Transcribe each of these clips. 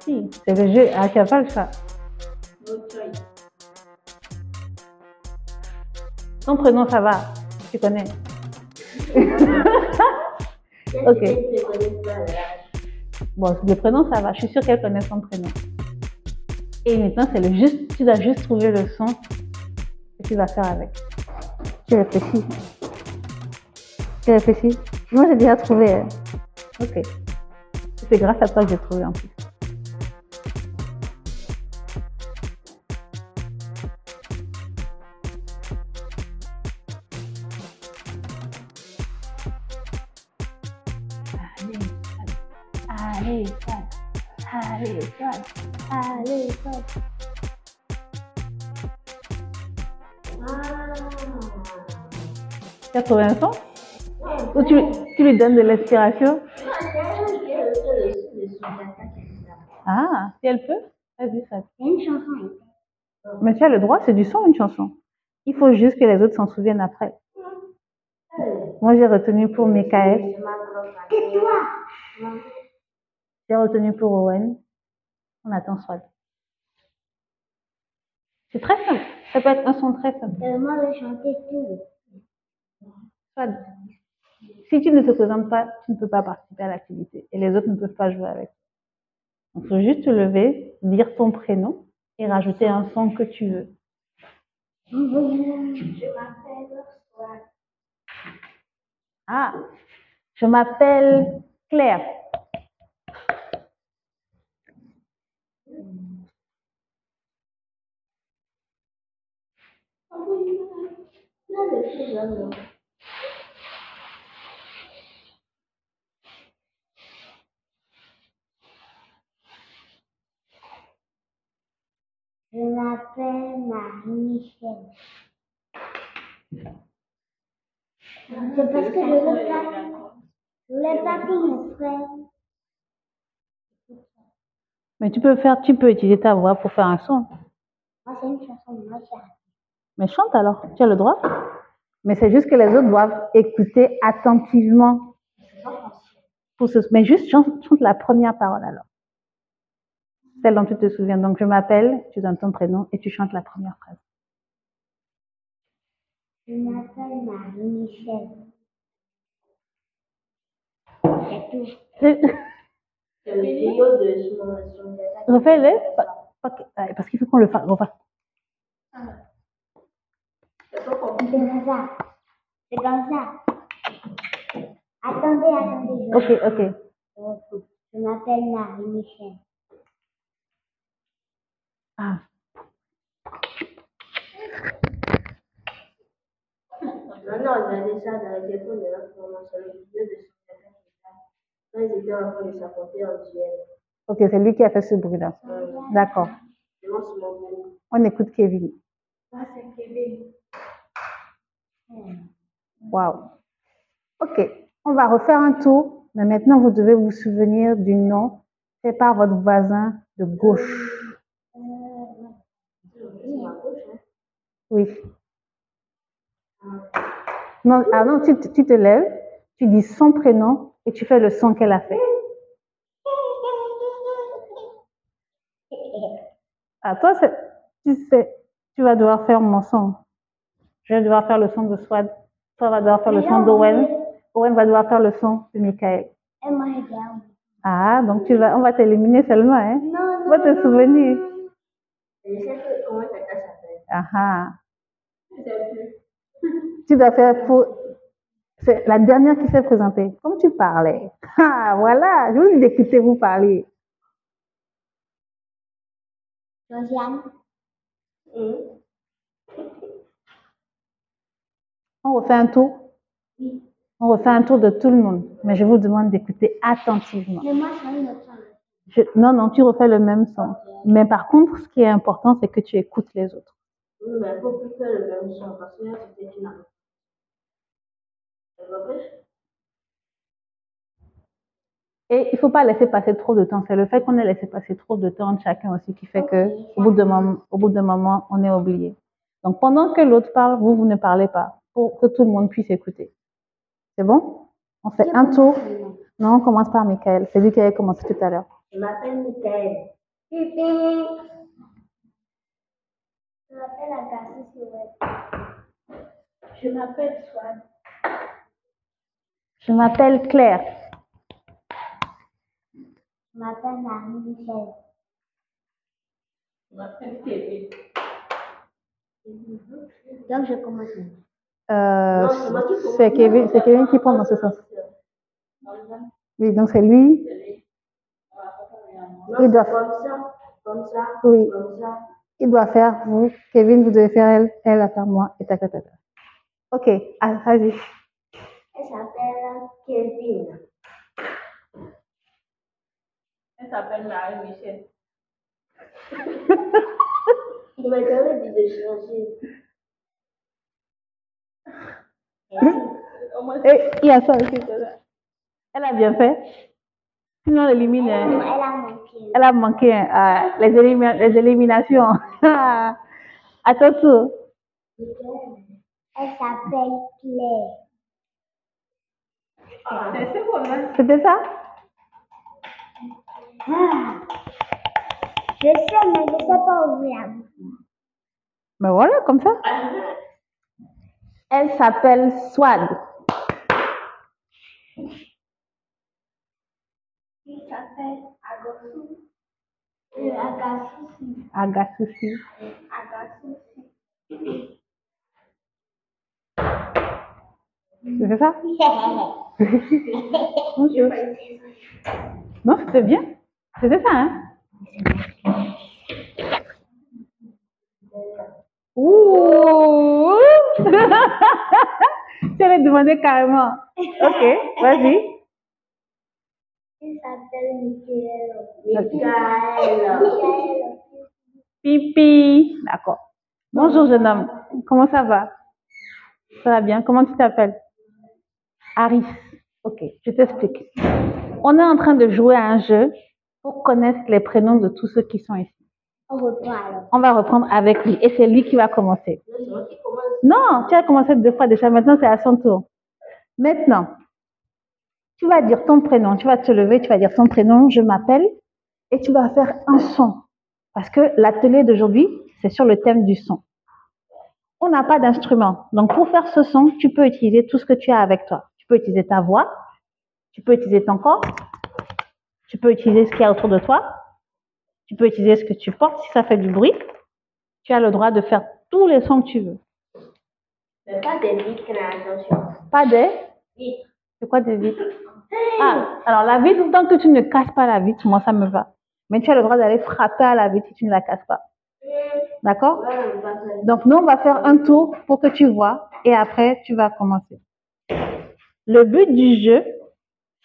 Si, c'est le jeu. Choix. No choice. Ton prénom, ça va. Tu connais. Ok. Bon, le prénom, ça va. Je suis sûre qu'elle connaît son prénom. Et maintenant, c'est le juste. Tu dois juste trouver le son que tu vas faire avec. Tu réfléchis. Tu réfléchis. Moi, j'ai déjà trouvé. hein. Ok. C'est grâce à toi que j'ai trouvé en plus. Allez. Allez. Allez, Fad. Tu as trouvé un son Ou tu, donnes de l'inspiration Ah, si elle peut, vas-y, Fad. Il y a une chanson. Mais tu as le droit, c'est du son, une chanson. Il faut juste que les autres s'en souviennent après. Moi, j'ai retenu pour Michael, j'ai retenu pour Owen. On attend Swad. C'est très simple. Ça peut être un son très simple. Euh, moi, je vais chanter tout. Swad. Si tu ne te présentes pas, tu ne peux pas participer à l'activité. Et les autres ne peuvent pas jouer avec. Il faut juste te lever, dire ton prénom et rajouter un son que tu veux. Je m'appelle Swat. Ah, je m'appelle Claire. Là, le petit jeune, là. Je m'appelle Marie-Michel. C'est parce que je voulais pas, je voulais pas que mon frère. Mais tu peux faire, tu peux utiliser ta voix pour faire un son. Moi, c'est une chanson de moi, c'est Mais chante alors, tu as le droit. Mais c'est juste que les autres doivent écouter attentivement. Pour. Mais juste chante, chante la première parole alors. Celle dont tu te souviens. Donc je m'appelle, tu donnes ton prénom et tu chantes la première phrase. Je m'appelle Marie-Michel. C'est tout. C'est le trio de son, son. Refais-le. Pa- pa- ah, Parce qu'il faut qu'on le fasse. refasse. C'est comme ça. C'est comme ça. Attendez, attendez. je- Ok, ok. Je m'appelle Marie-Michel. Ah, Non, non, regardez ça dans le téléphone de formation, le vidéo de son gâteau. Quand ils étaient en train de s'affronter en duel. ok, c'est lui qui a fait ce bruit-là. D'accord. Mon groupe. On écoute Kevin. Ah, c'est Kevin. Waouh. Ok, on va refaire un tour, mais maintenant vous devez vous souvenir du nom fait par votre voisin de gauche. C'est ma gauche, hein. Oui. Non, ah non, tu, tu te lèves, tu dis son prénom et tu fais le son qu'elle a fait. À toi, c'est- tu sais, tu vas devoir faire mon son. Je vais devoir faire le son de Swad. Toi va devoir faire le son d'Owen. Owen va devoir faire le son de Michael. Ah, donc tu vas, on va t'éliminer seulement, hein? Non, On va te souvenir sais que comment ta tasse s'appelle. Ah ah. Tu dois faire pour. C'est la dernière qui s'est présentée. Comme tu parlais. Ah, voilà. Je vous dis d'écouter vous parler. Josiane. On refait un tour? Oui. On refait un tour de tout le monde. Mais je vous demande d'écouter attentivement. Mais moi. Je- Non, non, tu refais le même son. Mais par contre, ce qui est important, c'est que tu écoutes les autres. Oui, mais il ne faut plus faire le même son parce que là, c'était une arme. Va Et il ne faut pas laisser passer trop de temps. C'est le fait qu'on ait laissé passer trop de temps entre chacun aussi qui fait que, au bout d'un moment, au bout moment, on est oublié. Donc, pendant que l'autre parle, vous, vous ne parlez pas pour que tout le monde puisse écouter. C'est bon? On fait un tour. Non, on commence par Michael. C'est lui qui avait commencé tout à l'heure. Je m'appelle Michael. Je m'appelle Agassi Silhouette. Je m'appelle Swan. Je m'appelle Claire. Je m'appelle Marie-Michel. Je m'appelle Kevin. Donc, je commence. Euh, c'est Kevin, c'est Kevin qui prend dans ce sens. Oui, donc c'est lui. Il c'est doit- comme ça, comme ça, Oui. comme ça. Il doit faire vous. Kevin, vous devez faire elle. Elle va faire moi. Et tac, tac, tac. Ok, ah, vas-y. Elle s'appelle Kevin. Elle s'appelle Marie-Michel. Il m'a jamais dit de changer. Et il y a ça aussi. Elle a bien fait. Sinon, elle a manqué. Elle a manqué euh, les, élimi- les éliminations. à ton tour. Elle s'appelle Claire. hein. C'était ça? Ah. Je sais, mais je ne sais pas ouvrir la bouche. Ben voilà, comme ça. Elle s'appelle Swad. Il s'appelle. Agassi. C'est ça? Bonjour. Non, c'était bien. C'était ça, hein? Ouh Tu allais demander carrément. Ok, vas-y. Il s'appelle Michael. Michael. Pipi. D'accord. Bonjour, jeune homme. Comment ça va? Ça va bien. Comment tu t'appelles? Aris. Ok, je t'explique. On est en train de jouer à un jeu pour connaître les prénoms de tous ceux qui sont ici. On reprend alors. On va reprendre avec lui et c'est lui qui va commencer. Non, tu as commencé deux fois déjà. Maintenant, c'est à son tour. Maintenant, tu vas dire ton prénom. Tu vas te lever, tu vas dire ton prénom, je m'appelle, et tu vas faire un son. Parce que l'atelier d'aujourd'hui, c'est sur le thème du son. On n'a pas d'instrument. Donc, pour faire ce son, tu peux utiliser tout ce que tu as avec toi. Tu peux utiliser ta voix, tu peux utiliser ton corps, tu peux utiliser ce qu'il y a autour de toi, tu peux utiliser ce que tu portes si ça fait du bruit. Tu as le droit de faire tous les sons que tu veux. Mais pas des vitres, là, attention. Pas des Vitres. C'est quoi des vitres? Ah, alors la vitre, tant que tu ne casses pas la vitre, moi ça me va. Mais tu as le droit d'aller frapper à la vitre si tu ne la casses pas. D'accord? Donc nous, on va faire un tour pour que tu vois et après tu vas commencer. Le but du jeu,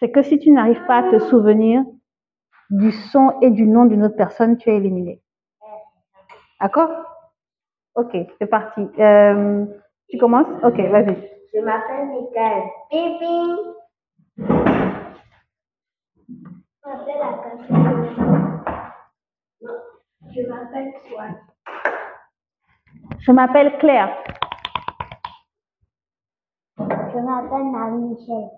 c'est que si tu n'arrives pas à te souvenir du son et du nom d'une autre personne, tu es éliminé. D'accord? Ok, c'est parti. Euh, tu commences? Ok, vas-y. Je m'appelle Michael. Pipi. Je m'appelle Agassi. Non, je m'appelle Swan. Je m'appelle Claire. Je m'appelle Marie-Michel.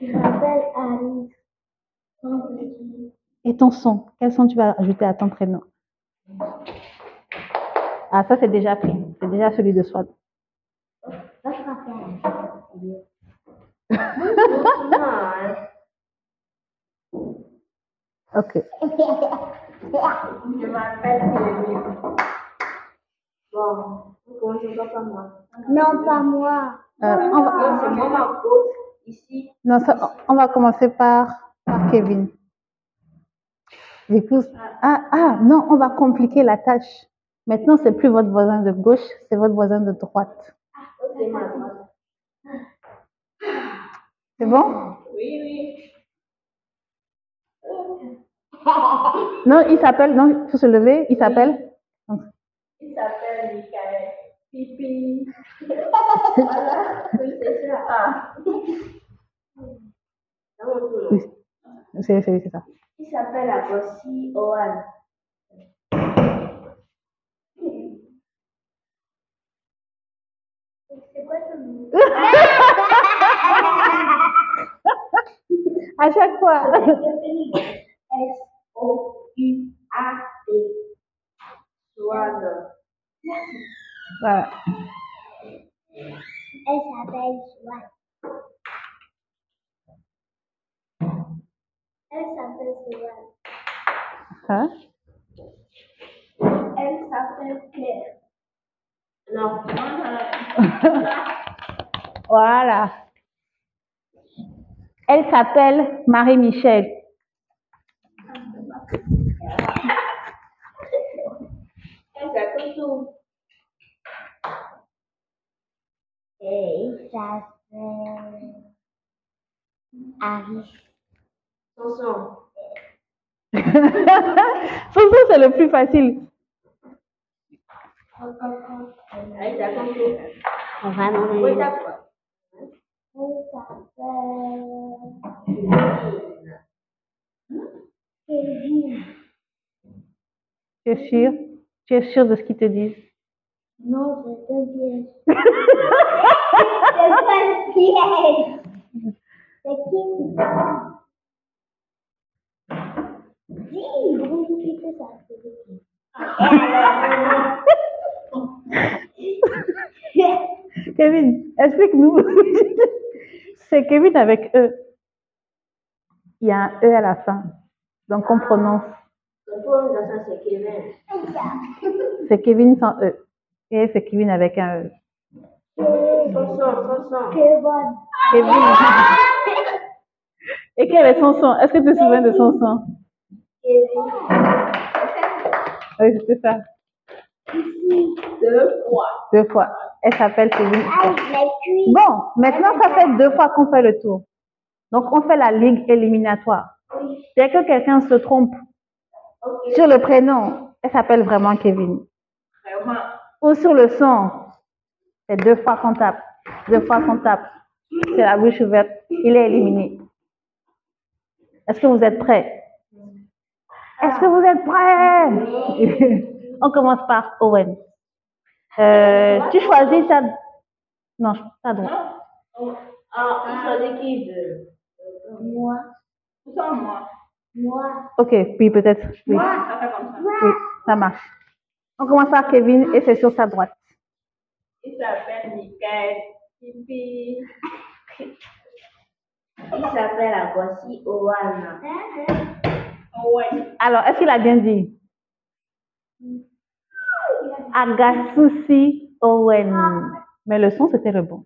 Je m'appelle Alice. Et ton son Quel son tu vas ajouter à ton prénom? Ah, ça c'est déjà pris. C'est déjà celui de soi. Ok. Je m'appelle Kevin. Bon, on commence pas par moi. Non, pas moi. Euh, on, va, Non, c'est moi ma faute. Ici, non, ça- on va commencer par, par Kevin. Du coup, ah, ah, non, on va compliquer la tâche. Maintenant, c'est plus votre voisin de gauche, c'est votre voisin de droite. c'est ma droite. C'est bon? Oui, oui. Non, il s'appelle, non, il faut se lever, il s'appelle. Il s'appelle Michael. Pipi. voilà, c'est ça. Ah. C'est. Oui, c'est c'est- c'est ça. Il s'appelle Agossi Oan. À chaque fois. S-O-U-A-D. Swag. Voilà. Elle s'appelle Swan. Elle s'appelle Swan. Hein? Elle s'appelle Claire. Non. Voilà. Elle s'appelle Marie-Michel. Elle s'appelle tout. Et il s'appelle Harry. Sanson. Soso, c'est le plus facile. On va Oui, d'accord. Elle s'appelle Kevin. Tu es sûr? Tu es sûr de ce qu'ils te disent? Non, c'est un piège. c'est pas un piège. C'est qui? Dis, bonjour, qui fait ça Kevin, explique-nous. c'est Kevin avec E. Il y a un E à la fin. Donc on prononce. C'est Kevin. Sans E. Et c'est Kevin avec un E. Sanson, Sanson. Kevin. Kevin. Et quel est son son? Est-ce que tu te souviens de son son? Kevin. Oui, c'est ça. Deux fois. Deux fois. Elle s'appelle Kevin. Ah, Bon, maintenant, ça fait deux fois qu'on fait le tour. Donc, on fait la ligue éliminatoire. Dès que quelqu'un se trompe sur le prénom, elle s'appelle vraiment Kevin. Ou sur le son, c'est deux fois qu'on tape. Deux fois qu'on tape. C'est la bouche ouverte. Il est éliminé. Est-ce que vous êtes prêts? Est-ce que vous êtes prêts? On commence par Owen. Euh, tu choisis ta... Non, pas droit. Ah, il choisit qui de. moi, Tout ça, moi. moi, Ok, puis peut-être. Oui. Ça fait comme ça. Oui, ça marche. On commence par Kevin et c'est sur sa droite. Il s'appelle Michael. Pipi. Il s'appelle Agosi Owana. Ouais. Alors, est-ce qu'il a bien dit? Agasusi Owen. Mais le son, c'était le bon.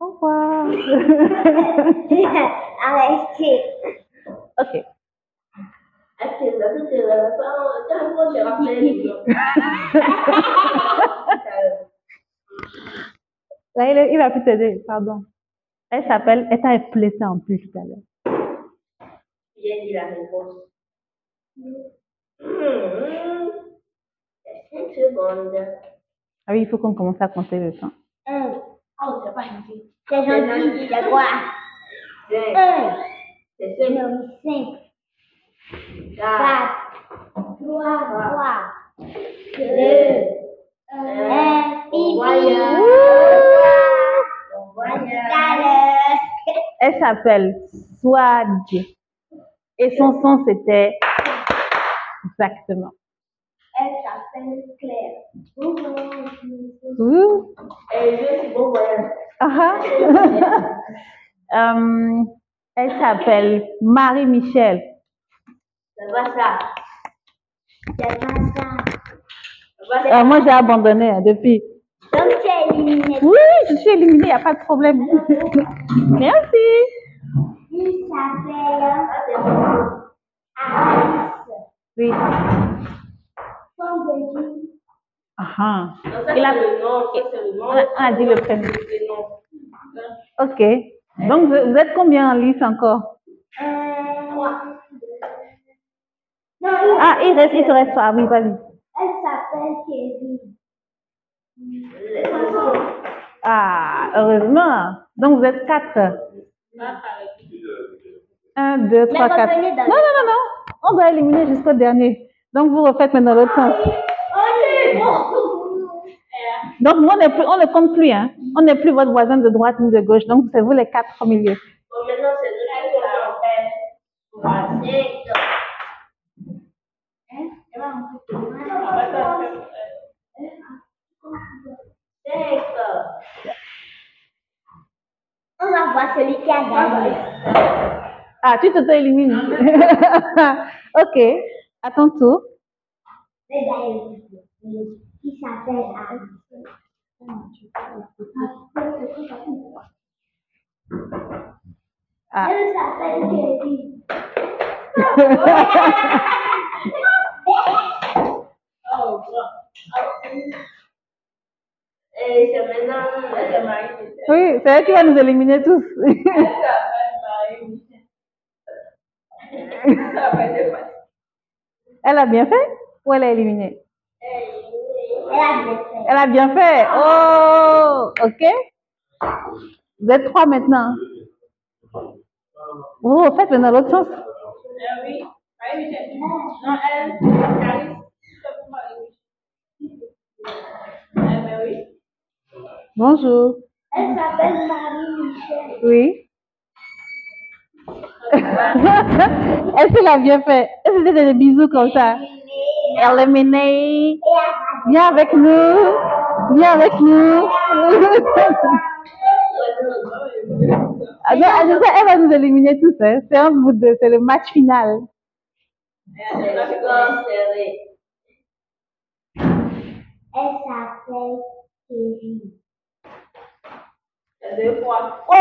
Au revoir. arrêtez. ok. Est-ce que ça peut te pas T'as un peu de rappeler. Là, il, il a pu t'aider, pardon. Elle s'appelle, elle t'a appelé ça en plus tout à l'heure. J'ai dit la réponse. Hmm. Cinq secondes. Ah oui, il faut qu'on commence à compter le temps. Un. Oh, c'est pas gentil. C'est gentil, c'est quoi? Un. C'est cinq. Quatre. Trois. Trois. Deux. Un. Elle s'appelle Swag. Et son son, c'était exactement. Elle s'appelle Claire. Bonjour. Et je suis bon voyage. Elle s'appelle Marie-Michel. Ça. Pas ça? C'est pas ça? Euh, moi, j'ai abandonné hein, depuis. Donc tu es éliminé. Oui, je suis éliminée, il n'y a pas de problème. Merci. Il s'appelle Ça, bon. Alice. Oui. Ah ah. Non, ça, Il a- le nom. Ça, c'est le nom. On a- on a dit le prénom. Ok. Donc, vous êtes combien en lice encore? Euh, trois. Non, il- Ah, il reste, il te reste trois. Oui, vas-y. Elle s'appelle Kevin. Ah, heureusement. Donc, vous êtes quatre. Un, deux, trois, quatre. Non, non, non, non. On doit éliminer jusqu'au dernier. Donc, vous refaites maintenant l'autre sens. Donc, on, est plus- on ne compte plus. Hein. On n'est plus votre voisin de droite ni de gauche. Donc, c'est vous les quatre au milieu. On va voir celui qui a gagné. Ah, tu t'auto-élimines. ok, à ton tour. S'appelle. Ah. Oui, c'est elle qui va nous éliminer tous. elle a bien fait ou elle a éliminé? Elle a bien fait. Elle a bien fait. Oh, ok. Vous êtes trois maintenant. Oh, faites dans l'autre sens. Oui. Non, elle. Bonjour. Elle s'appelle Marie-Michel. Oui. Elle se l'a bien fait? Elle faisait des bisous comme ça? Eliminate. Viens avec nous. Viens avec nous. Ah non, elle, elle va nous éliminer tous. Hein. C'est un bout de, c'est le match final. Elle s'appelle Kevin. Deux fois. Oh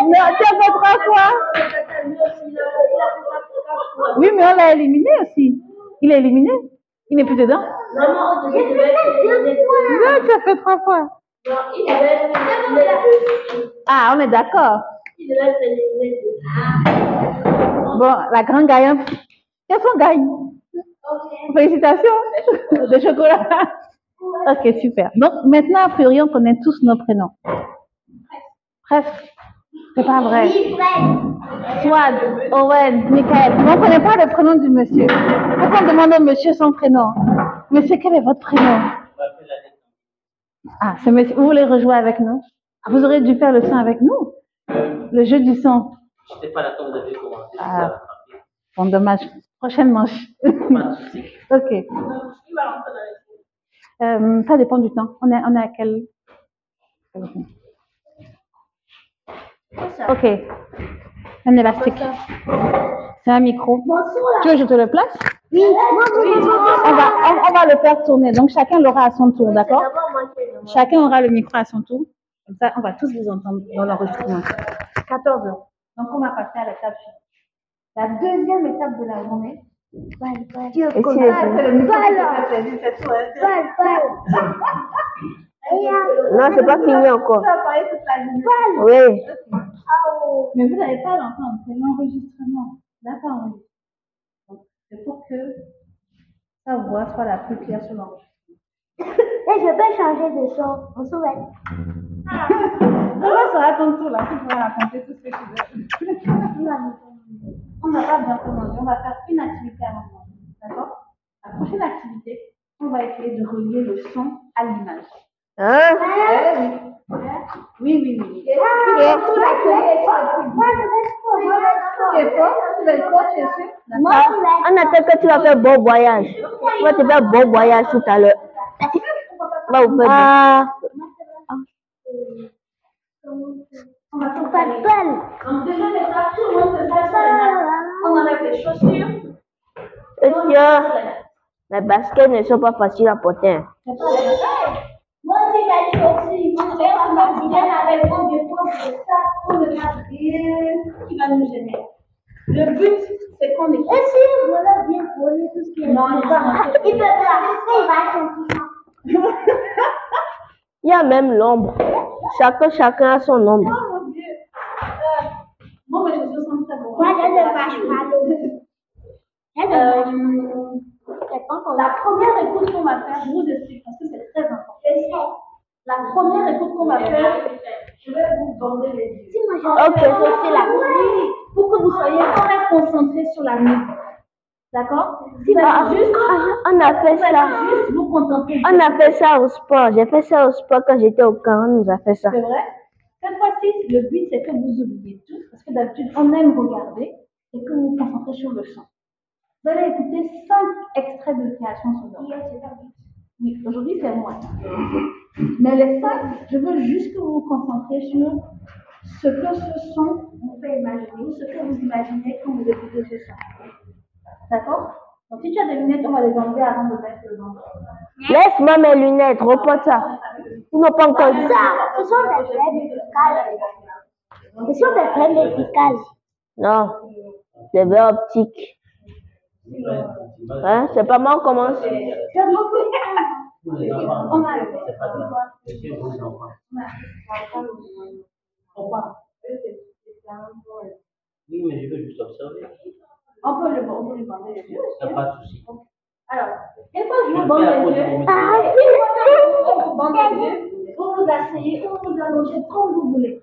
Non, tu as fait trois fois. Oui, mais on l'a éliminé aussi. Il est éliminé. Il n'est plus dedans. Non, tu as fait trois fois. Non. Ah, on est d'accord. Bon, la grande gagnante. Qu'est-ce qu'on gagne Félicitations. De chocolat. Ok, super. Donc, maintenant, a priori, on connaît tous nos prénoms. Presque. C'est pas vrai. Swad, Owen, Michael. On ne connaît pas le prénom du monsieur. Pourquoi on demande au monsieur son prénom Monsieur, quel est votre prénom? Ah, c'est monsieur. Vous voulez rejouer avec nous? Ah, Vous aurez dû faire le son avec nous. Le jeu du son. Je n'étais pas là quand vous avez commencé. Ah. Bon, dommage. Prochaine manche. De ok. Il va rentrer dans les Euh, ça dépend du temps. On est, on est à quel Ok. Un élastique. C'est un micro. Tu veux que je te le place? Oui. on va, on, on va le faire tourner. Donc chacun l'aura à son tour, d'accord? Chacun aura le micro à son tour. Comme ça, on va tous vous entendre dans l'enregistrement. 14 heures. Donc on va passer à l'étape suivante. La deuxième étape de la journée. Balle, balle. Tout, Non, c'est pas fini encore. Oui. Mais vous n'allez pas l'entendre, c'est l'enregistrement. Là, ça enregistre. Donc, c'est pour que sa voix soit la plus claire sur l'enregistrement. Et je peux changer de son. On se met. Non, là, ça va tour, là. Tu pourras raconter tout ce que tu veux. On n'a pas bien commencé. On va faire une activité manger. D'accord? La prochaine activité, on va essayer de relier le son à l'image. Hein? Oui, oui, oui. Ah, Tout Ah, on attend que tu vas faire bon voyage. Tu vas te faire bon voyage tout à l'heure. On va vous faire Ah, On va faire pas de balle. Donc, deuxième étape, tout le monde se passe. On enlève les chaussures. tiens, les baskets ne sont pas faciles à porter. hein. Moi aussi, j'ai On va dire la raison du point de ça pour le matériel. qui va nous gêner. Le but, c'est qu'on Et écoute. si voilà bien voler tout ce qui est Non, non, non. Il peut traverser, il va chanter. Il y a même l'ombre. Chacun, chacun a son ombre. Oh mon Dieu. Euh, Moi, mes chaussures sont très bonnes. Moi, j'ai le marshmallow. Euh, la première écoute qu'on va faire, je vous explique parce que c'est très important. Je. La première écoute qu'on va faire, je vais vous bander les j'ai Ok. aussi la Oui, pour que vous soyez très concentrés sur la musique. D'accord? Si Ah, juste, ah, on a fait ça. juste vous contenter. On a fait ça au sport. J'ai fait ça au sport quand j'étais au camp. On nous a fait ça. C'est vrai? Cette fois-ci, le but, c'est que vous oubliez tout, parce que d'habitude, on aime regarder et que vous vous concentrez sur le son. Vous allez écouter cinq extraits de création sonore. Oui, aujourd'hui, c'est moi. Mais les cinq, je veux juste que vous vous concentrez sur ce que ce son vous fait imaginer, ou ce que vous imaginez quand vous écoutez ce son. D'accord? Donc, si tu as des lunettes, on va les enlever avant de mettre le nom. Laisse-moi mes lunettes, reporte ça. Ils n'ont pas encore dit ça. Ce sont des vraies médicales. Ce sont des vraies médicales. Non, des verres optiques. Hein, c'est pas moi, on commence. On. Oui, mais je veux juste observer. On peut le on peut pas de souci. Alors, vous les yeux, ah, vous vous asseyez ou vous allongez comme vous voulez.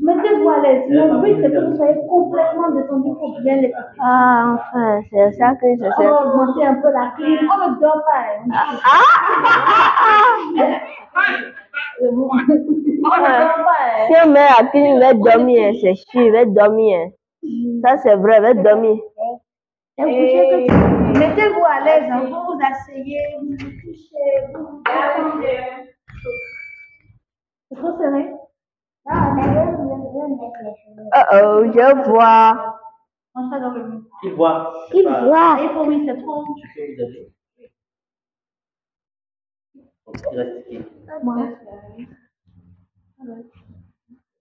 Mettez-vous à l'aise. Mon but, c'est que vous soyez complètement détendu pour bien écouter. Ah, enfin, c'est ça que je On sais. va augmenter un peu la clim. On ne dort pas. hein. C'est bon. On ne dort pas. hein. Si on met à clim, va dormir, c'est sûr, va dormir. Ça, c'est vrai, va dormir. Et Mettez-vous à l'aise. hein. Vous vous asseyez, vous vous couchez, vous vous. Oh oh, je vois. On sera dans le mur. Il voit. Il Pas- voit. Et pour lui, c'est trop.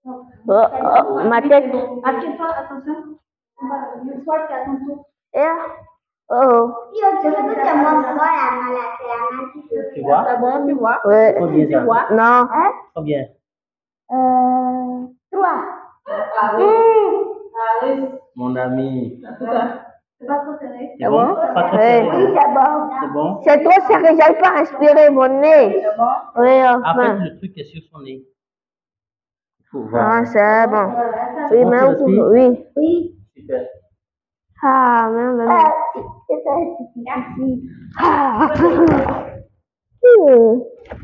Oh, oh, ma tête. Assieds-toi, attention. Eh, Oh, Yo, tu vois? Tu vois? ouais. Combien ça Non. Combien? Euh, trois. Mon ami. C'est pas trop serré. C'est bon Pas trop serré. Oui, c'est bon. C'est bon C'est trop serré, j'arrive pas à respirer mon nez. Oui, En fait, enfin. le truc est sur son nez. Il faut voir. Ah, c'est bon. Oui, Bon, respires oui. Oui. Super. Ah, même, même. Euh, c'est ça, c'est. Ah.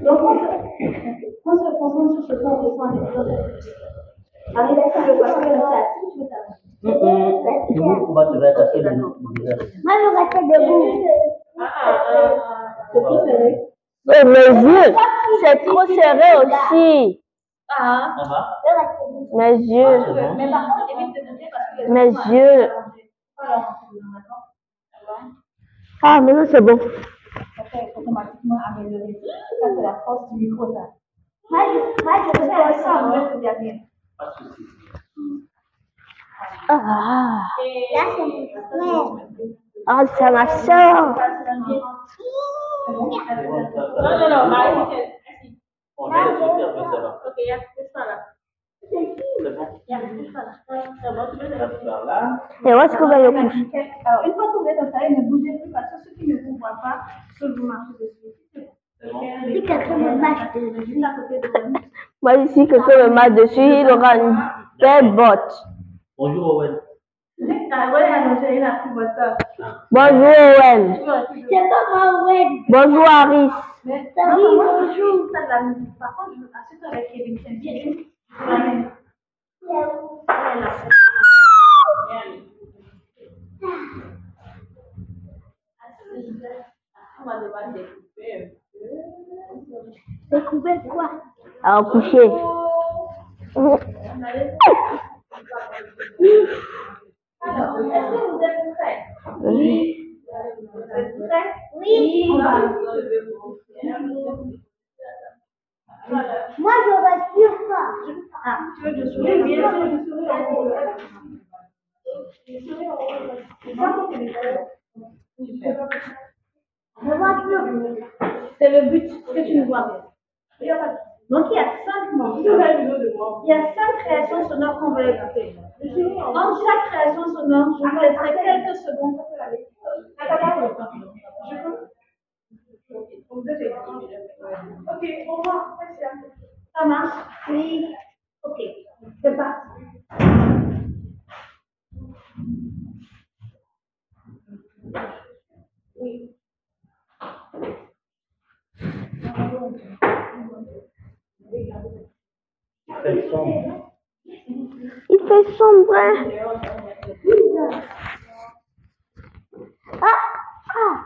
Donc, on se, on se concentre sur ce qu'on ressent avec. Allez, laisse le passer comme ça. Si tu veux t'arrêter. Mm-mm. Nous, on va te faire attaquer le visage. Moi, je reste debout. C'est trop serré. Oh, mes yeux. C'est trop serré aussi. Ah. Mes yeux. C'est bon Mais par contre, évite de bouger parce que les Mes yeux. Fait maintenant. Ah, maintenant c'est bon. Ça fait automatiquement améliorer. Ça, c'est la force du micro, ça. Moi, je, reste fais ça, dernier. Pas de souci. Ah, Là, c'est mon ah ma soeur. Non, non, non, faire, ça va. Ok, il y a c'est ça là. Et où est-ce que vous allez coucher Alors, une fois que vous êtes installé, ne bougez plus parce que ceux qui ne vous voient pas, ceux vous marchez dessus. Si quelqu'un me marche dessus, Juste à côté de vous. Moi, ici, quelqu'un me met dessus, il aura une belle botte. Bonjour, Owen. Ah Bonjour, Owen. Bonjour, Harris. Va, bonjour. Ça musique. Par contre, je me assieds avec Kevin. Découvert quoi Alors, coucher. Alors, est-ce que vous êtes prêts? Oui. Vous êtes prêts? Oui. Moi, je respire pas. Ah, tu veux que je souris? Bien sûr, je souris. Je souris, on va. Je des choses. Super. Je vois plus. C'est le but que tu ne vois pas. Donc il y a cinq mots. Il y a cinq créations sonores qu'on va écouter. Dans chaque création sonore, je vous laisserai quelques secondes. Je peux? Ok, au revoir. Ça marche? Oui. Ok, c'est parti. Oui. fait sombre. Il fait sombre. hein. Ah, ah.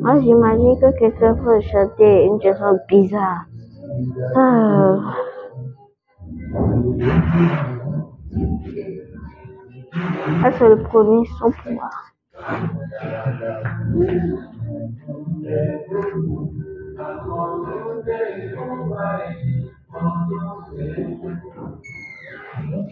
Moi j'imagine que quelqu'un peut chanter une chanson bizarre. Ah. Ça c'est le premier son pour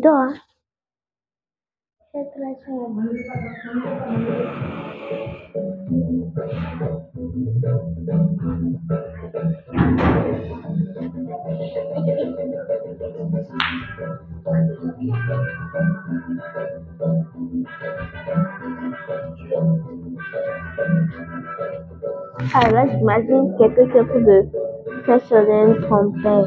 sombre. Ah j'imagine quelqu'un qui train de faire.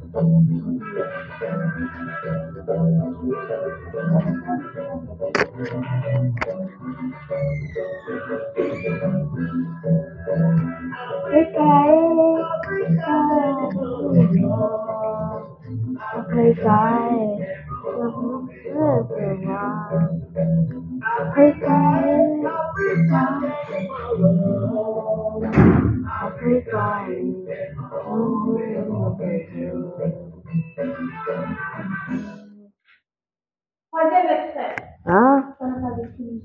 Troisième extrait. Ah, Ça n'a pas de fini.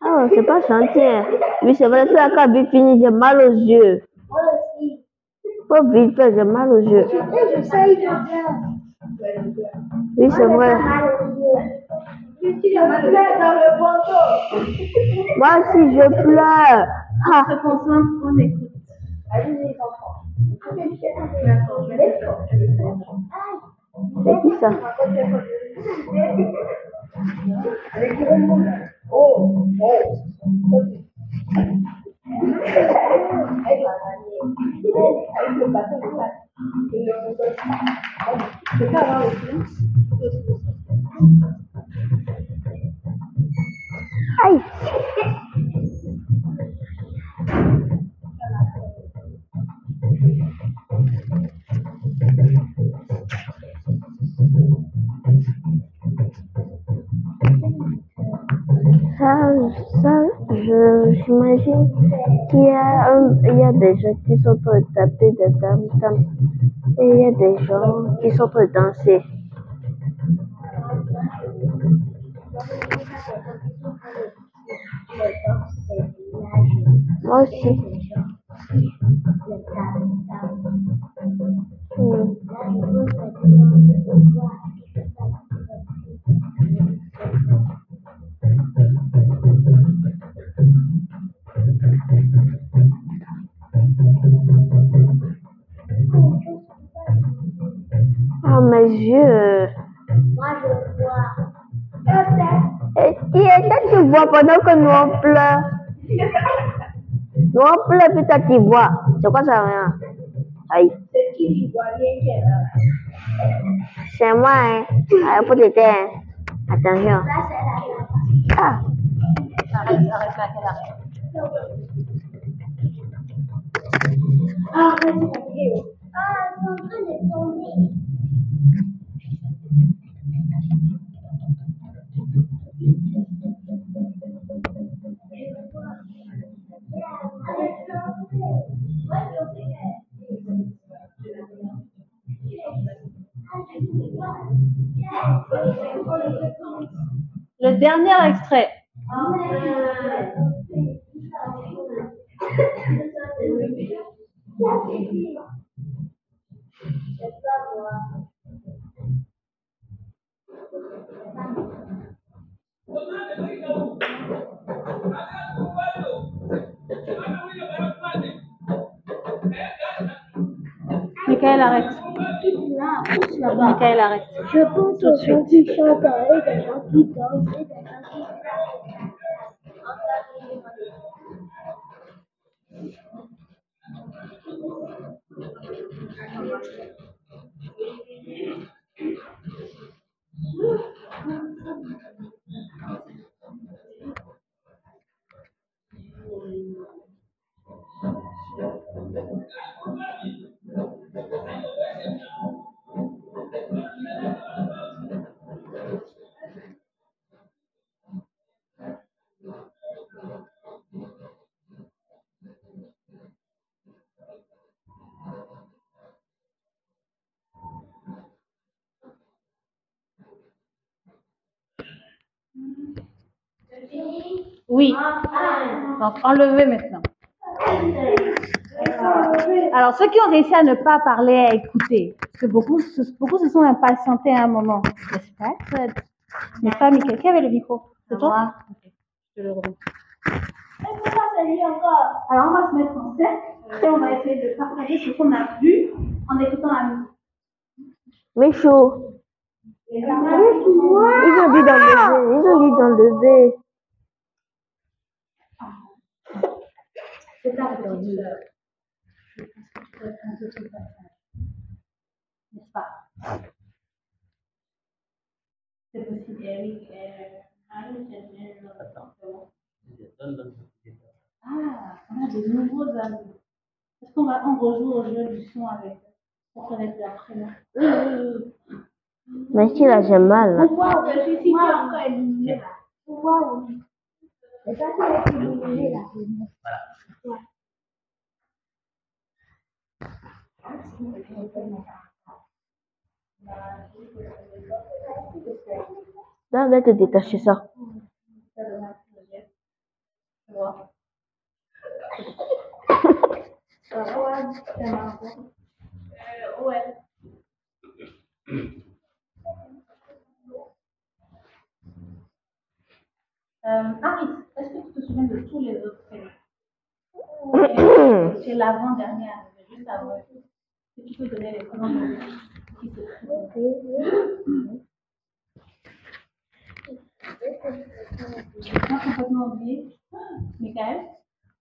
ah c'est pas chanter. Oui, c'est vrai, c'est la vite fini, j'ai mal aux yeux. Moi aussi. Pas vite fait, j'ai mal aux yeux. J'essaye de faire. Oui, c'est vrai. Moi aussi, je pleure. Ah, on écoute. Allez les enfants. c'est qui ça Aïe Ça, ça, je, j'imagine qu'il y a, un- il y a des gens qui sont en train de taper des tam tam et il y a des gens qui sont en train de danser. Moi aussi. Ah, mes yeux. Moi, je vois. Et qui est ce que tu vois pendant que nous on pleure? Nous on pleure, puis toi tu vois. C'est quoi ça rien? Aïe. C'est qui l'ivoirien qui est là C'est moi, hein. Allez, pour t'aider, hein. Attention. Ah. Arrête, arrête, là, qu'elle arrête. Ah, vas-y, fatigué. Ah, ils sont en train de tomber. Le dernier extrait. Michael, Je pense aux qui chantent et des gens qui dansent Oui. Donc, enlevez maintenant. Alors, ceux qui ont réussi à ne pas parler, à écouter, parce que beaucoup, se- beaucoup se sont impatientés à un moment, n'est-ce pas, Fred? N'est-ce pas, Michael? Qui avait le micro? C'est toi? Ok, je te le remets. Alors, on va se mettre en cercle et on va essayer de partager ce qu'on a vu en écoutant la musique. Michou. Et Ils ont dit d'enlever. Ils ont dit d'enlever. C'est ta petite sœur. Je pense que tu peux être un peu plus patient. N'est-ce pas? C'est possible. Oui, euh, ah oui, c'est bien, je c'est. Ah, on a de nouveaux amis. Est-ce qu'on va en rejoue au jeu du son avec eux? Pour connaître leur prénom Mais si là, j'ai mal. là. Waouh, je suis si encore éliminé là? Waouh. C'est ça qui est éliminé là. Là, va te détacher ça. Euh, Aris, est-ce que tu te souviens de tous les autres prénoms C'est l'avant-dernière, juste avant. Que tu peux donner les de qui se trouvent Moi, complètement oublié. Michael?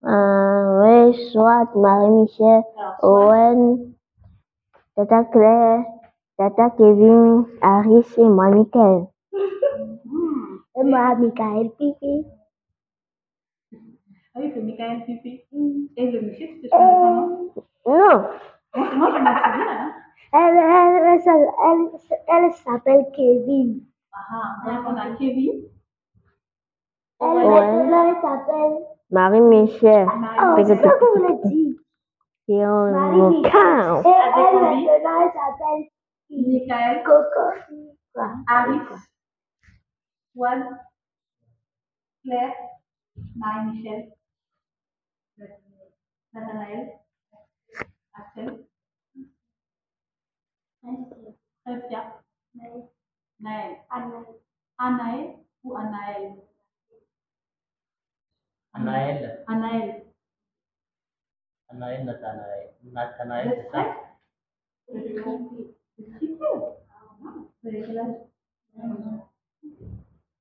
Euh, oui, soit Marie-Michel, Owen, Tata Claire, Tata Kevin, Harris et moi, Michael. Et moi, Michael Pipi. Ah oui, c'est Michael Pipi. Et le monsieur, tu te souviens de son nom Non, Moi, moi, je me souviens. Hein. Elle, elle, elle, s'appelle- elle, elle s'appelle Kevin. Ah, ah, donc on a Kevin. Elle, Ouais. maintenant, elle s'appelle. Marie-Michel. Oh, c'est ça vous l'avez dit. Et on. Et count. elle, maintenant, elle s'appelle Michael. Coco. Quoi? Harris. Swan. Claire. Marie-Michel. Nathanaël. Axel. Trincia. Naël. Anaël ou Anaël? Anaël. Anaël. Anaël, Nathanaël. Nathanaël, c'est ça? Âge?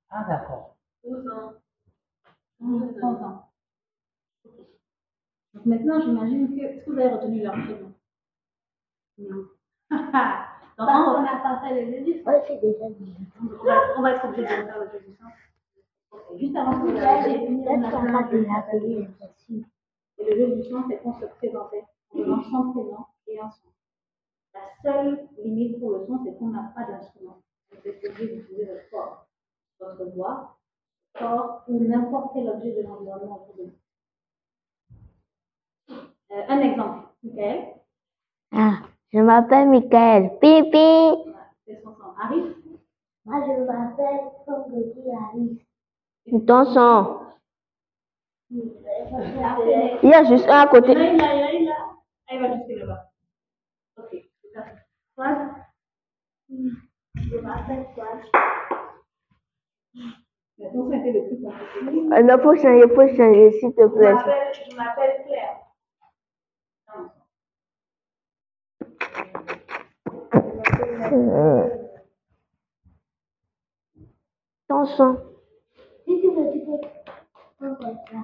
Ah, d'accord. 12 ans. 11 ans. Donc maintenant, j'imagine que. Est-ce que vous avez retenu leur prénom? Non. Donc, on, on n'a pas fait le jeu du Ouais, c'est déjà dit. on va, être obligé de refaire le jeu du sang. Ok, Juste avant que vous j'ai fini, on a a fait. Et le jeu du sang, c'est qu'on se présentait en donnant son prénom et un son. La seule limite pour le son, c'est qu'on n'a pas d'instrument. Vous êtes obligé d'utiliser votre corps, votre voix, corps ou n'importe quel objet de l'environnement autour de vous. Euh, un exemple, Michael, Ah, je m'appelle Michael. Pipi. c'est son Moi, je m'appelle comme je dis. Ton son. Je Il y a juste un à il y côté. a, il y a, il y a, il y a. Ah, il va jusque là-bas. Ok, c'est ça. Toi, m'appelle quoi? Le plus compliqué. Euh, s'il te Je plaît. m'appelle, je m'appelle Claire. Non. Euh. Ton son. Si tu veux, tu peux. On va ça.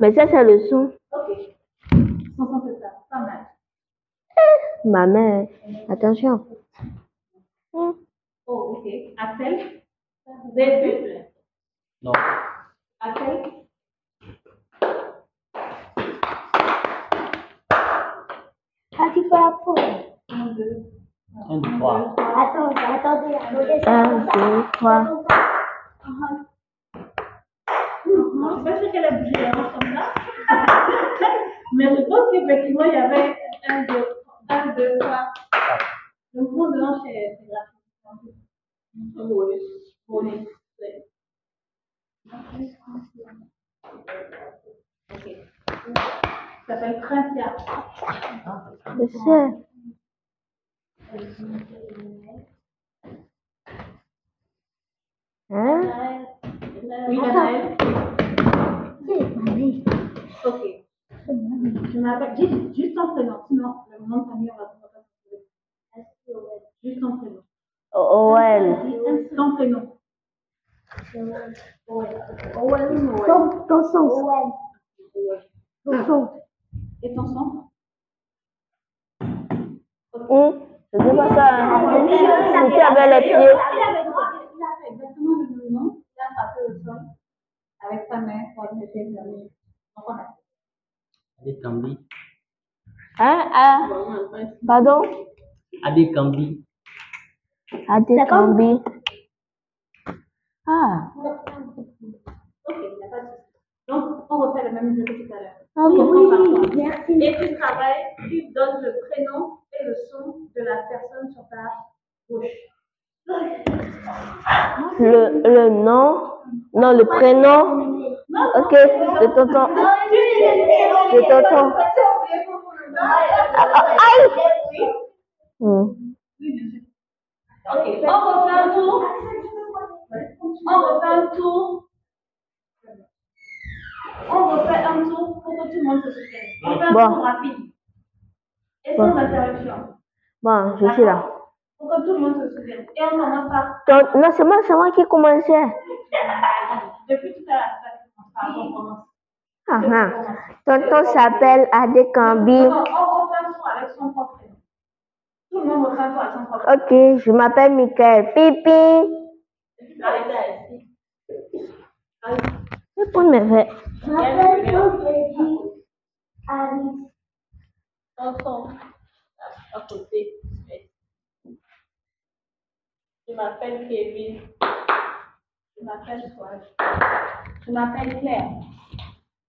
Mais ça, c'est le son. Ok. Son son c'est ça. Pas mal. Ma mère. Attention. Oh, ok. Axel? Vous avez vu? Non. Axel? Ah. Un, deux. Un, deux, trois. Attends, attendez, attendez. Un, deux, trois. Non, je suis pas sûre qu'elle a bougé la manche comme ça. Mais je pense qu'effectivement, il y avait un, deux, un, deux, trois. Le mouvement de hanche, c'est c'est gratuit. Oui. Oui. Oui. Ok. Ça s'appelle sais. Hein? Oui, Anaël. Ok. Je m'appelle juste, juste ton prénom. Sinon, le nom de famille, on va pas trouver. Juste ton prénom. Owel. Ton prénom. Ton, ton son. Ton son. Et ton son Je sais pas ça. hein. C'était avec les pieds. Il avait exactement le même nom. Il a frappé au sol avec sa main pour le faire fermer. Donc, on a Adi Kambi. Hein? Ah, pardon? Adi Kambi. Adekambi. Ah, Ok, il n'y a pas de souci. Donc, on refait le même jeu que tout à l'heure. ok. Oui, par toi. Merci. Et tu travailles, tu donnes le prénom et le son de la personne sur ta gauche. Le, le nom, non, le prénom. Ok, de tonton. De tonton. Ah, ah, aïe! Hum. Ok, on refait un tour. On refait un tour. On refait un tour pour que tout le monde se soutienne. On fait un tour rapide. Et sans Bon. interruption. Bon, je suis là. Pour que tout le monde se souvienne. Et on commence par. Ton- non, c'est moi, c'est moi qui commençais. Depuis tout à l'heure, ça commence par. On commence. Ah, ah. Tonton s'appelle Adekambi. Non, on refait un tour avec son propre prénom. Tout le monde refait un tour avec son propre prénom. Ok, je m'appelle Michael. Pipi. Arrêtez ici. Je prends mes verres. Je m'appelle comme je dis Alice. Tonton, à côté. Je m'appelle Kevin. Je m'appelle Soage. Je m'appelle Claire.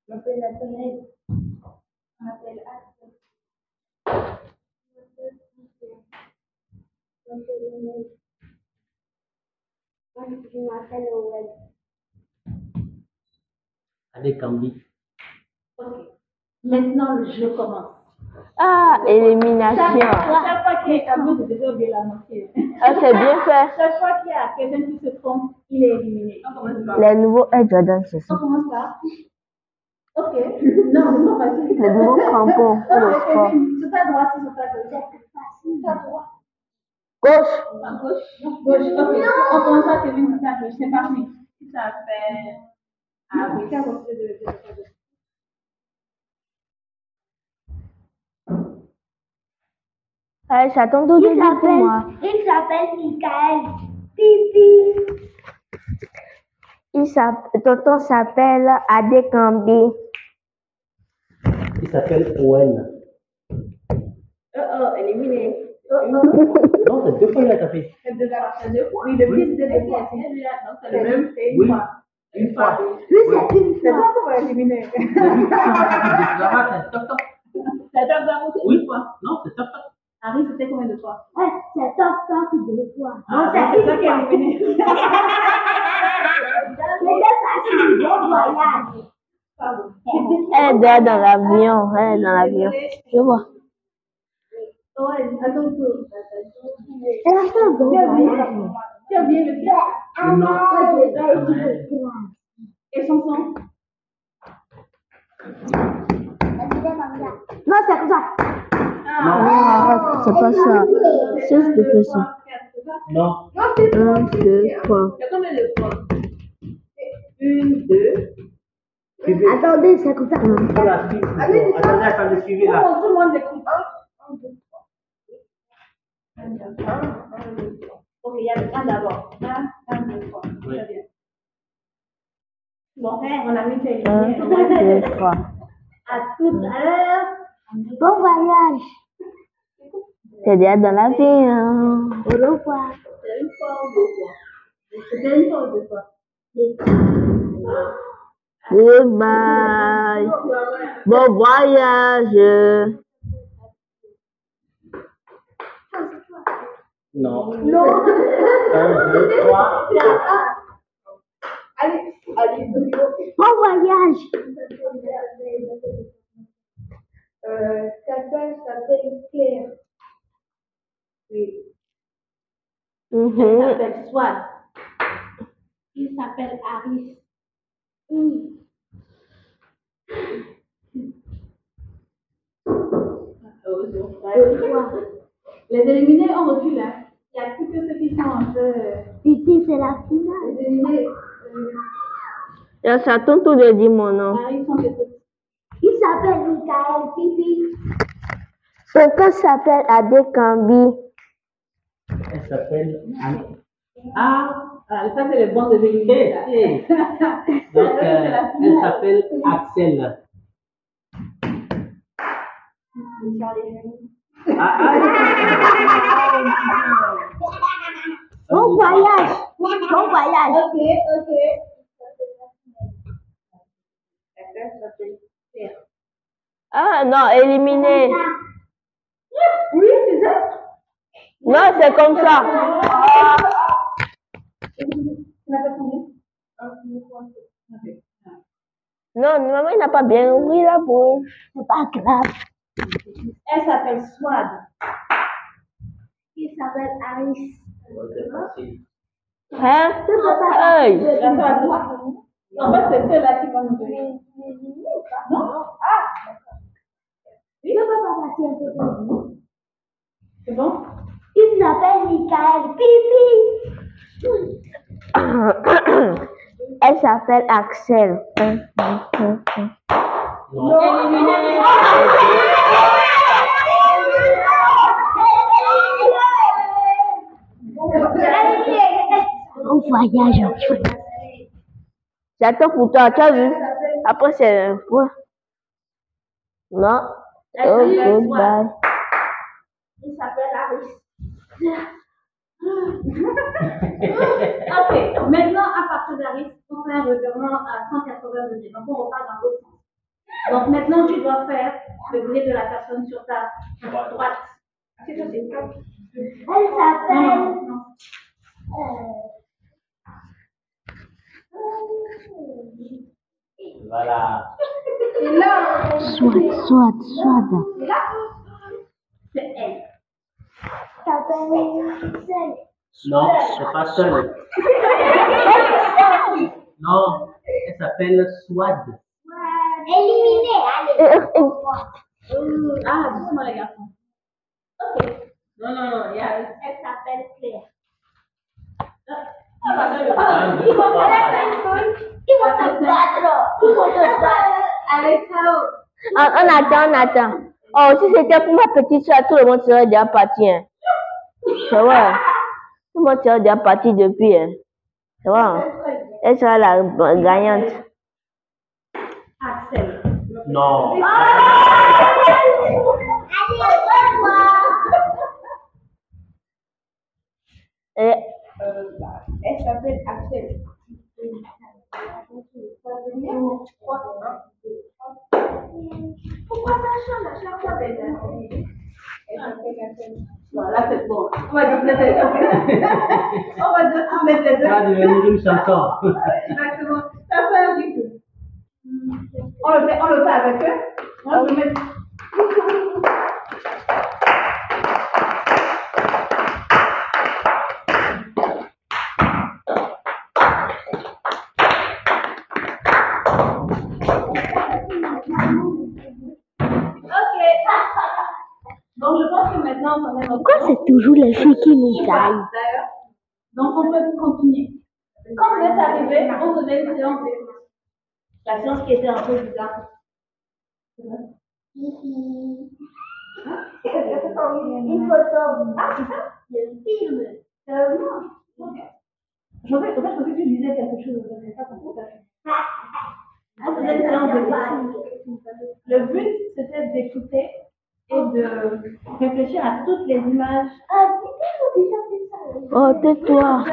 Je m'appelle Antoinette. Je m'appelle Axel. Je m'appelle Cynthia. Je m'appelle Je m'appelle Owen. Adi Kambi. Ok. Maintenant, le jeu commence. Ah, élimination. Chaque fois qu'il tableau, déjà la. Ah, c'est bien fait. Chaque fois qu'il y a quelqu'un qui se trompe, il est éliminé. On commence par. Les nouveaux Air Jordan, c'est ça. On commence par. Ok. Non, c'est pas facile. Les nouveaux crampons pour le Non, sport. C'est pas droite, c'est pas gauche. C'est pas droite. Gauche. À gauche. Gauche, ok. On commence par Kevin, c'est à gauche. C'est parti. Il s'appelle. Ah oui, c'est bon, c'est de- de- de- de- Allez, c'est de dire pour moi. Il s'appelle Michael. Pipi. Il s'appelle, tonton s'appelle Adekambi. Il s'appelle Owen. Oh oh, éliminé. Oh oh. Non, c'est deux fois qu'il a tapé. C'est deux fois. C'est deux fois. Oui, le fils de deux fois. C'est celui-là. Donc, c'est le même. C'est une Oui. fois. Une fois. Lui, c'est une C'est fois. toi qu'on va éliminer. Ça c'est. C'est c'est Oui. une fois. Non, c'est. Harry, c'était combien de fois? Ouais, c'est top, top, deux fois. Ah, Non, c'est. C'était facile. Bon voyage. Pardon. Elle est déjà dans l'avion. Elle est dans l'avion. Je vois. Elle a fait un bon voyage. tu as oublié le. Ah. Et son sang? Non, c'est comme ça. Ah, Ah, c'est pas ça. C'est ce que fait ça. Non. Un, deux, trois. Il y a combien de Une, deux. Attendez, ça. Faut la suivre. plutôt. Attendez, attendez, suivez là. Tout le monde écoute. Ok, il y a le un d'abord. Un, un, deux, trois. Oui. Très bien. Bon, on a mis tes Un, éliminé. deux, trois. À tout à l'heure. Bon voyage. C'est déjà dans l'avion. Au revoir. C'est une fois ou deux fois C'était une fois ou deux fois Goodbye. Bon voyage. Non. Non. Un, deux, trois, quatre. Allez, allez. Bon voyage. Euh, quelqu'un s'appelle Claire. Oui. Il Mhm. s'appelle Swan. Il s'appelle Harris. Les éliminés, on recule. Hein. Il n'y a plus que ceux qui sont un peu. euh, Ici, c'est la finale. Les éliminés, euh, Et C'est à ton tour de dire mon nom. Harris sont des petits. Il s'appelle Michael Pipi. Tonton s'appelle Adekambi. Elle s'appelle Anne. Ah, ah, ça c'est le bon des éliminés. là. Eh, eh. Donc, euh, elle s'appelle Axel. Ah, ah, Bon voyage. Bon voyage. Ok, ok. Ah non, éliminé. Oui, c'est ça. Non, c'est comme ça. Ah. Non, maman, il n'a pas bien ouvert la bouche. C'est pas grave. Elle s'appelle Swad. Il s'appelle Alice. Hein? Hey! En fait, c'est celle-là qui va nous donner. Non Ah Il ne peut pas passer un peu plus vite. C'est bon Il s'appelle Michael Pipi. Elle s'appelle Axel. Non. Bon voyage. J'attends pour toi, tu as vu? Après, c'est un point. Non. Oh, goodbye. Il s'appelle Ok, maintenant à partir d'Harris, on fait un revirement à 180 degrés. Donc on repart dans l'autre sens. Donc maintenant tu dois faire le bruit de la personne sur ta droite. C'est ça, c'est. Elle s'appelle. Non, non. Voilà. Et là, Soit, soit, soit. là, seul. Non, c'est pas seul. Non, elle s'appelle Swad. Éliminé, allez. Euh, euh, Ah, doucement les garçons. Ok. Non, non, non, il y a. Elle s'appelle Claire. Ah, bah, non, Un, deux, Ils vont même chose. Ils vont te battre. Ils vont te battre. Avec ça. On, on attend, on attend. Oh, si c'était pour ma petite soeur, tout le monde serait déjà parti. Hein. C'est vrai. Tout le monde déjà parti depuis. Hein. C'est vrai. hein. Elle sera la gagnante. Axel. Non. Au revoir. Et, Elle s'appelle Axel. Pourquoi ça change à chaque fois Elle s'appelle Axel. Bon, là, c'est bon. On va dire mettre les deux. On va dire les deux. Ça va devenir une chanson. Exactement. Ça fait un. On le fait, on le fait avec eux. On le met. Ok. Donc, je pense que maintenant, on va pourquoi c'est toujours les filles qui nous gagnent donc on peut continuer. Quand vous êtes arrivé, on faisait une séance d'écoute. La séance qui était un peu bizarre. Une photo. Ah, c'est ça? Le film. Sérieusement Ok. Je en fait, je pensais que tu disais quelque chose de ça pour ça. On faisait une séance. Le but, c'était d'écouter et de réfléchir à toutes les images Ah, c'est déjà fait ça. Oh, tais-toi.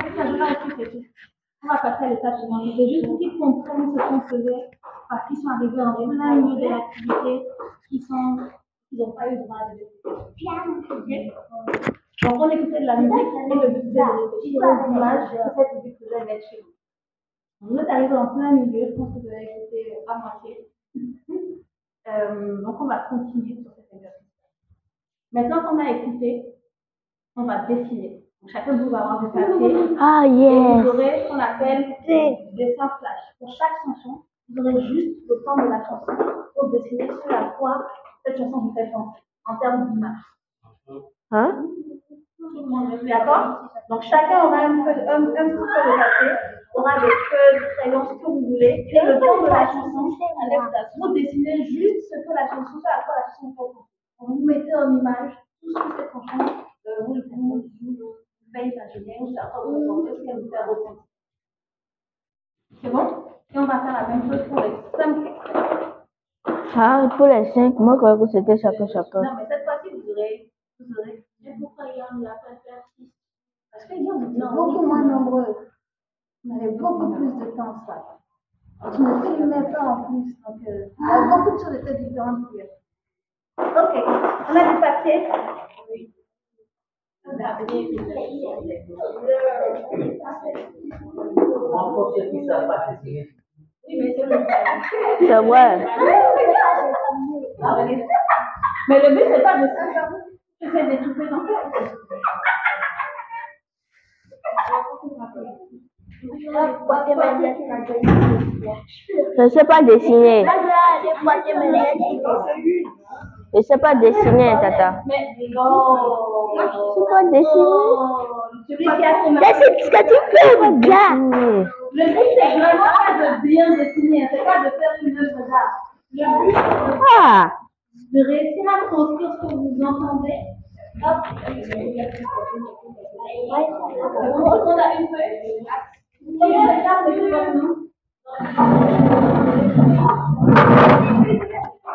On va passer à l'étape suivante. C'est juste pour qu'ils comprennent ce qu'on faisait parce qu'ils sont arrivés en plein milieu de l'activité, qu'ils sont, ils n'ont pas eu le droit de l'écouter. Ok Donc on écoutait de la musique et le but c'était de réfléchir aux images que cette musique faisait mettre chez nous. Vous êtes arrivés en plein milieu, je pense que vous avez écouté à moitié. Euh, donc on va continuer sur. Maintenant qu'on a écouté, on va dessiner. Donc, chacun de vous va avoir du papier. Ah, Et vous yes. aurez ce qu'on appelle des dessins flash. Pour chaque chanson, vous aurez juste le temps de la chanson pour dessiner ce à quoi cette chanson vous fait penser en termes d'image. Hein? D'accord? Donc chacun aura un, peu, un, un petit peu de papier, aura des feuilles, des crayons, ce que vous voulez. Et le temps de la chanson, avec la- vous dessinez juste ce que la chanson, ce à quoi la chanson fait penser. Vous mettez en image tout ce que cette chanson euh, vous, vous, vous fait imaginer, vous ce qu'elle vous fait ressentir. C'est bon? Et on va faire la même chose pour les cinq extraits. Ah, pour les cinq, moi, je croyais que c'était chacun, chacun. Non, mais cette fois-ci, vous aurez. Vous aurez. Mais pourquoi hier, on l'a fait six Parce que hier, vous étiez beaucoup moins nombreux. On avait beaucoup plus de temps, ça. Tu ne filmais pas en plus, donc euh, beaucoup de choses étaient différentes hier. Ok, on a du papier. Oui. C'est vrai. Mais le but, c'est pas de ça. C'est d'étouffer dans Je ne sais pas dessiner. Je ne sais pas dessiner, tata. Mais non. Je ne sais pas dessiner. C'est ce que tu fais, regarde. Le but, c'est vraiment pas de bien dessiner, c'est pas de faire une œuvre d'art. Le but, c'est Ah, de réussir à transcrire ce que vous entendez. Hop. A une feuille. Combien de cartes de votre nom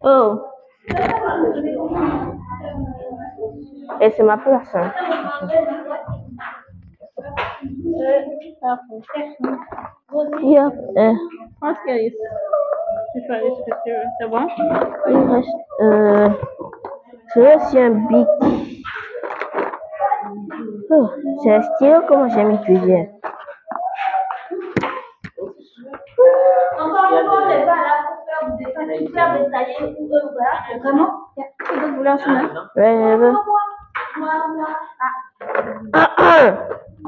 Oh, esse é uma plaça. Okay. Yep. Euh, Je pense qu'il y a Tu choisis ce que tu veux. C'est bon? il reste. Euh, je veux aussi un bic. Oh, c'est un stylo, comment? J'aime utiliser. Encore une fois, on n'est pas là pour faire du dessin super détaillé ou voilà. Vraiment, il y a couleurs sur là. Ouais, je veux. Ah.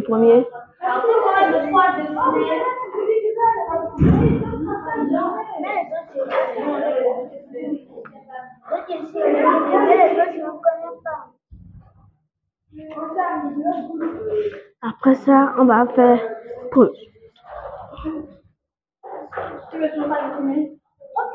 trois dessiner. Après ça, on va faire pause. Tu veux toujours pas dessiner Ok.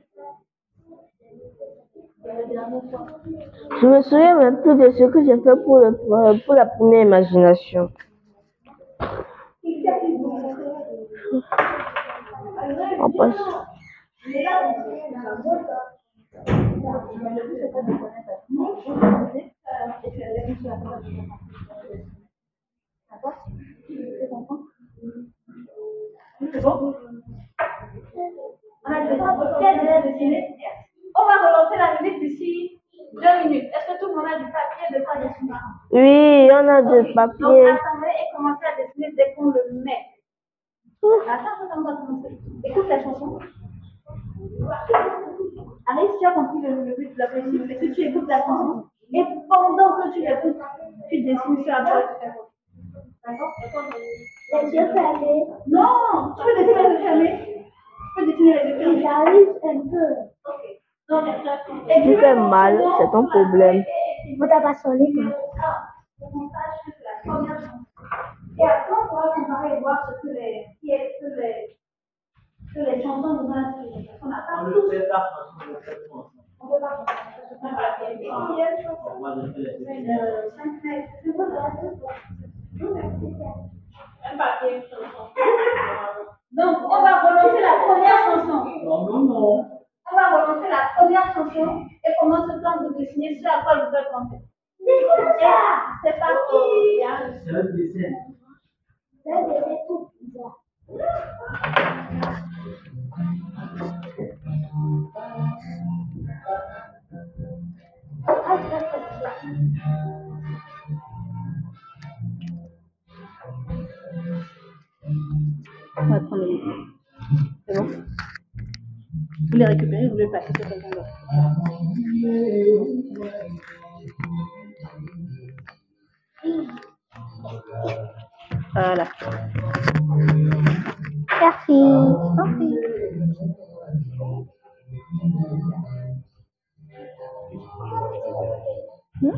Je me souviens même plus de ce que j'ai fait pour, le, pour la première imagination. On passe. C'est bon On a déjà dessiné. On va relancer la musique d'ici deux minutes. Est-ce que tout le monde a du papier de quoi dessiner Oui, on a du Donc papier. attendez et commencez à dessiner dès qu'on le met. Attends, attends, on va commencer. Écoute la chanson. Alice, tu as compris le, le but de la poésie, c'est que tu écoutes la chanson. Et pendant que tu l'écoutes, tu dessines sur la toile. D'accord? Les yeux fermés. Non, tu peux dessiner les yeux fermés. Tu peux dessiner les yeux fermés. J'arrive un peu. Ok. Tu fais mal, c'est ton problème. Vous t'as pas sonné. Ah, on. Et après, on pourra comparer et voir ce que les, qui est ce que les, que les chansons nous ont inspiré. Parce qu'on n'a pas On tous, pas on peut pas comparer. parce que c'est pas la même. Et il y a une chanson, Moi, je fais les euh. C'est quoi, une chanson. Donc, on va relancer la première chanson. Non, non, non. On va relancer la première chanson et pendant ce temps, vous dessinez ce à quoi vous faites penser. C'est parti. hein. C'est le dessin. C'est tout bizarre. Ah, ça, c'est bizarre. On va prendre le C'est bon? Vous les récupérez, vous les passez sur quelqu'un d'autre. Voilà. Merci. Merci. Donc,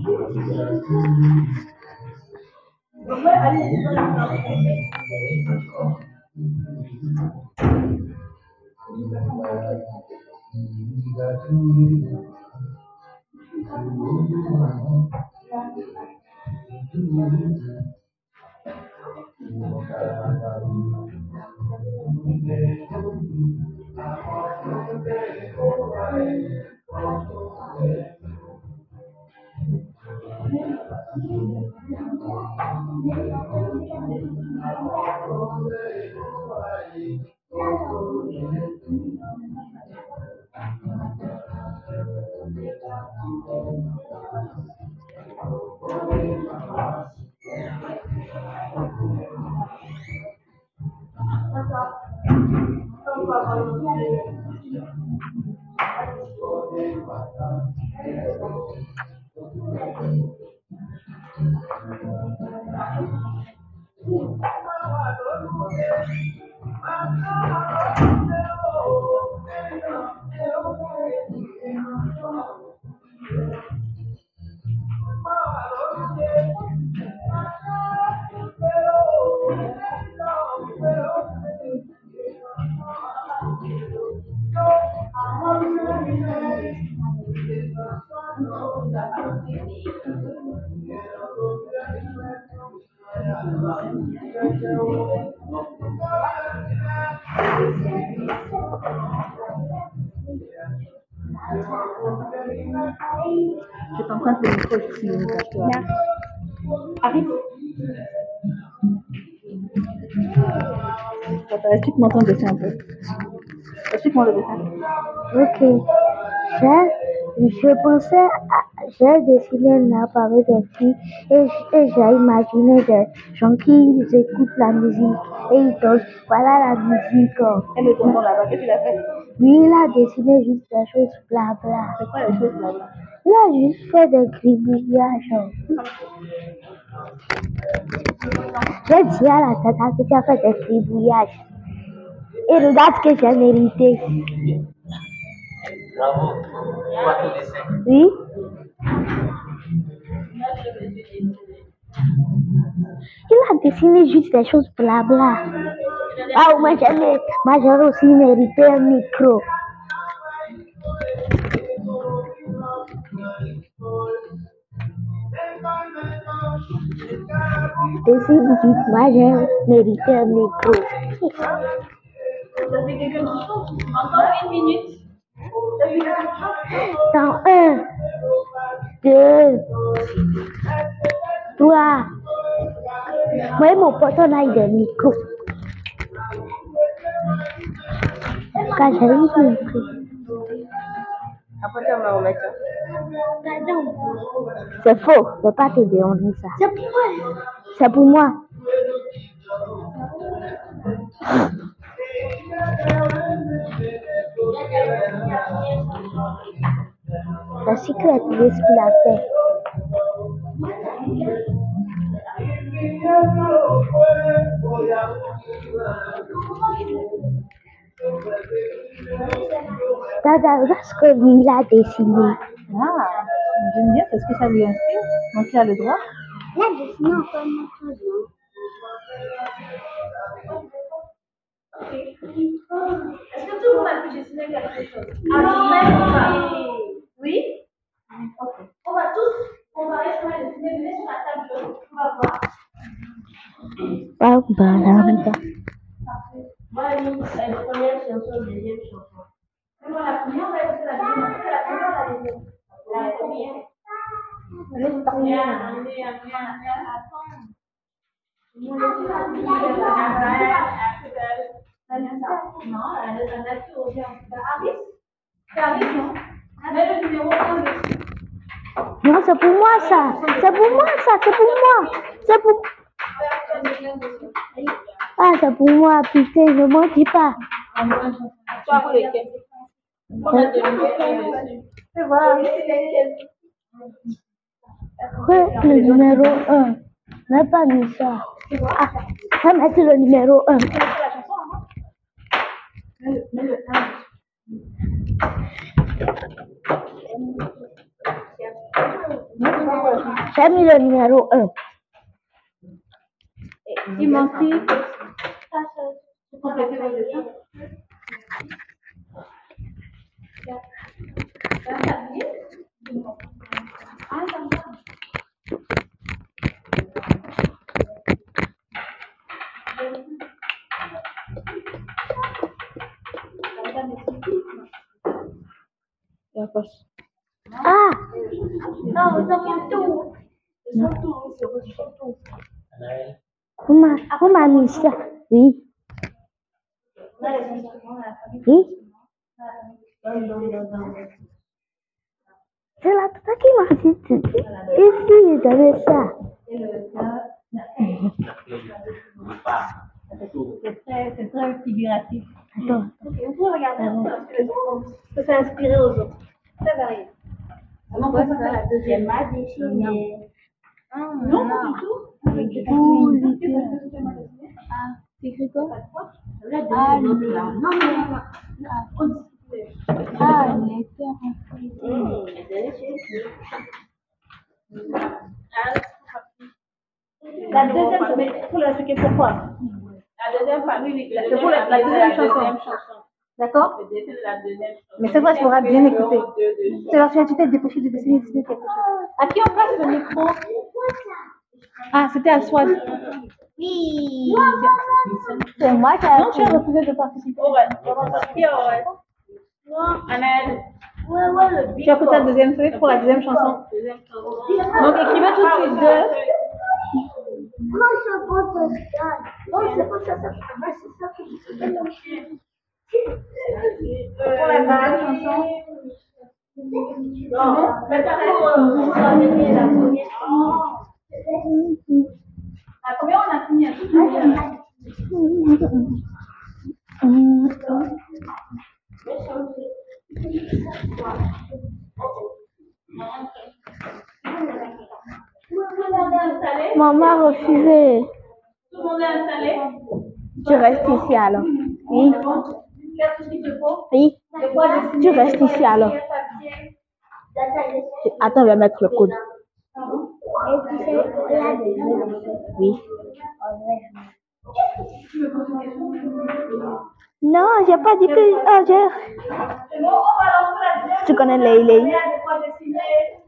explique-moi ton dessin un peu. Explique-moi le dessin. Ok. J'ai, je pensais, à- j'ai dessiné un avec des filles et, j- et j'ai imaginé des gens qui écoutent la musique et ils dansent. Voilà la musique. Et le tonton là-bas, qu'est-ce qu'il a fait? Lui, il a dessiné juste des choses blabla. C'est quoi les choses là-bas Il a juste fait des gribouillages. J'ai dit à la tata que tu as fait des gribouillages. Et regarde ce que j'ai mérité. Bravo. Pour ton dessin. Oui. Il a dessiné juste des choses blabla. Ah, moi j'ai mé- moi, j'ai aussi mérité un micro. Dessine vite, moi j'ai mérité un micro. Ça fait quelqu'un qui chante. Encore une minute. Dans un, deux, trois. Moi et mon pote, on a eu des micros. Quand le micro. Après, tu vas remettre ça. C'est faux, c'est pas t'aider, on dit ça. C'est pour moi. C'est pour moi. La secret, c'est ce qu'il a fait. Dada, regarde ce que lui, il a dessiné? Ah, j'aime bien, c'est ce que ça lui inspire. Donc il a le droit. A dessiné encore une chose. Est-ce que tout le monde a pu dessiner quelque chose Alors même ou pas Oui Ok. On va tous, on va rester à dessiner. Venez sur la table jaune. On va voir. Bam. Moi, la première chanson, deuxième chanson. Mais moi, la première, on va écouter la deuxième. La première, deuxième. La première. La première, attends. Moi, je suis la première. Non, la. Harris C'est Harris, non Mets le numéro 1 dessus. Non, c'est pour moi ça. C'est pour moi ça. C'est pour moi. C'est pour. Ah, c'est pour moi. Putain, ne mentis pas. Toi, pour lequel On a deux numéros dessus. C'est voilà. Ouais, le numéro 1. N'a pas mis ça. Ah, ça le numéro 1. J'ai mis le numéro 1. Il manquait. Complétez votre dessin. poche. Ah, Non, vous avez tout. Le surtout, oui, c'est le surtout. Anaël, vous m'a- vous m'avez mis ça. Oui, Là, les instruments, la famille. oui. Non, non, non, non. C'est la tata qui m'a dit. tu- Ici, j'avais ça. C'est très, c'est très figuratif. Attends. Ok, vous pouvez regarder un peu parce que les autres ça s'est inspiré aux autres. Très varié. Comment on ça la deuxième. Non, pas du tout. Avec des C'est écrit quoi? La deuxième autre là. Non, non, non, non. Ah, les La deuxième, mais pour la c'est pourquoi La deuxième famille, oui, C'est pour la- la deuxième chanson. D'accord la deuxième chanson. Mais cette fois, il faudra bien écouter. C'est lorsque tu t'es dépêché de dessiner, dessiner quelque chose. À qui on passe le micro? Ah, c'était à Swaz. Oui. C'est moi qui ai Non, tu as refusé de participer. Ouais. Qui aurait Anaël. Ouais, ouais, le Tu as fait ta deuxième feuille pour la deuxième chanson. Deuxième chanson. Donc, écrivez tout de suite deux. Moi, je pense ça. Oh, c'est pas ça, ça. Ah, c'est ça que je fais. Pour la deuxième chanson. Non, mais t'as pour vous amener la première. À combien on a fini à tout le Maman a refusé. Tout le monde est installé Tu restes ici alors. Oui. Oui. Tu restes ici alors. Attends, je vais mettre le code. Oui. Non, j'ai pas dit que. Oh. Tu connais les Il y les. a de quoi dessiner.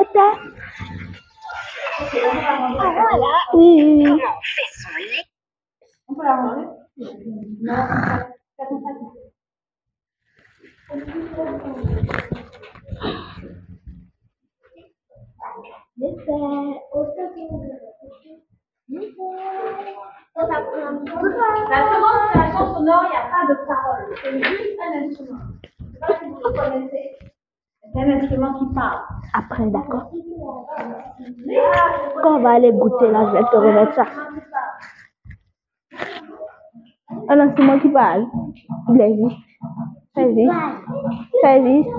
Et à l'aise, et concentré. Attends. Oui, oui, oui. On peut la Non, ça. La seconde création sonore, il n'y a pas de parole. C'est juste un instrument même instrument qui parle. Après, d'accord. Quand on va aller goûter là, je vais te remettre ça. Un instrument qui parle. Il existe. Ça existe. Ça existe.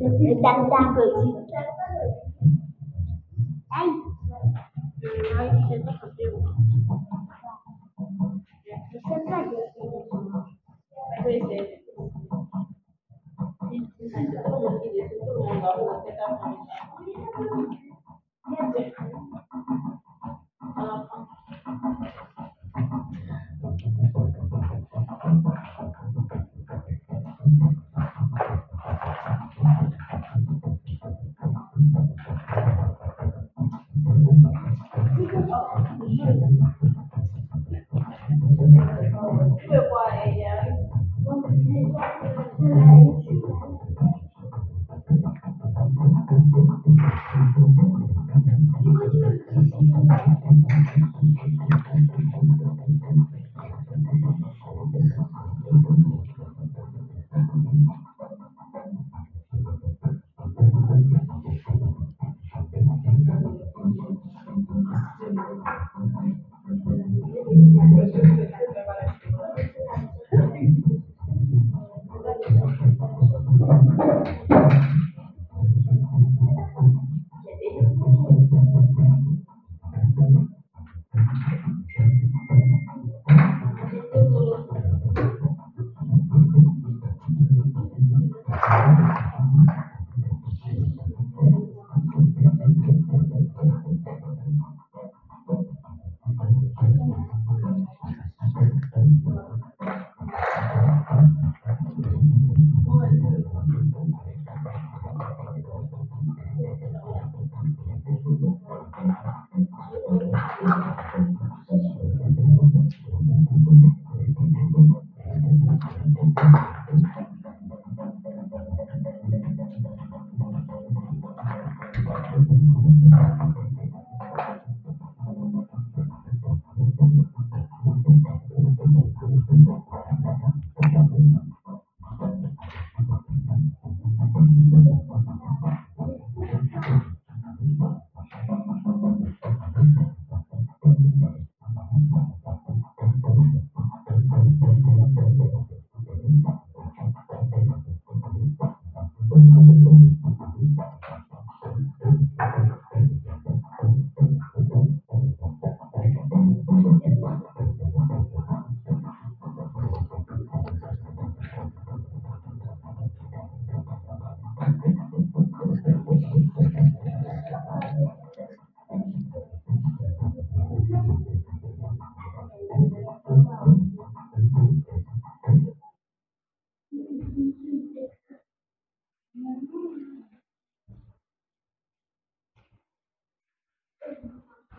Le petit.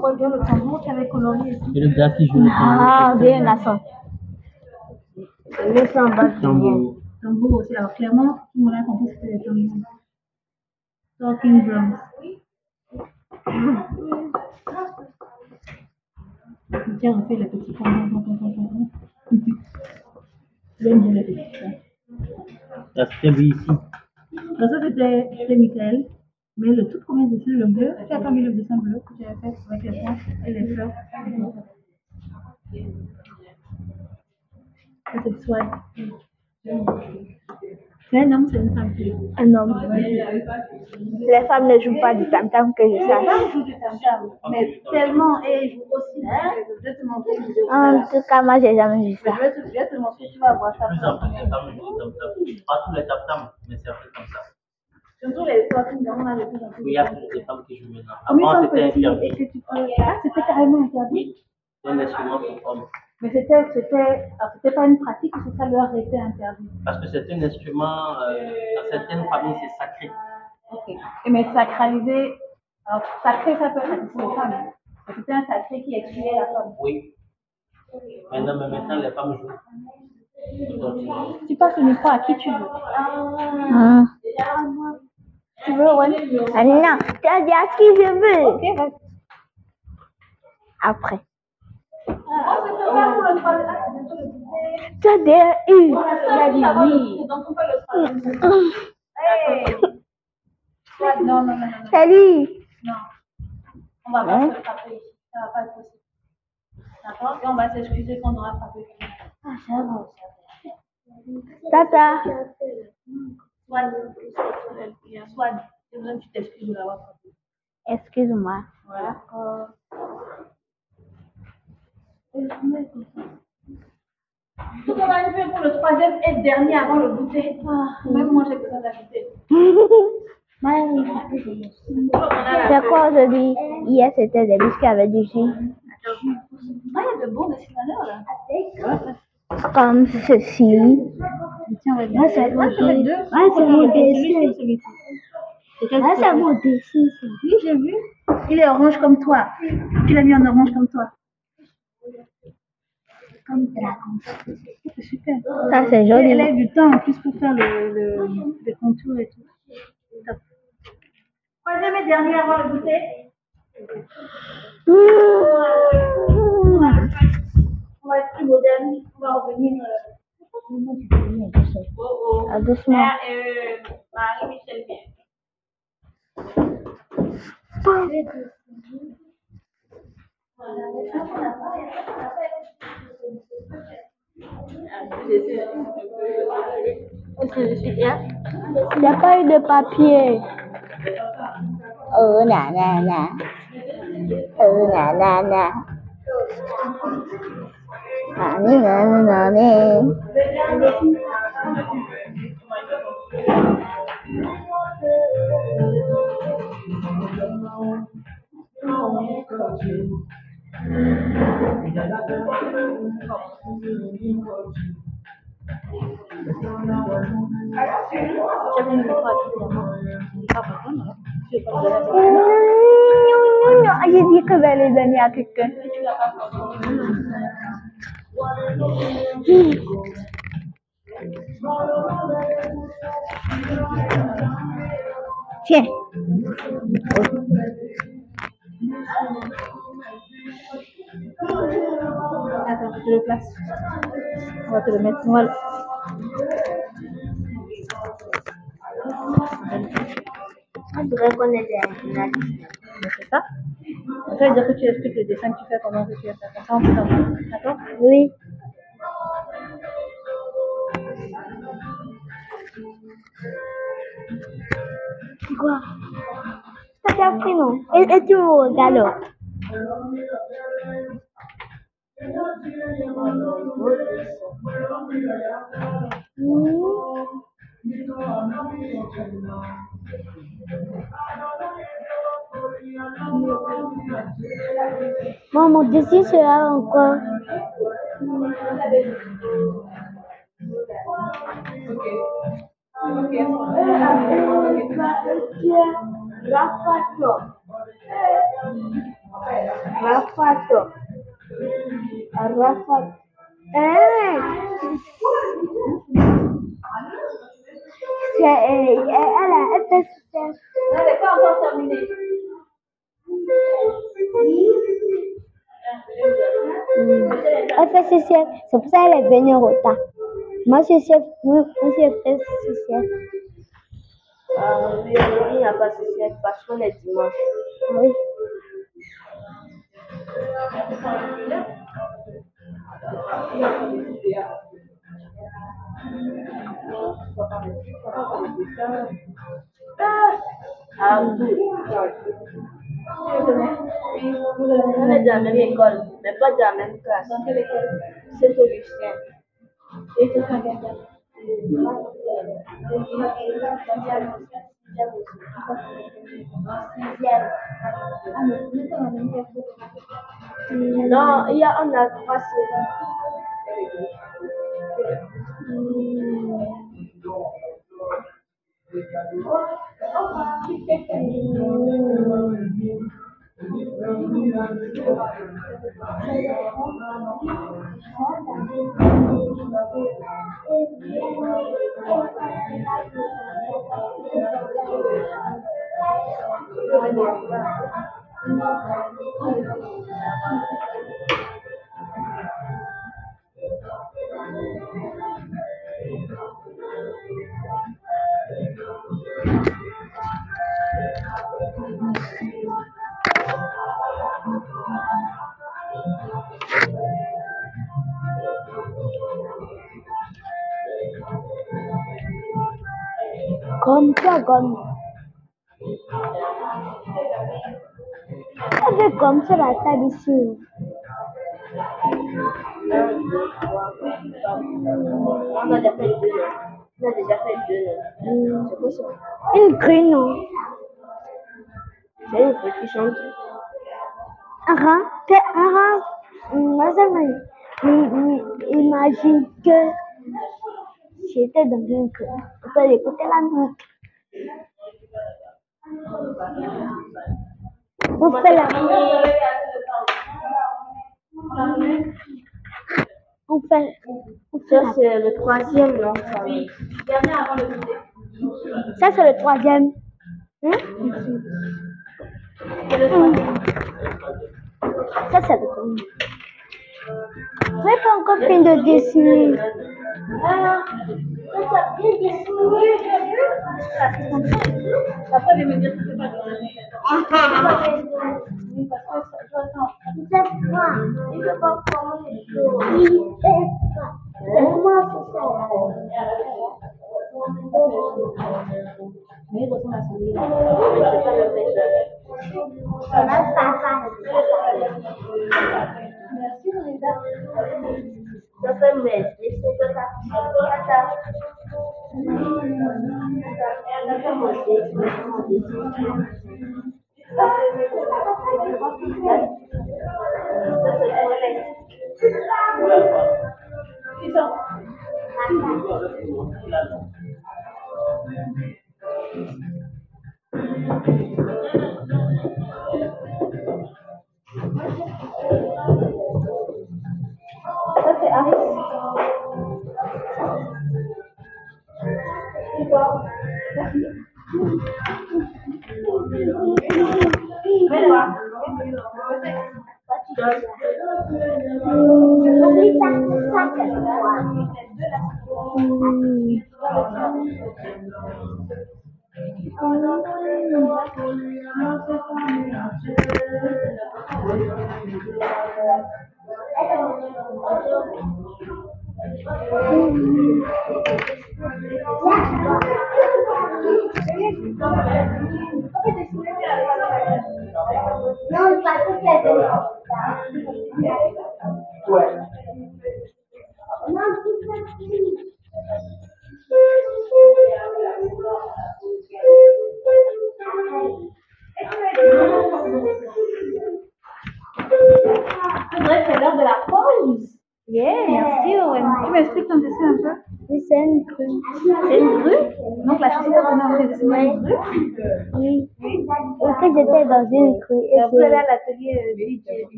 voit bien le tambour qui avait et le gars qui joue le Ah, bien, c'est bien. tambour. Tambour aussi. Alors clairement, tout le monde a compris que c'était les tambours. Talking drums. Tiens, on fait les petits points. J'aime bien les petits points. Ça c'était lui ici. Donc ça, c'était c'était Michael. Mais le tout premier dessin, le bleu, tu as pas mis le dessin bleu que j'avais fait avec les points et les fleurs. C'est Swag. C'est un homme, c'est une femme. Un homme. Les femmes ne jouent pas du tam-tam que je sache. femme joue du tam-tam, mais tellement, et elle joue aussi. Je vais te montrer En tout cas, moi, j'ai jamais vu Je ça. je vais te montrer, tu vas voir ça. Plus en plus les femmes jouent tam tam. Pas tous les tam tam, mais c'est un peu comme ça. Surtout les on a de plus en plus. Oui, il y a plus de femmes qui jouent maintenant. Avant c'était interdit. Ah, c'était carrément interdit. Oui, c'est un instrument pour hommes. Mais c'était, c'était, c'était pas une pratique, c'est ça leur était interdit. Parce que c'est un instrument, euh, dans certaines familles, c'est sacré. Ok. Et mais sacralisé, alors sacré, ça peut être pour les femmes. Mais C'était un sacré qui excluait la femme. Oui. Maintenant, mais maintenant, les femmes jouent. Tu passes le micro à qui tu veux. Ah. Tu veux, ouais. Ah non, tu as dit à qui je veux. Ok, vas-y. Après. Ah, c'est pas pour le troisième. C'est bientôt le goûter. Tu as déjà eu. Il a dit oui. Donc, on fait le troisième. Hey. Ouais, Non, non, non, non. non. Salut. Non. On va pas se frapper. Ça va pas être possible. D'accord Et on va s'excuser qu'on aura frappé. Ah, ça va. Tata. Swan. Swan. J'ai besoin que tu t'excuses de l'avoir frappé. Excuse-moi. Voilà. Tout on va faire pour le troisième et dernier avant le goûter. Même moi, j'ai besoin d'ajouter. C'est quoi aujourd'hui? Hier, c'était des biscuits avec du jus. Ah, il y a de bons dessinateurs là. Comme ceci. Tiens, regarde. Ah. Ah, c'est mon Celui-ci, dessin. celui-ci. C'est quel Ah, c'est couleur mon dessin. ça. Oui, j'ai vu. Il est orange comme toi. Tu l'as mis en orange comme toi. Comme dragon. C'est super. Ça, c'est Et elle a joli. eu du temps en plus pour faire le, le, le contour et tout. Top. Troisième et dernier avant le goûter. On va être plus moderne. On va revenir. Euh, Euh, Marie-Michel vient. Il n'y a pas eu de papier. Oh, na, na, na. Oh, na, na, na. Ah, ni, na, na, na, ni. J'ai dit que je vais les donner à quelqu'un. Tiens. Attends, je le place. On c'est ça. Veut dire que tu expliques le dessin que tu fais pendant que tu ça. Comme ça, on peut. D'accord? Oui. Quoi? Ça t'a pris, non et, et tu me regardes. Hmm. Moi, mon dessin sera encore. Arafat. Arafat. Eh, c'est, euh, elle n'est pas encore fait CCF, c'est pour ça qu'elle est venue en retard. Moi, oui, moi, j'ai fait CCF. Ah oui, il n'y a pas parce qu'on est dimanche. Oui. Ah oui. On est de la même école, mais pas de la même classe. Dans quelle école? C'est Augustin. Et tu Ah. Non, il y a, on a trois séries. Comme ça, comme. Elle fait comme ça la table ici. On a déjà fait deux. là. On a déjà fait deux. là. C'est quoi ça? Une non? C'est une fille qui chante. Ara, que Ara, moi, ça m'a. i- i- Imagine que j'étais dans un club. On peut écouter la musique. On fait la On fait. On fait Ça, c'est le troisième, non? ça. Oui, dernier avant le goûter. Ça, c'est le troisième. Hein? C'est le troisième. Ça, c'est le premier. Vous n'avez pas encore fini de dessiner. Ah, Après, de me dire que c'est pas Merci. Ça fait mes. Et c'est que food.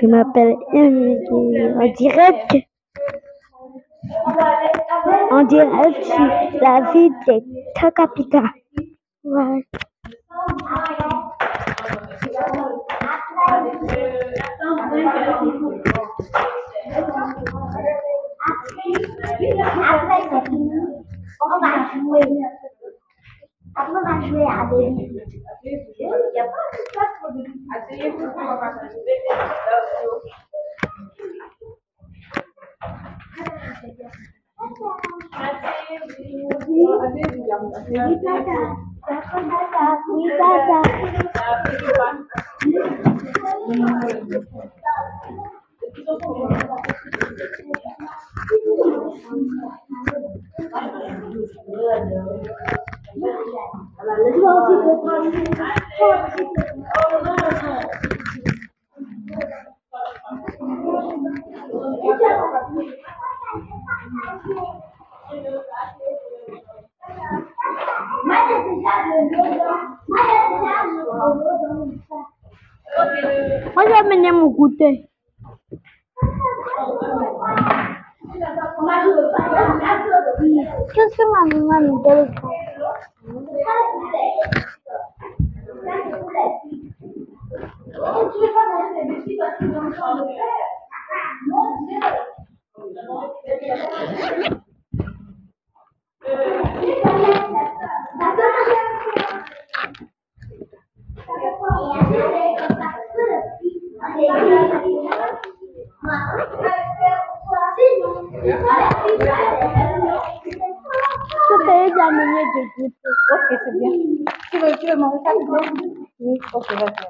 Je m'appelle en direct. En direct sur la ville de Takapita. Ouais. Après, on va jouer. Après, on va jouer à des informações do bebê. Ok, c'est bien. Tu veux, tu veux manger ça Oui, ok.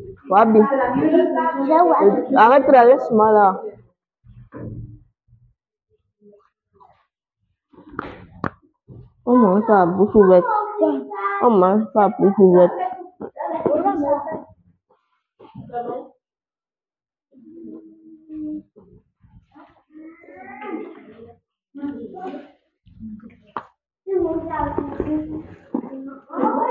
Wabi. Arrête travesman la. Oman sa apou sou vet. Oman sa apou sou vet. Oman sa apou sou vet.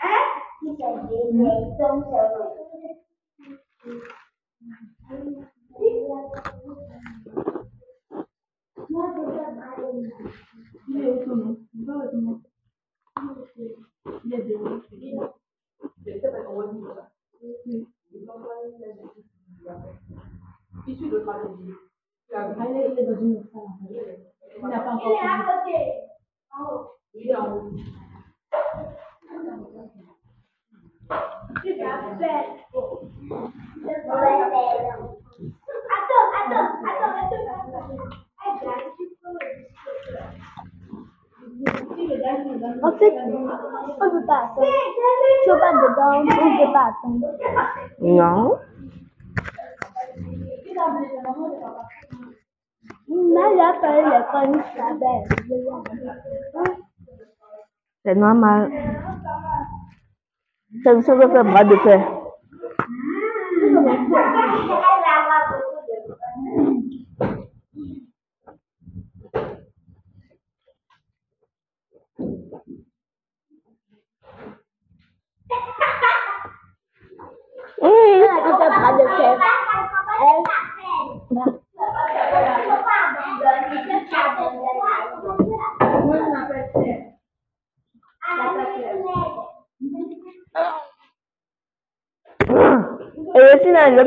Wabi. J'ai ouais. Arrête de laisse moi là. On mange ça à bouche ouverte. On mange ça à bouche ouverte. En fait, on ne peut pas attendre. Si on va dedans, on ne peut pas attendre. Non. Là, il a Obrigado, velho. Eu é velho. Adão, É de flores. Chupa dom. Não. Melhor para ele quando está. nó mà. Từng sự việc mà được rồi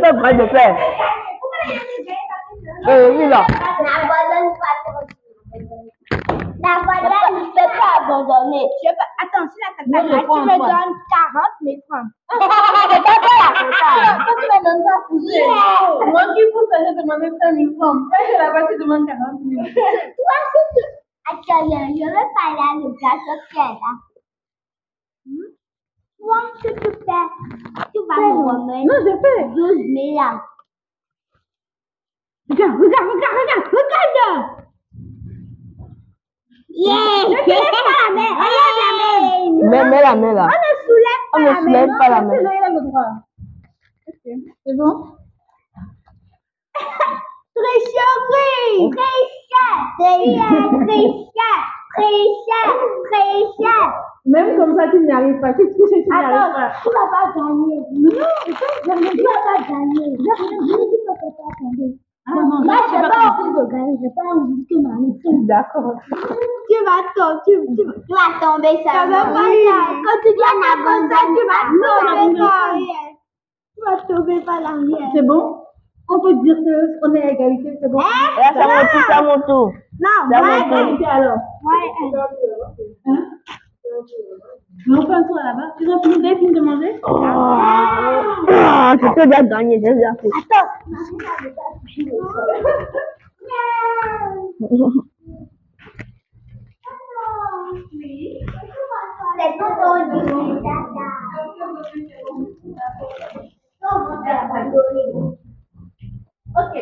aussi là, je veux pas bras de fer. Et aussi là. N'abandonne pas trop. N'abandonne, ne peux pas abandonner. Je pas. Attends, si la je tata, tu me point. donnes 40, mais 30. C'est pas toi la comptable. Toi, tu m'as même pas poussé. Moi qui pousse, j'ai demandé 5 000 francs. Quand je là-bas, tu demandes 40 000. Toi, si tu... Attends, je veux parler à le gâteau qui est là. Toi, si tu fais, tu vas me remettre Non, je fais. 12 000 là. Regarde, regarde, regarde, regarde, regarde. Yeah! Ne soulève pas la main. Regarde la main. Mets, mets la main là. On ne soulève On pas la main. soulève pas la main. C'est là, il a le droit. Ok, c'est bon! Tricheur! Tricheur! Tricheur! Tricheur! Même comme ça, tu n'y arrives pas. Tu tu n'y arrives Attends, pas. tu vas pas gagner. Non, tu vas pas gagner. Je dis que tu ne peux pas gagner. Ah non, Moi, ça, j'ai c'est pas pas envie de gagner. J'ai pas envie que ma tombe. D'accord. Tu vas tomber. Tu, tu, tu vas tomber ça. Ça veut pas ça. Quand tu gagnes à comme ça, tu vas tomber par l'arrière. Tu vas tomber par l'arrière. C'est bon? On peut dire qu'on est à égalité, c'est bon Et là, c'est à mon tour, c'est à mon tour. Non, C'est à moi. Égalité alors. Ouais, Hein? Mais on fait un tour là-bas. Tu as fini, vous avez fini de manger Ah, j'ai déjà gagné, j'ai déjà ton Ok.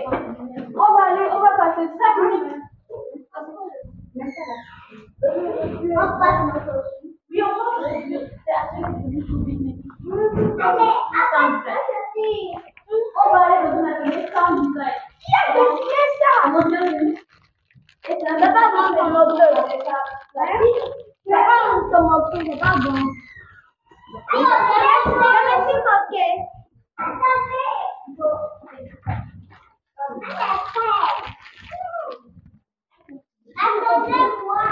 On va aller, on va passer 5 minutes. Oui, on va. On va aller dans un atelier sans design. Qui a dessiné ça? On a bien vu. Et ça n'a pas bon ton autre. C'est ça. C'est pas ton autre, c'est pas bon. Ah, je vais manquer. Attendez-moi.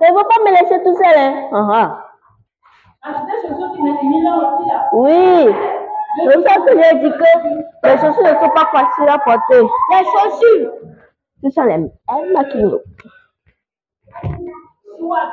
Mais faut pas me laisser tout seul, hein. Ah, ah. Ah, là. Oui. Pour ça que j'ai dit que les chaussures ne sont pas faciles à porter. Les chaussures. Ce sont les El Maquino. Soit.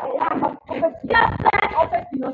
Silence, s'il vous plaît. Silence, s'il vous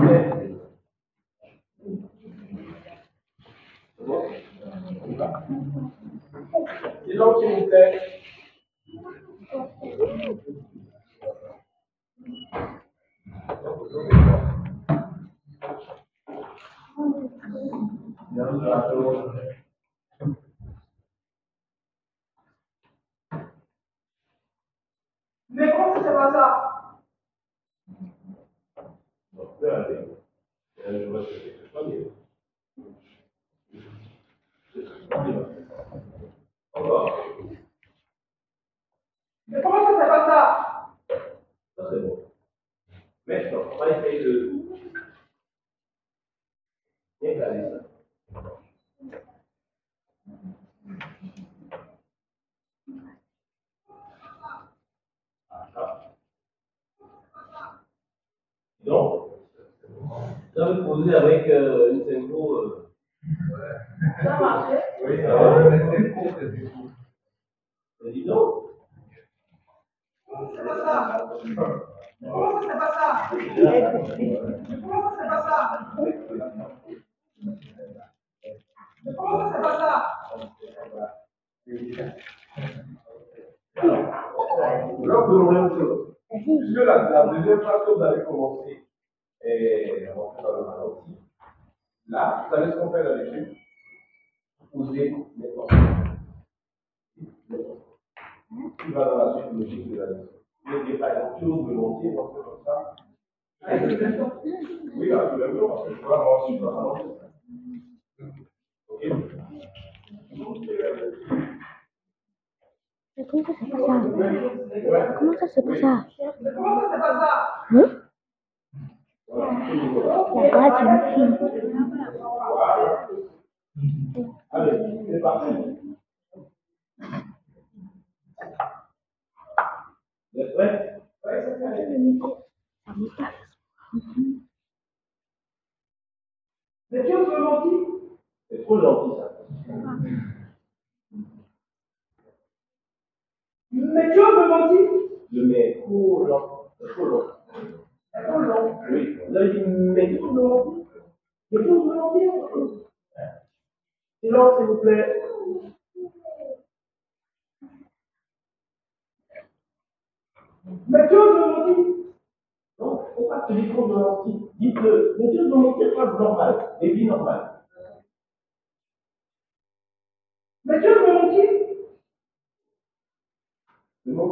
plaît. Mais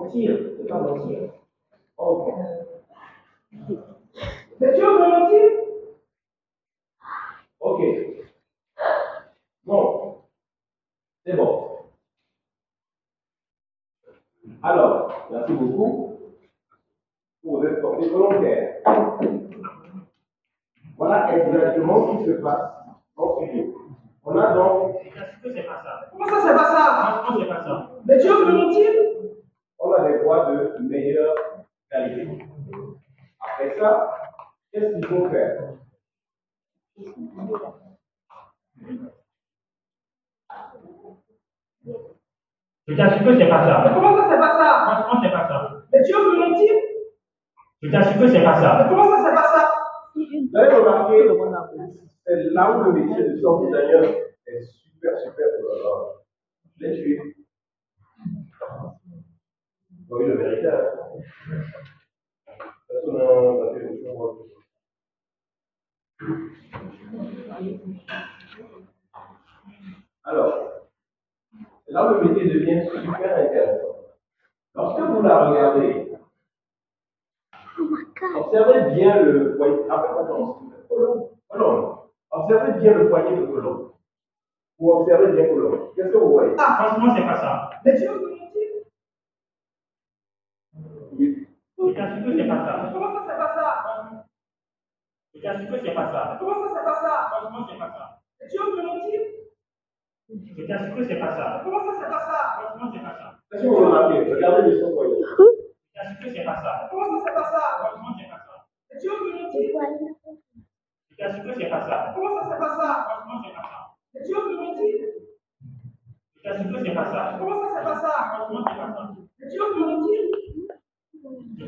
mentir, c'est pas mentir. Ok. Mais tu veux mentir Ok. Bon. C'est bon. Alors, merci beaucoup pour porté volontaire. Voilà exactement ce qui se passe en studio. On a donc, c'est pas ça? Comment ça, c'est pas ça? C'est pas ça. Mais tu veux mentir on a des voix de meilleure qualité. Après ça, qu'est-ce qu'il faut faire? Je t'assure que c'est pas Mais ça. comment ça, c'est pas ça? Franchement, c'est pas ça. Mais tu veux mentir? Je t'assure que c'est pas Mais ça. comment ça, c'est pas ça? Vous avez remarqué, c'est là où le métier de sound designer est super, super. euh, Je l'ai tué. Oui, le vérité. Personne n'a battu le jour. Alors, là le métier devient super intéressant. Lorsque vous la regardez, observez bien le attends, colonne. Colonne. Observez bien le poignet de colonne. Ou observez bien colonne. Qu'est-ce que vous voyez? Franchement, c'est pas ça. Mais tu t'assure que c'est pas ça. Comment ça, c'est pas ça Je t'assure que c'est pas ça. Comment ça, c'est pas ça Franchement, c'est pas ça. Mais tu veux mentir Je t'assure que c'est pas ça. Comment ça, c'est pas ça Franchement, c'est pas ça. Que vous Regardez. Je t'assure que c'est pas ça. Comment ça, c'est pas ça Franchement, c'est pas ça. Mais tu veux mentir Je t'assure que c'est pas ça. Comment ça, c'est pas ça Franchement, c'est pas ça. Mais tu veux mentir Je t'assure que c'est pas ça. Comment ça, c'est pas ça Franchement, c'est pas ça. Mais tu veux mentir Le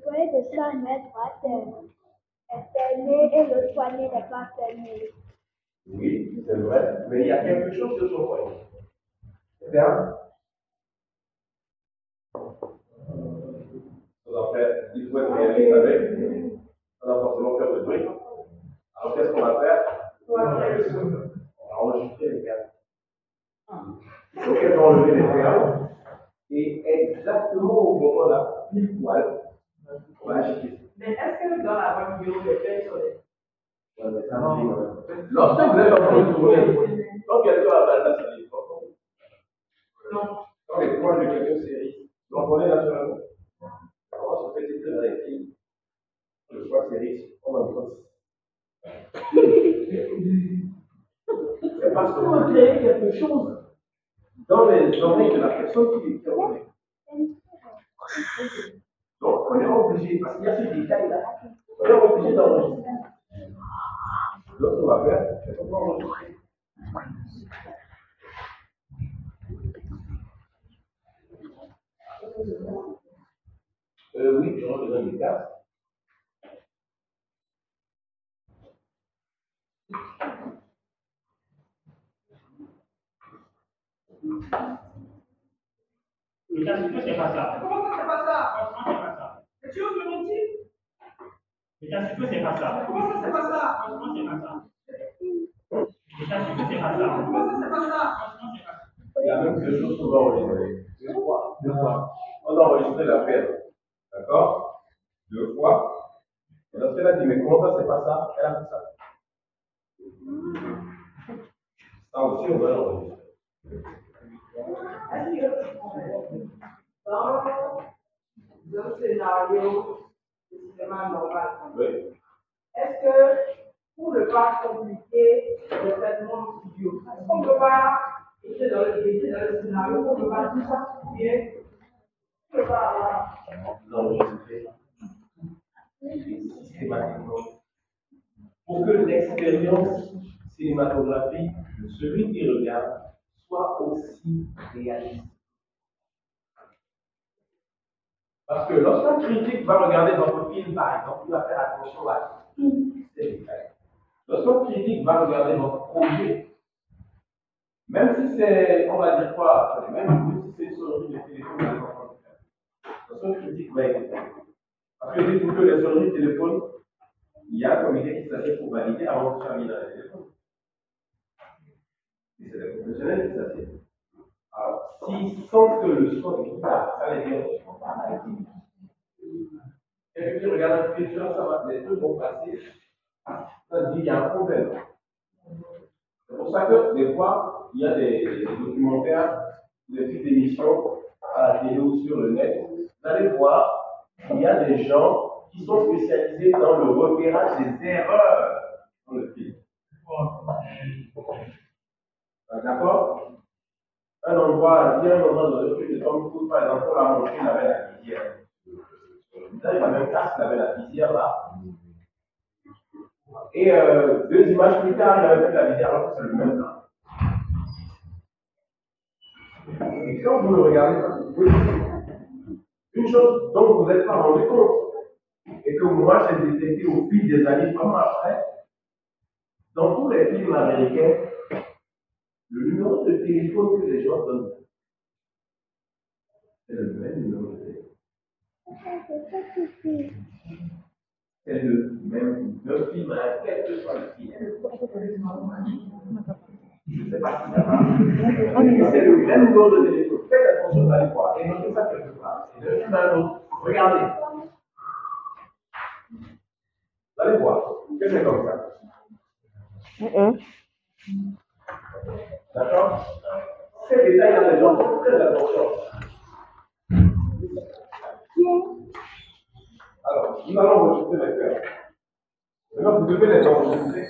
poignet de 100 mètres droite est fermé et le poignet n'est pas fermé. Oui, c'est vrai. Mais il y a quelque chose sur son poignet. C'est bien. Ça doit faire, il faut être réaliste avec. Ça doit forcément faire de bruit. Alors qu'est-ce qu'on va faire? On va enregistrer les perles. Faut qu'elles enlever les perles. Et exactement au moment là, pile poil, on va agiter. Mais est-ce que dans la bonne vidéo, les faits sur les. Même. Lorsque vous êtes en train de tourner, quand quelqu'un a balle, ça dit Non. Quand les points de quelqu'un série, vous l'entendez naturellement. Alors, ce petit peu rectiligne, le poids série, on en crosse. C'est parce qu'on veut créer quelque chose dans les oreilles de la personne qui interrogée. Donc, on est obligé, parce qu'il y a ce détail-là, on est obligé d'enregistrer. Donc, on va faire, c'est qu'on va enregistrer. Euh, oui, j'aurais besoin des casques. Mais t'as dit que c'est pas ça. Comment ça, c'est pas ça Franchement, c'est pas ça. Mais tu oses me mentir Mais t'as dit que c'est pas ça. Comment ça, c'est pas ça Franchement, c'est pas ça. Mais t'as dit que c'est pas ça. Comment ça, c'est pas ça Franchement, c'est pas ça. Il y a même deux choses qu'on doit enregistrer. Deux fois. Deux fois. On doit enregistrer l'appel. D'accord Deux fois. Et lorsqu'elle a dit, mais comment ça, c'est pas ça Elle a fait ça. Ça aussi, on doit l'enregistrer. Dans un scénario de cinéma normal, Oui. est-ce que pour ne pas compliquer le traitement studio, est-ce qu'on ne peut pas écrire dans le, dans le scénario, on ne peut pas tout ça studier, on ne peut pas avoir L'enregistrer. Systématiquement. Pour que l'expérience cinématographique de celui qui regarde soit aussi réaliste. Parce que lorsqu'un critique va regarder votre film, par exemple, il va faire attention à tous ces détails. Lorsqu'un critique va regarder votre projet, même si c'est, on va dire quoi, même si c'est une sonnerie de téléphone, lorsqu'un critique va écouter. Parce que dites-vous que les sonneries de téléphone, il y a un comité qui s'assied pour valider avant de faire dans les c'est les professionnels qui s'assiedent. Alors, s'ils sentent que le son est pas, ça les dérange. Et puis, regarde un film, ça va, les deux vont passer. Ça se dit, il y a un problème. C'est pour ça que, des fois, il y a des, des documentaires, des petites émissions à la télé ou sur le net. Vous allez voir, il y a des gens qui sont spécialisés dans le repérage des erreurs dans le film. D'accord un endroit, il y a un endroit dans le film de Tom Cruise, par exemple, pour la montrer, il avait la visière. Là, il va même casque, il avait la visière là. Et euh, deux images plus tard, il avait fait la visière alors que c'est le même là. Et quand vous le regardez, vous pouvez une chose dont vous n'êtes pas rendu compte, et que moi j'ai détecté au fil des années, comme après, dans tous les films américains, le numéro de téléphone que les gens donnent, c'est le même numéro de téléphone. C'est le même le film, hein, quel que soit le. Je ne sais pas si ça marche. C'est le même numéro de téléphone. Faites attention, vous allez voir. Et notez ça quelque part. C'est le film à l'autre. Regardez. Allez voir. Que c'est comme ça? D'accord? Ces détails-là, les gens très attention. Alors, nous allons enregistrer les cœurs. Maintenant, vous devez les enregistrer.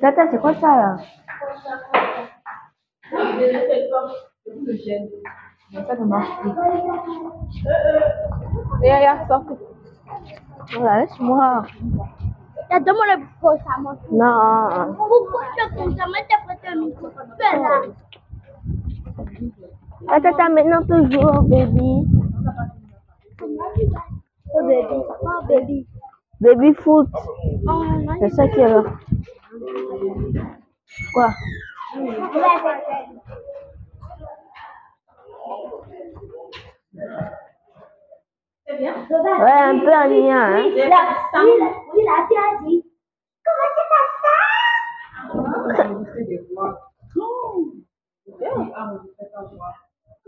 Tata, c'est quoi ça là? Ça ne marche plus. Et ya, sors. Voilà, laisse-moi. Donne-moi le micro, ça monte. Non. Pourquoi tu Moi, t'as prêté un micro. Fais là. Tata, tata, maintenant toujours, baby. Oh, baby. Oh, baby. Baby foot. Oh, C'est ça qui est là. Quoi? C'est bien. Ouais, un peu ennuyant, hein. Oui, là, oui, là, oui, là, tu as dit. Comment c'est pas ça?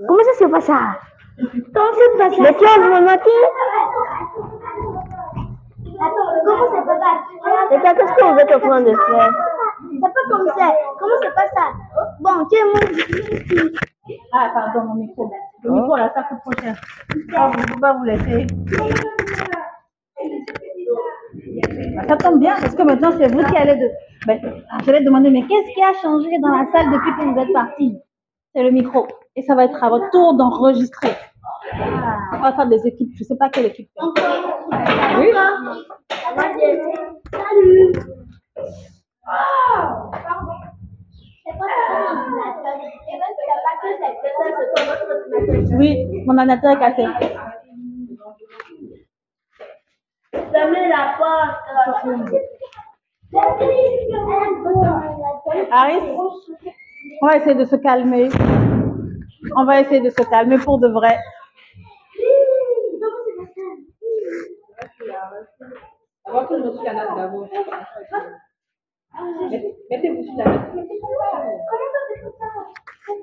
Comment ça, c'est pas ça? Comment c'est pas ça? Mais tu as mentir Comment c'est pas ça? Tata, qu'est-ce que vous êtes en train de faire? C'est pas comme ça. Comment c'est pas ça? Bon, tu es mon Ah, pardon, mon micro. Le micro là, ça coûte trop cher. Ah, vous ne pouvez pas vous laisser. Ah, Ça tombe bien parce que maintenant c'est vous qui allez de. Ben, j'allais demander, mais qu'est-ce qui a changé dans la salle depuis que vous êtes parti? C'est le micro. Et ça va être à votre tour d'enregistrer. Ah, on va faire des équipes. Je ne sais pas quelle équipe. Oui. Salut. Ah, pardon. Oui, mon ordinateur est cassé. Fermez la porte. Aris, on va essayer de se calmer. On va essayer de se calmer pour de vrai.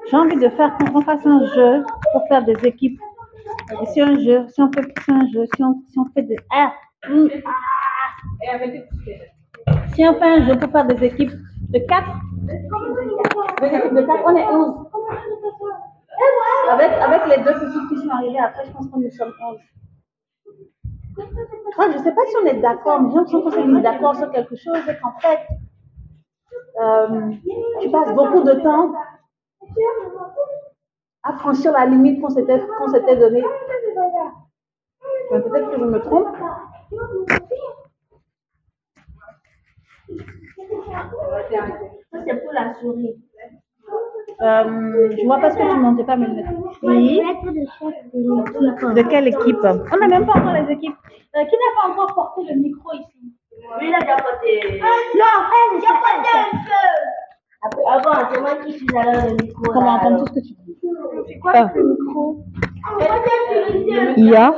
J'ai envie de faire qu'on fasse un jeu pour faire des équipes. Si un jeu, si on fait un jeu, si on, si on fait des ah, hum, natte. si on fait un jeu pour faire des équipes de 4, des équipes de 4, on est 11. Avec, avec les deux équipes qui sont arrivées après, je pense qu'on nous sommes 11. Moi, je ne sais pas si on est d'accord, mais j'ai l'impression qu'on s'est mis d'accord sur quelque chose et qu'en fait, euh, tu passes beaucoup de temps à franchir la limite qu'on s'était qu'on s'était donnée. Mais Peut-être que je me trompe. Ça, c'est pour la souris. Euh, je vois pas ce que tu montais pas mettre. Oui. De quelle équipe? On n'a même pas encore les équipes. Euh, qui n'a pas encore porté le micro ici? Lui, il a déjà porté. Non, elle, j'ai pas Après, avant, c'est moi qui suis allé dans le micro. Entendre alors. tout ce que tu dis. C'est quoi le micro Il y a, Un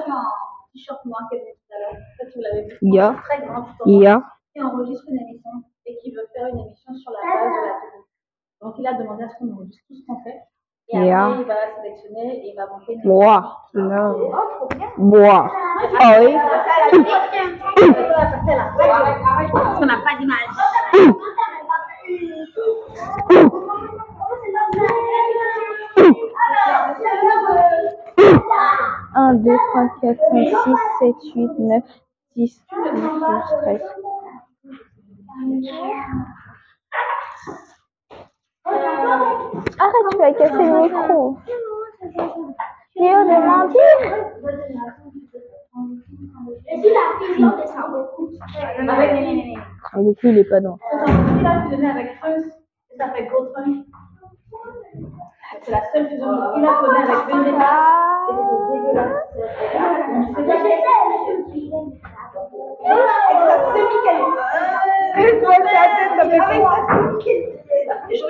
t-shirt noir qu'elle tout à l'heure. Ça, tu l'avais vu. il y a, Très grand, il y a. qui enregistre une émission et qui veut faire une émission sur la base de la télé. Donc il a demandé à ce qu'on enregistre tout ce qu'on fait. Et après, il va sélectionner et il va monter Moi. émission. Oh, trop bien. Moi. Ah oui. Parce qu'on n'a pas d'image. Un, deux, trois, quatre, cinq, six, sept, huit, neuf, dix, douze, treize. Arrête, tu vas casser le micro. Léo de mentir. Ah, du coup, il est pas dans. Il a fusionné avec et ça fait. C'est la seule fusion qu'il a avec et c'était dégueulasse. Et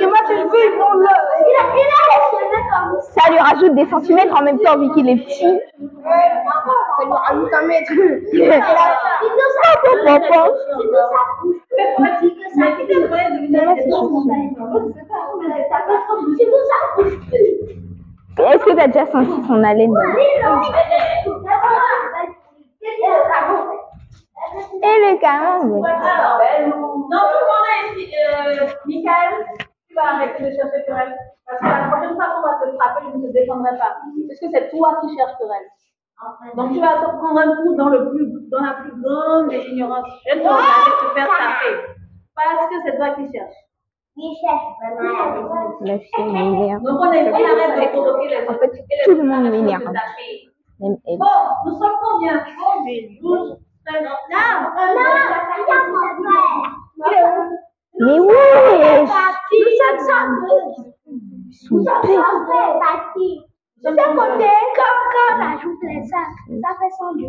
moi, si je veux, ils vont le. Ça lui rajoute des centimètres en même temps, vu qu'il est petit. Ça lui rajoute un mètre. Bons Est-ce que tu as déjà senti son haleine Et le canon Non, tout le monde est ici. Euh, Michael, tu vas arrêter de chercher querelle. Parce que la prochaine fois qu'on va te frapper, je ne te défendrai pas. Parce que c'est toi qui cherches querelle. Donc tu vas te prendre un coup dans, le plus, dans la plus grande des ignorances. Je vais te faire taper. Parce que c'est toi qui cherches. La fille m'énerve. Donc on, est, on arrête de provoquer les autres. En fait, tout le monde m'énerve. Bon, nous sommes combien 11, 12, 13, Mais ouais Son père. Je sais compter comme quand on ajoute les sacs. Ça fait 102.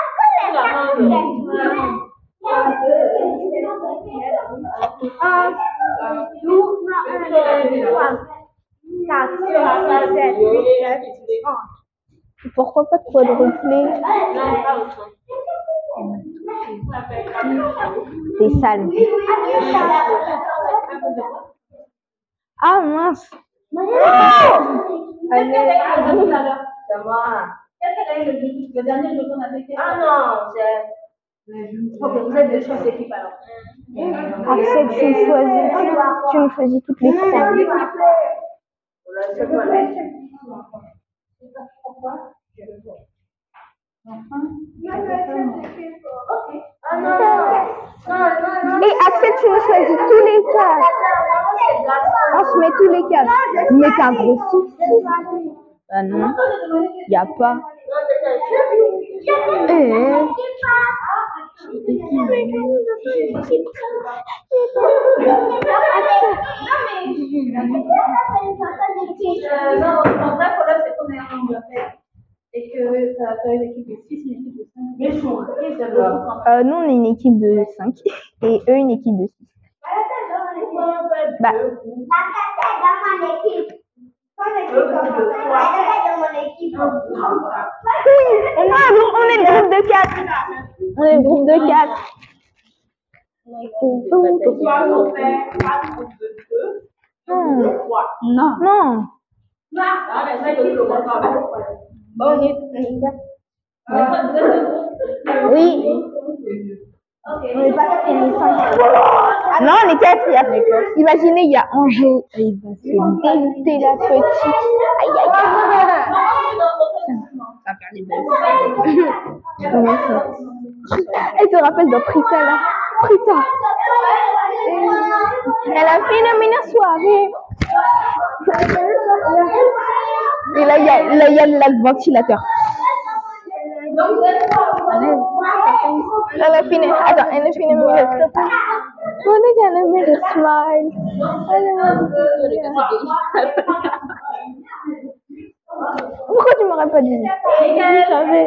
Après les quatre, un, deux, trois, quatre, cinq, sept, huit, neuf, dix. Pourquoi pas de quadruplé T'es sale. Ah mince Qu'est-ce qu'elle a eu le jeu tout à l'heure C'est moi. Qu'est-ce qu'elle a eu le jeu Le dernier jeu qu'on a fait Ah non, c'est. Ok, vous êtes deux chefs d'équipe alors. Axel, tu me choisis. Tu me choisis toutes les trois. Pourquoi Et Axel, tu me choisis tous les quatre. On se met tous les quatre. Mais t'es un gros six. Ah non, y a pas. Eh. Et que deux, t'as t'as une équipe de 6, une équipe de 5. Mais sur qui c'est là Euh, nous, on est une équipe de 5 et eux, une équipe de 6. Bah, on, a un on est le groupe de 4. On est le groupe de 4. Soit on fait pas de groupe de deux, Non. Non. Non. Ah, Oui. On est pas quatre, cinq. Non, on est quatre. il y a- Imaginez, il y a Angers. Il va se démonter la petite. Aïe, aïe, aïe. Ça. Elle se rappelle de Prita là. Prita. Elle a fait une mini soirée. Et là, il y a, là, il y a a fini mes stop. On est gonna make a smile. Pourquoi tu m'aurais pas dit Je savais.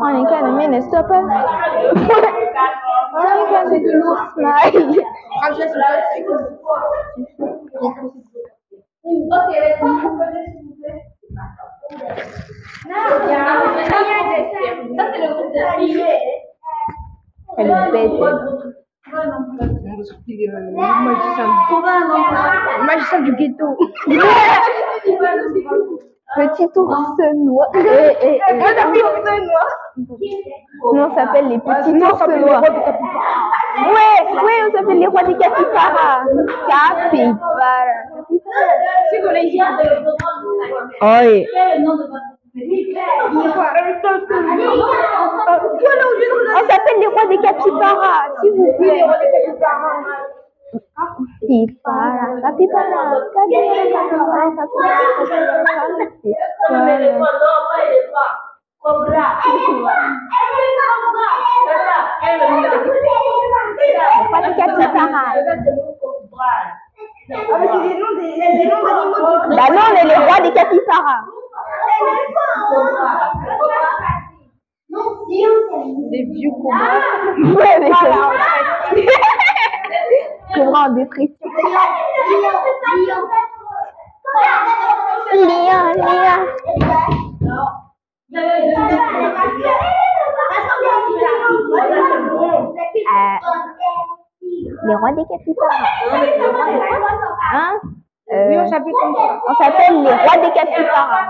On est a stop. On est make a smile. Ça, c'est le groupe de filles. Elle est bête. Magicien du ghetto. Petit ours noir. Et, et, et. Nous, on s'appelle les petits ours noirs. Ouais, ouais, on s'appelle les rois des capybaras. Capybaras. C'est collégial. Oui. Quel est le nom de votre On s'appelle les rois des capybaras, s'il vous plaît. Capybara, capybara, capybara, capybara. Pas de capybara. Bah non, on est les rois des capybaras. Des vieux cobras. Ouais, des cobras. Cobras en dépression. Lion, lion. Euh, les rois des capybaras. Hein? Euh, on s'appelle les rois des capybaras.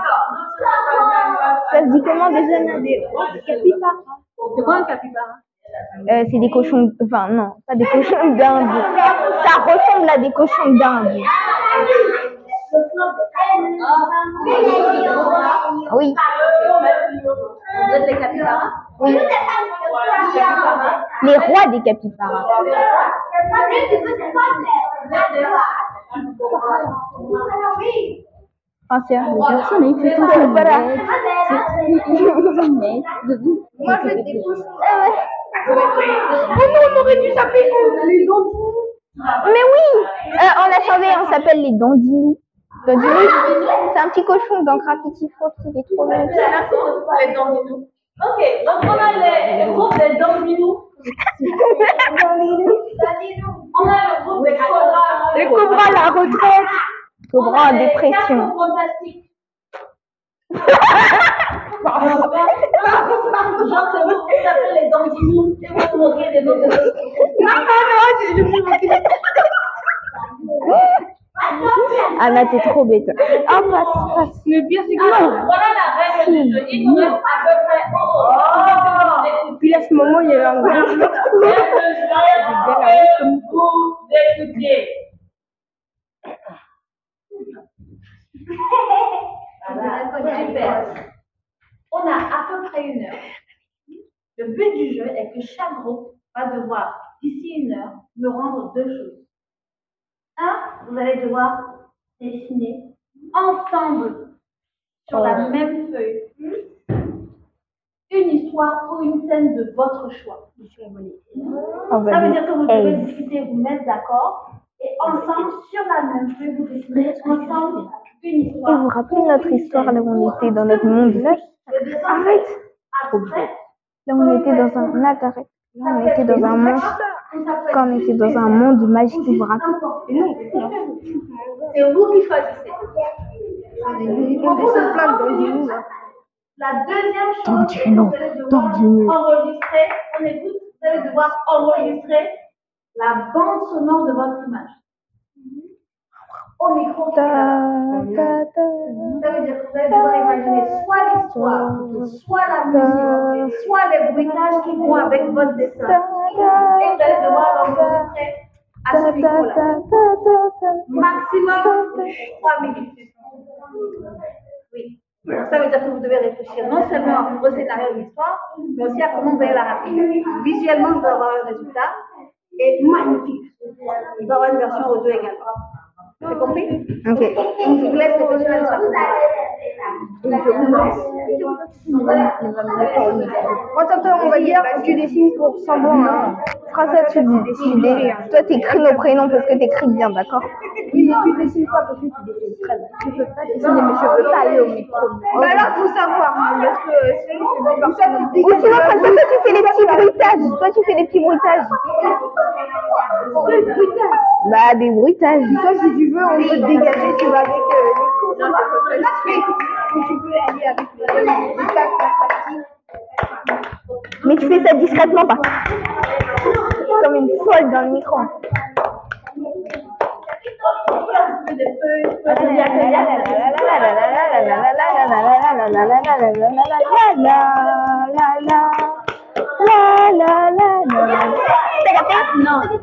Ça se dit comment déjà des rois des capybaras C'est quoi un capybara? Euh, C'est des cochons, enfin non, pas des cochons d'Inde. Ça ressemble à des cochons d'Inde. Oui. Vous êtes les capybaras? Oui. Les rois des capybaras. Enfin, c'est un garçon, mais il fait tout son Voilà. Moi, je des cochons. Oh non, on aurait dû s'appeler les dandinous. Mais oui, euh, on a changé, on s'appelle les dandinous. Dandinous, c'est un petit cochon dans Graffiti Foot, il est trop mignon. Les dandinous. Ok, donc on a le groupe des dandinous. On a le groupe des cobras. Les cobras, la retraite. Cobras en dépression. Quatre fantastiques. Genre, c'est vous qui s'appelle les dandinous et vous vous moquez des l'autre. Non, non, non, je me Anna, t'es trop bête. Ah, passe, passe. Le pire, c'est Alors, voilà la règle du jeu. Il nous reste à peu près. Oh, oh, Puis à ce moment, il y a un gros. vous écoutez. Super. On a à peu près une heure. Le but du jeu est que chaque groupe va devoir, d'ici une heure, me rendre deux choses. Un, vous allez devoir dessiner ensemble sur la même feuille une histoire ou une scène de votre choix. On va Ça veut dire que vous devez hey. discuter, vous mettre d'accord et ensemble sur la même feuille, vous dessinez ensemble une Et histoire. vous vous rappelez notre histoire là où on était dans notre monde dessin Arrête Là où on était dans un... Là. Là, on était dans un monde... on était dans un monde magique, rappelez C'est vous qui choisissez. On. La deuxième chose, vous allez devoir enregistrer, on écoute, vous allez devoir enregistrer la bande sonore de votre image. Au micro. Ta, ta. Ça veut dire que vous allez devoir imaginer soit l'histoire, soit la musique, soit les bruitages qui vont avec votre dessin. Et vous allez devoir l'enregistrer à ce micro-là. Maximum 3 minutes. Oui. Donc, ça veut dire que vous devez réfléchir non seulement au scénario de l'histoire, mais aussi à comment vous allez la raconter. Visuellement, vous allez avoir un résultat et magnifique. Il va y avoir une version audio également. C'est compris Ok. Donc, je vous laisse réfléchir à l'histoire. Moi, t'entends, on va dire que tu dessines pour semblant. Hein. Français, tu dessines. Toi, t'écris nos prénoms parce que t'écris bien, d'accord Oui, mais tu dessines pas parce que tu dessines très bien. Tu peux pas dessiner mes cheveux taillés au micro. Bah alors, faut savoir. Parce que sinon, c'est pas personne. Ou sinon, parce que toi, tu fais les petits bruitages. Toi, tu fais les petits bruitages. Bah, des bruitages. Toi, si tu veux, on peut te dégager, tu vas avec euh, les cours. Ou tu peux aller avec les Mais tu fais ça discrètement, pas comme une folle dans le micro. Non, tu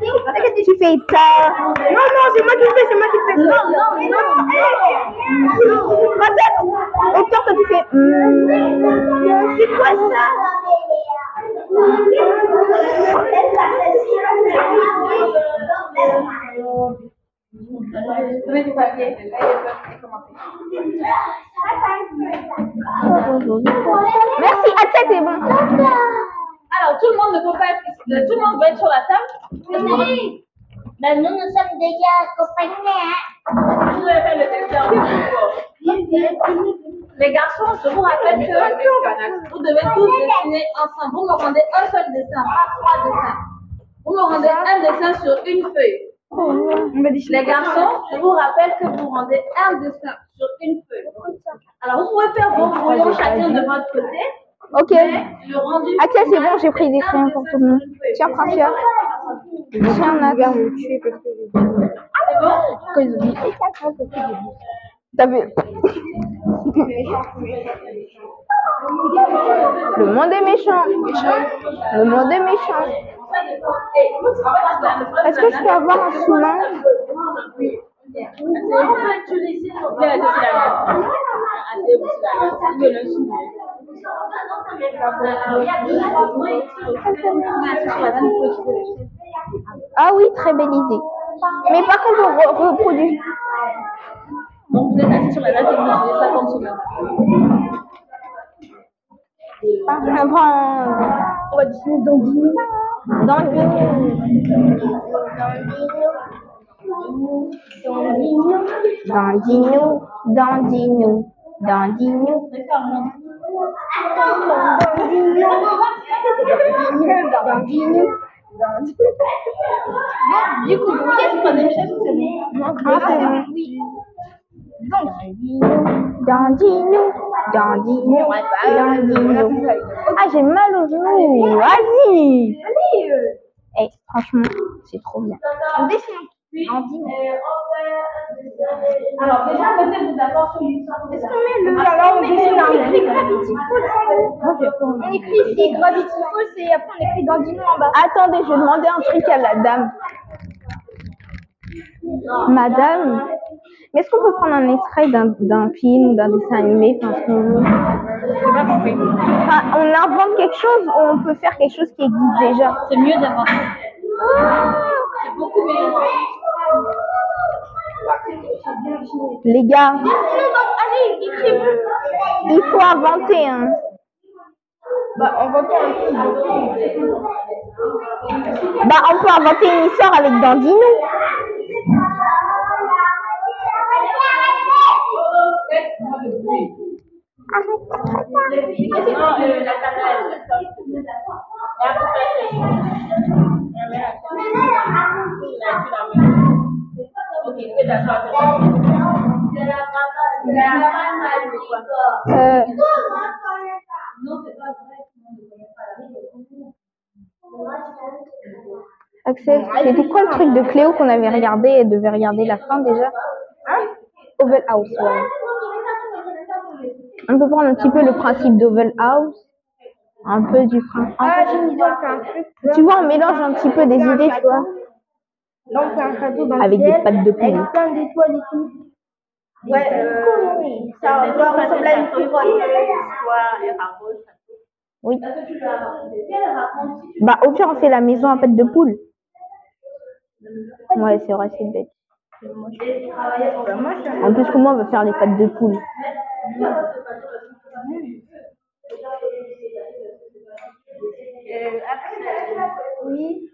fais ça. Non, non, c'est moi qui fais, c'est moi qui fais ça. Non, non, non. Au cœur, tu fais. hmm, c'est quoi ça? Merci, à tête, c'est bon. Alors, tout le monde ne peut pas être ici. Tout le monde va être sur la table. Ben, nous, nous sommes déjà accompagnés. Hein? Vous faire le. Les garçons, je vous rappelle que vous devez tous dessiner ensemble. Vous me rendez un seul dessin, pas trois dessins. Vous me rendez un dessin sur une feuille. Les garçons, je vous rappelle que vous rendez un dessin sur une feuille. Alors, vous pouvez faire vos brouillons chacun de votre côté. Ok. Ah tiens, c'est bon, j'ai pris des crayons pour tout le monde. Tiens, Francia. Tiens, Naga. C'est bon Quand ils ont dit, T'as vu Le monde est méchant. Le monde est méchant. Est-ce que je peux avoir un sous-main Ah oui, très belle idée. Mais par contre, on re- reproduit. Donc vous êtes assis sur la table et vous utilisez ça comme. On. Dandino. Dandino. Dandino. Dandino. Dandino. Du coup, qu'est-ce qu'on a Ah. Ah, j'ai mal au genou. Vas-y. Eh, franchement, c'est trop bien. Euh, Alors, déjà, mettez-vous d'accord sur l'histoire. Est-ce qu'on met le. Alors, on dessine un écrit Gravity On écrit ici Gravity Falls et après on écrit Dandino en bas. Attendez, je vais demander un truc à la dame. Madame, mais est-ce qu'on peut prendre un extrait d'un film ou d'un dessin animé enfin, On invente quelque chose ou on peut faire quelque chose qui existe déjà? C'est mieux d'inventer. C'est beaucoup mieux. Les gars, il faut inventer. Hein. Bah, on va faire un film. Bah, on peut inventer une histoire avec Dandino. Euh, Axel, c'était quoi le truc de Cléo qu'on avait regardé et devait regarder la fin déjà Oval House, ouais. On peut prendre un petit peu le principe d'Oval House, un peu du principe. Ah, j'ai une idée, on fait un truc. Tu vois, on mélange un petit peu des idées, tu vois, On fait un château dans le avec des pattes de Avec poule. plein d'étoiles et tout. Ouais, euh, ça doit ressembler à une couronne. Oui. Bah, au pire, on fait la maison à pattes de poule. Ouais, c'est vrai, c'est bête. En plus, comment on va faire les pattes de poule Oui.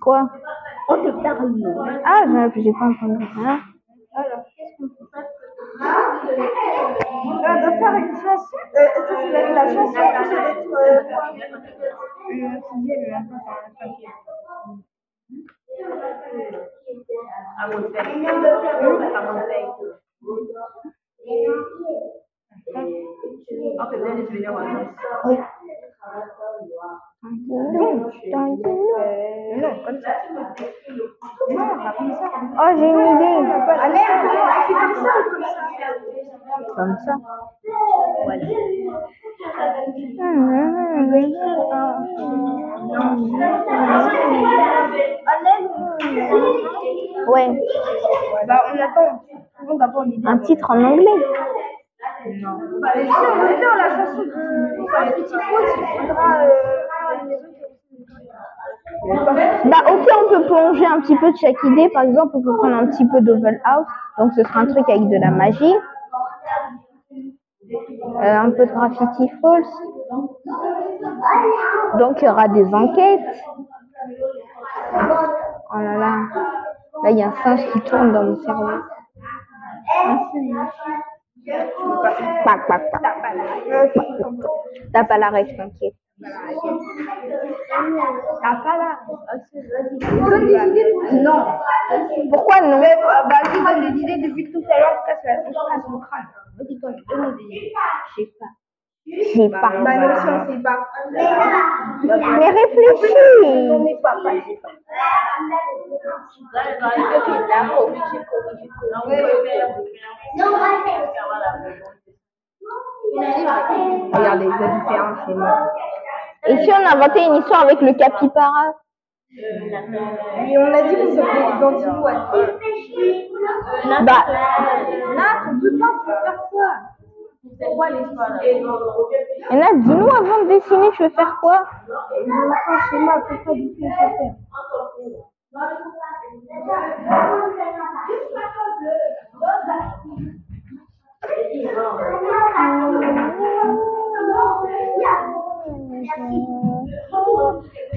Quoi On te parle. Ah, j'ai j'ai pas entendu. Hein Alors, qu'est-ce qu'on peut faire On doit faire une chanson. Euh, Est-ce que c'est la, la chanson ou c'est d'être. Euh, c'est un. Non, comme ça. Non, pas comme ça. Oh, j'ai une idée. Allez, c'est comme ça ou comme ça Comme ça. Ouais, Bah, on attend. On un titre en anglais. Non. Bah, si on veut faire la chanson de Petit Rose, il faudra euh, Bah, ok, on peut plonger un petit peu de chaque idée. Par exemple, on peut prendre un petit peu d'Oval House. Donc, ce sera un truc avec de la magie. Euh, un peu de Graffiti Falls. Donc, il y aura des enquêtes. Oh là là. Là, il y a un singe qui tourne dans mon cerveau. Pac, pas la règle, t'inquiète. T'as pas là. Donne des idées toi aussi. Non. Pourquoi non? Mais, bah, donne des idées depuis tout à l'heure. La casse mon crâne. Vas-y, idées. Je sais pas. Je sais pas. Bah, non, si on sait pas. Mais réfléchis. On n'est pas, pas, c'est pas. Regardez, la différence, c'est moi. Et si on inventait une histoire avec le capybara Mais on a dit qu'on s'appelait d'Antipois. Bah, Nat, on peut pas, tu veux faire quoi Pourquoi les il y en a, dis-nous avant de dessiner, tu veux faire quoi? Je veux un schéma faire. Un.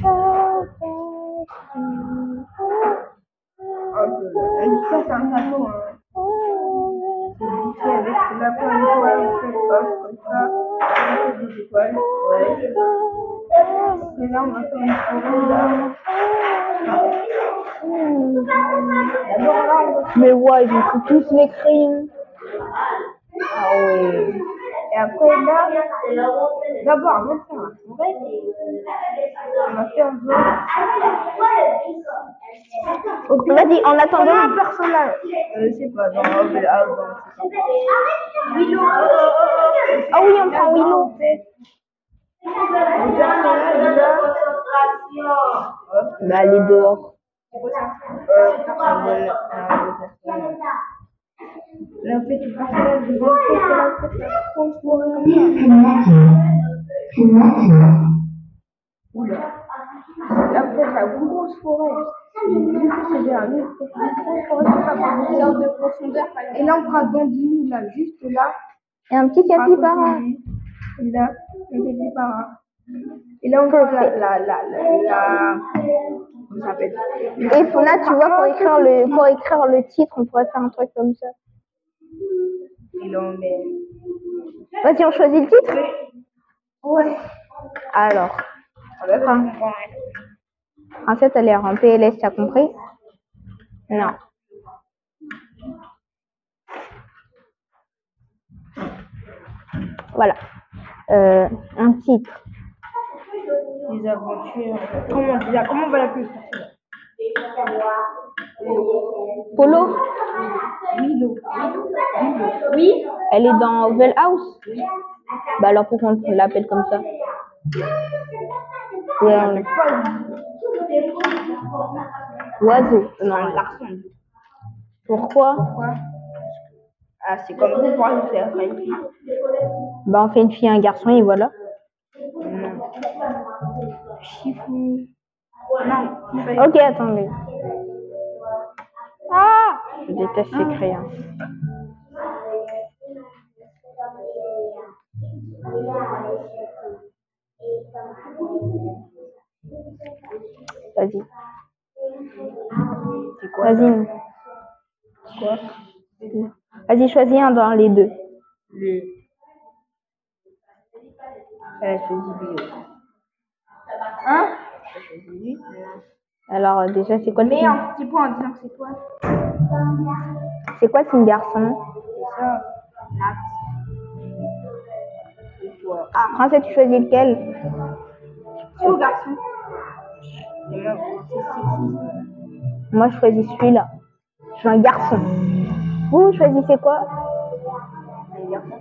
Ça, c'est. Hein. C'est avec le On on va on va Mais ouais, ils ont tous les crayons. Ah. Et après, là, d'abord, avant de faire la forêt, on va faire genre. Vas-y, en on attendant. un personnage. Euh, je sais pas, dans Marvel House, dans Willow. Ah oui, on prend Willow. Le personnage, là. Hop, Bah, elle est dehors. un le personnage. La forêt. Oula. Fait, la grosse forêt. De profondeur. Et là, on prend Dandini, là, juste là. Et un petit capybara. Et là, un capybara. Et là, on prend la, la, la, la, la, Comment ça s'appelle? Et pour là, tu vois, pour écrire le, pour écrire le titre, on pourrait faire un truc comme ça. Et là, on met. Vas-y, on choisit le titre Ouais. Alors, On comprendre. Princesse, elle est en PLS, t'as compris? Non. Voilà. Euh, un titre. Les aventures. Comment on va l'appeler Polo Milo. Oui. Elle est dans Oval House? Bah alors pourquoi on l'appelle comme ça? On- Oiseau. Non, garçon. Pourquoi? Ah, c'est comme vous pour faire une fille. Bah on fait une fille et un garçon et voilà. Non. Chiffon. Non. Ok, attendez. Ah Je déteste ces crayons. Vas-y. Vas-y. Quoi? Vas-y, choisis un dans les deux. Le. Elle a choisi bio. Hein? Alors déjà, c'est quoi le Mais un petit point en disant que c'est toi. C'est quoi le signe garçon? C'est ça. C'est. Ah, Princesse, tu choisis lequel? Oh, garçon. Et moi, c'est je choisis celui-là. Je suis un garçon. Vous, vous choisissez quoi? Un garçon.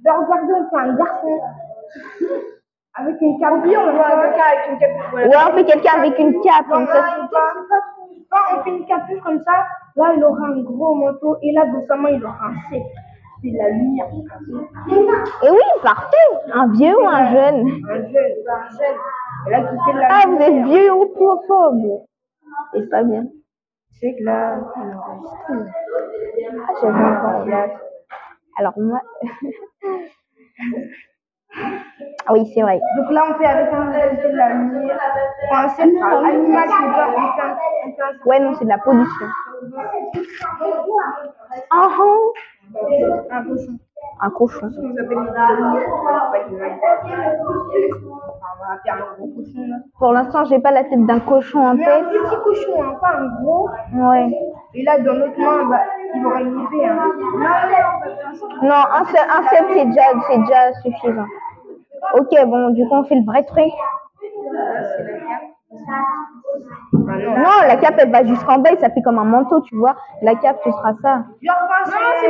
Ben regardez, on fait un garçon. Avec une cape. Oui, on voit quelqu'un avec une capuche. voilà. Ouais, on fait quelqu'un avec une cape, comme ça. c'est c'est c'est pas, on fait une capuche comme ça. Là, il aura un gros manteau. Et là, doucement, il aura un C. C'est la lumière. Et oui, parfait. Un vieux ou un jeune? Un jeune, un jeune. Et là, qui fait de la Ah, vous êtes vieux ou profophobe. Et c'est pas bien. C'est que là, il enregistre. Ah, j'avais encore là. Alors moi... oui, c'est vrai. Donc là, on fait avec un fait de la lumière. Enfin, c'est pas animal, c'est pas, un, un Ouais, non, c'est de la pollution. Ah, ah. Un cochon. Un cochon. Une un. Pour l'instant, j'ai pas la tête d'un cochon en Mais tête. un petit cochon, hein, pas un gros. Ouais. Et là, dans notre main, bah, il aura une épée. Hein. Non, un seul, un seul c'est déjà, c'est déjà suffisant. Ok, bon, du coup, on fait le vrai truc. Non, la cape, elle va jusqu'en bas et ça fait comme un manteau, tu vois. La cape, ce sera ça. Non, c'est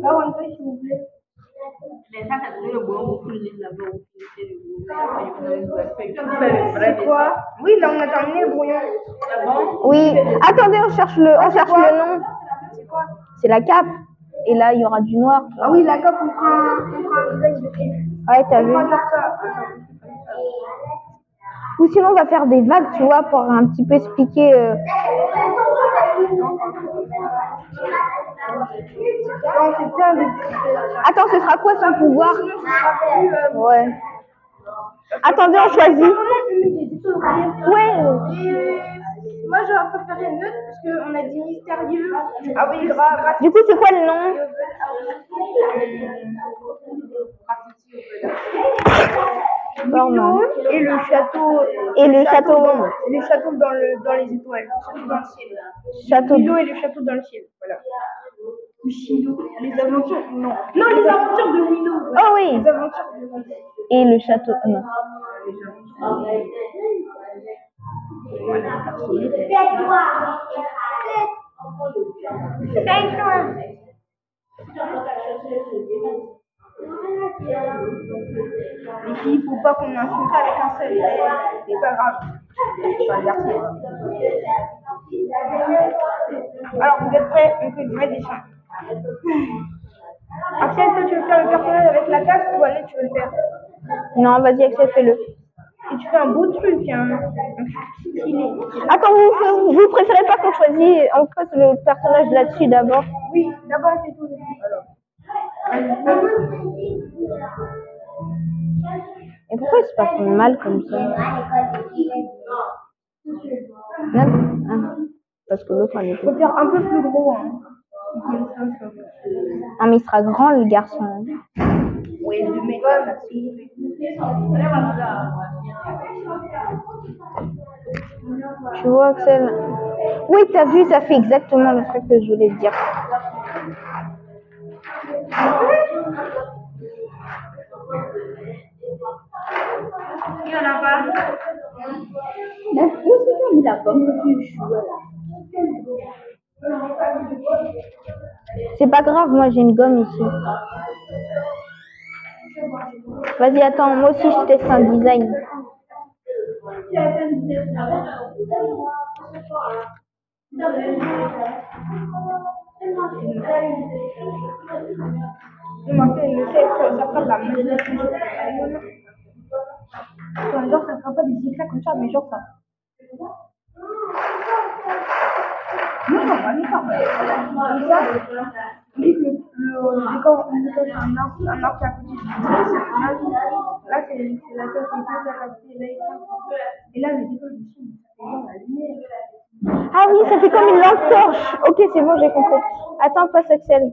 bon, c'est s'il vous plaît. C'est quoi? Oui, là, on a terminé le brouillon. Oui. Attendez, on cherche le, on cherche le nom. C'est quoi? C'est la cape. Et là, il y aura du noir. Ah oui, la cape, on fera un, on fera un design de. Ouais, t'as vu. Ou sinon, on va faire des vagues, tu vois, pour un petit peu expliquer. euh. Attends, ce sera quoi son pouvoir? Euh, Ouais. Attendez, on choisit. Ouais. Moi, j'aurais préféré neutre parce qu'on a dit mystérieux. Ah oui, grave. Du coup, c'est quoi le nom? Et le château. Et le château dans, les châteaux dans, le, dans les étoiles. Château dans le ciel. Château. Milo et le château dans le ciel. Voilà. Les aventures. Non. Non, les aventures de ouais. Oh oui. Les aventures de. Et le château. Non. Les filles, faut pas qu'on insulte avec un seul. C'est pas grave. Alors, vous êtes prêts? On fait le vrai dessin. Axel, toi, tu veux faire le personnage avec la cape ou Annette, tu veux le faire? Non, vas-y, Axel, fais-le. Et tu fais un beau truc, hein. Un truc stylé. Attends, vous, vous préférez pas qu'on choisisse, on fasse le personnage là-dessus d'abord? Oui, d'abord, fait tout. Alors. Et pourquoi il se passe mal comme ça? Ah, Parce que l'autre était. Faut faire un peu plus gros. Hein. Ah, mais il sera grand le garçon. hein. Tu vois, Axel Oui, t'as vu, ça fait exactement le truc que je voulais te dire. Il y en a pas. Mais où est-ce que mis la pomme que tu jouais là? C'est pas grave, moi j'ai une gomme ici. Vas-y, attends, moi aussi je teste un design. Genre, ça fera pas des comme ça, mais genre ça. Non, non, ça va. Et ça, que le, le, quand on c'est un arbre, un arbre qui est à côté du c'est. Là, c'est c'est la tête qui est à côté, et là, le décolle du c'est lumière. Ah oui, ça fait comme une lampe torche. Ok, c'est bon, j'ai compris. Attends, passe Axel.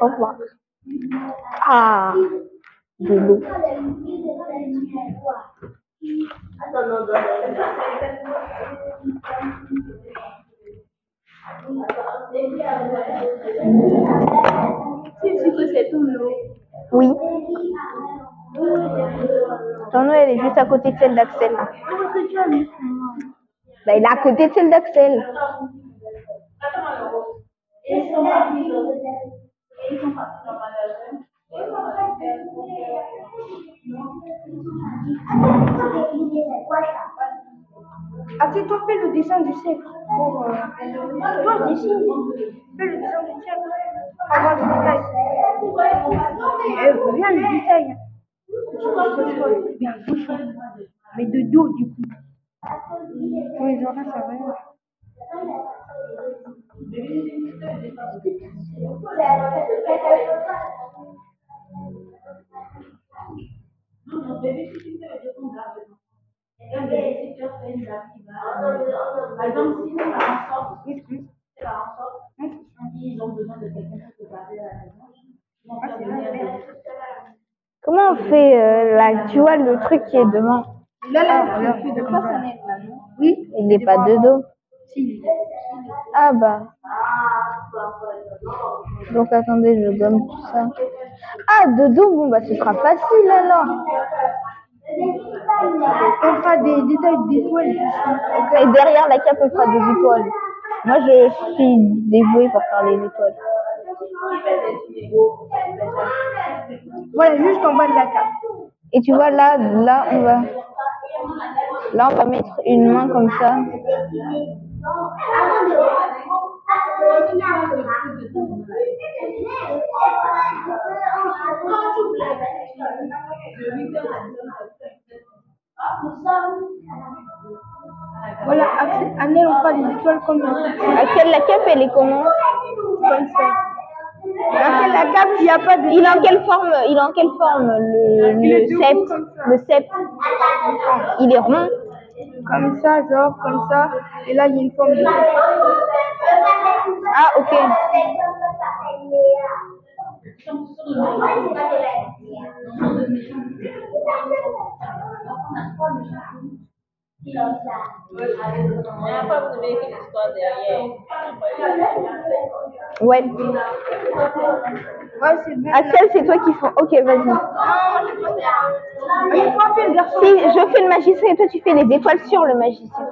Au revoir. Ah, de l'eau. Oui. Ton eau, elle est juste à côté de celle d'Axel. Bah, elle est à côté de celle d'Axel. Ah, tu sais, toi, fais le dessin du cercle. Pour, euh, toi, dessine. Fais le dessin du cercle. Avoir le détail. Euh, bien le détail. Bien bouchon. Mais de dos, du coup. Oui, genre là, ça va. Comment on fait euh, là Tu vois le truc qui est devant? Là, là, là, tu de quoi ça n'est là, non Oui. Il n'est pas de dos. Si. Ah bah. Donc attendez, je gomme tout ça. Ah, de dos, bon bah ce sera facile alors. On fera des détails d'étoiles. Et derrière la cape, on fera des étoiles. Moi, je suis dévouée pour faire les étoiles. Voilà, juste en bas de la cape. Et tu vois là, là on va, là on va mettre une main comme ça. Voilà, Annelle, on fera des étoiles comme. Axel, la cape, elle est comment? Comme ça. Axel, la cape, il n'y a pas de. Il est en quelle forme Il est en quelle forme le, le comme ça. Le sept Il est rond. Comme ça, genre, comme ça. Et là, il y a une forme de. Ah ok. Ouais. Axel, c'est toi qui fais. Ok, vas-y. Si je fais le magicien et toi tu fais les étoiles sur le magicien.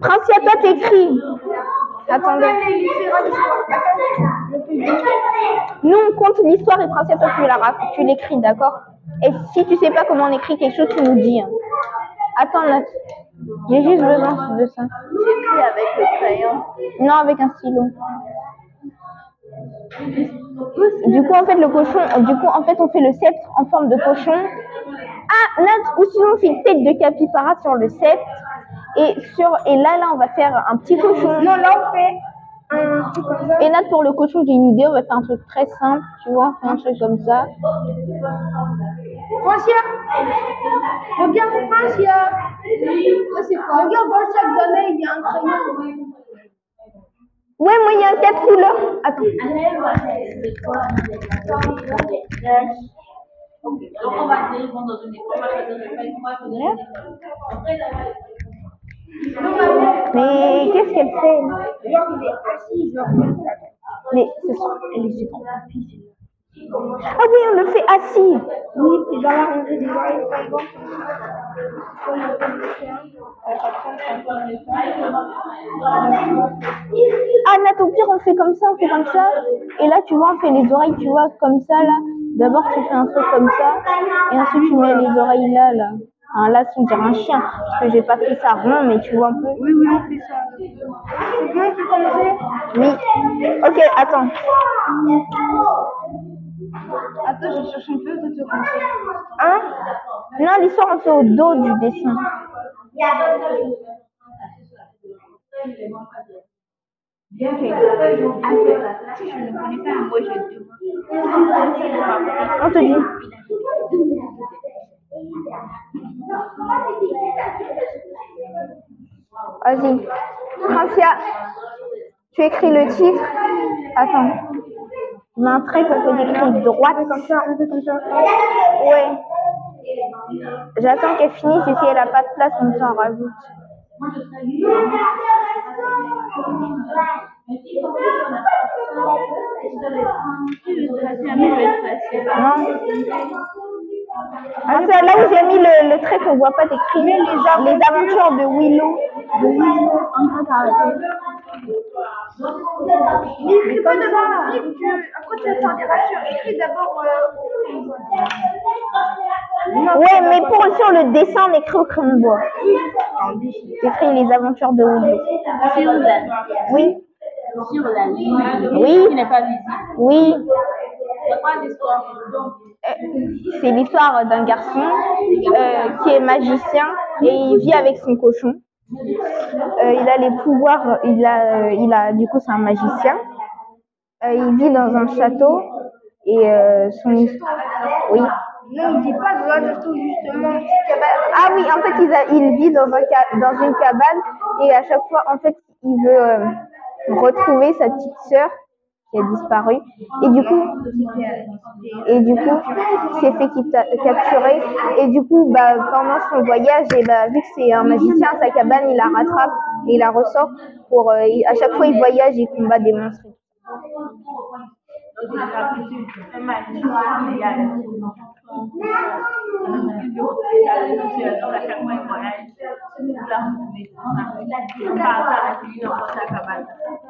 Princia, toi t'écris. Attendez. Nous, on compte l'histoire et principe, toi, tu l'écris, d'accord? Et si tu sais pas comment on écrit quelque chose, tu nous dis. hein. Attends, Nat. J'ai juste besoin de ça. J'écris avec le crayon. Non, avec un stylo. Du coup, en fait, le cochon, du coup, en fait, on fait le sceptre en forme de cochon. Ah, Nat, ou sinon, on fait une tête de capybara sur le sceptre. Et sur, et là, là, on va faire un petit cochon. Non, là, on fait un truc comme ça. Et Nat, pour le cochon, j'ai une idée, on va faire un truc très simple, tu vois, on fait un truc comme ça. Francia Regarde, Francia Ça, c'est quoi Regarde, dans chaque donnée, il y a un crayon. Ouais, moi, il y a un quatre couleurs. Attends. Donc, on va dire, ils vont dans une école, on va choisir le fait, moi, il faut donner une école. Après, là, Mais qu'est-ce qu'elle fait là? Genre, il est assis, genre, comme ça. Mais ce sont... Elle est trop Ah oui, on le fait assis. Oui, c'est dans la rangée des. Ah, Nat, au pire, on fait comme ça, on fait comme ça. Et là, tu vois, on fait les oreilles, tu vois, comme ça, là. D'abord, tu fais un truc comme ça. Et ensuite, tu mets les oreilles là, là. Enfin, là, on dirait un chien. Parce que j'ai pas fait ça rond, mais tu vois un peu. Oui, oui, on fait ça. C'est bien, tu Oui. Ok, attends. Attends, je cherche un peu de te commencer. Hein? Non, l'histoire, on fait au dos du dessin. bien que, si je ne connais pas un mot, je te On te dit. Vas-y. Francia, tu écris le titre. Attends. On un trait qu'on peut écrire droite. Comme ça, on fait comme ça. Ouais. J'attends qu'elle finisse et si elle n'a pas de place, comme ça on rajoute. Non. Ah, c'est là où j'ai mis le, le trait qu'on voit pas d'écrit. Les, les aventures de Willow. De Willow en train d'arrêter. Écris pas d'abord. écris, tu- Après, tu vas faire des ratures. Écris d'abord. euh, Ouais, mais pour sur le dessin, on écrit au crayon de bois. Écrit les aventures de Willow. Oui, sur la ligne Oui. qui n'est pas visible. oui. C'est quoi l'histoire Donc, Euh, C'est l'histoire d'un garçon euh, qui est magicien et il vit avec son cochon. Euh, il a les pouvoirs, il a, il a, du coup, c'est un magicien. Euh, il vit dans un château et euh, son, oui. Non, il dit pas de là, je trouve justement une petite cabane. Ah oui, en fait, il, a- il vit dans, un dans une cabane et à chaque fois, en fait, il veut euh, retrouver sa petite sœur qui a disparu. Et du coup, et du coup, il s'est fait capturer. Et du coup, bah, pendant son voyage, et bah, vu que c'est un magicien, sa cabane, il la rattrape et il la ressort pour. euh, il- à chaque fois, il voyage et combat des monstres.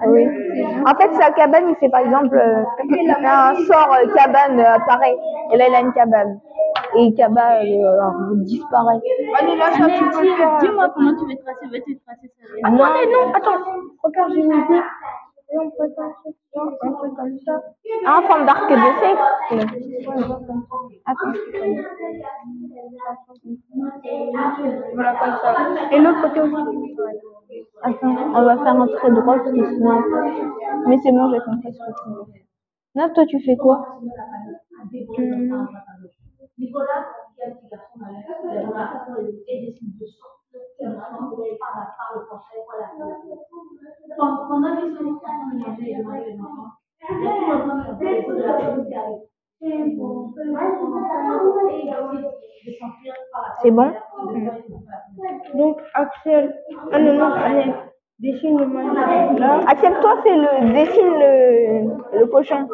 Ah oui. En fait, sa cabane, il fait par exemple euh, un sort euh, cabane euh, apparaît. Et là, il a une cabane. Et cabane euh, disparaît. Allez, là, ça, tu peux faire. dis-moi comment tu veux tracer, veux-tu tracer ça Ah non, non, attends. Regarde, j'ai une idée. On peut ça, un truc comme ça. Ah, En forme d'arc de cercle. Attends. Voilà, comme ça. Et l'autre côté aussi. Attends, on va faire un trait droit parce que sinon. Mais c'est bon, j'ai compris ce que tu veux. Là, toi, tu fais quoi? Hum, Pendant qu'ils sont manger, il y C'est bon Donc, Axel. Ah non, non, allez. Dessine le magicien. Là. Accepte-toi, fais le, dessine le, le cochon.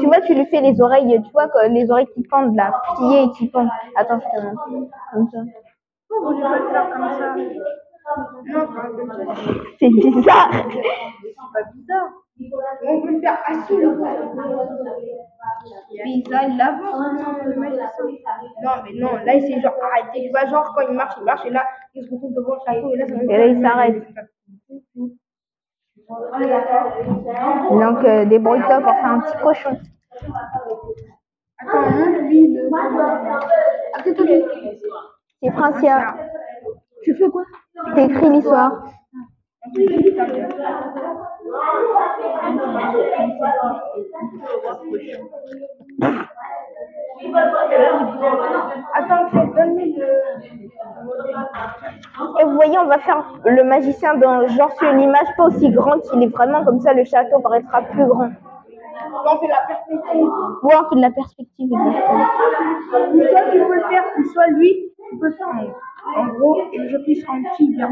Tu vois, tu lui fais les oreilles, tu vois, les oreilles qui pendent là, pliées et qui pendent. Attends, je te montre. Comme ça. Pourquoi je peux le faire comme ça C'est bizarre. C'est pas bizarre. On peut le faire le gars. Mais là, il avance. le magicien. Non, mais non, là, il s'est genre arrêté. Tu vois, genre, quand il marche, il marche, et là, il se retrouve devant le château, et là, ça Et là, il s'arrête. Donc, euh, débrouille-toi pour faire un petit cochon. Attends, lui le. C'est tout juste. C'est Francia. Tu fais quoi? T'écris l'histoire. Attends, donne-lui le. Et vous voyez, on va faire le magicien dans genre sur une image pas aussi grande qu'il est vraiment, comme ça le château paraîtra plus grand. On fait la perspective. Ouais, on fait de la perspective, exactement. Soit tu peux le faire, soit lui, tu peux le faire en, en gros, et je puisse en petit bien.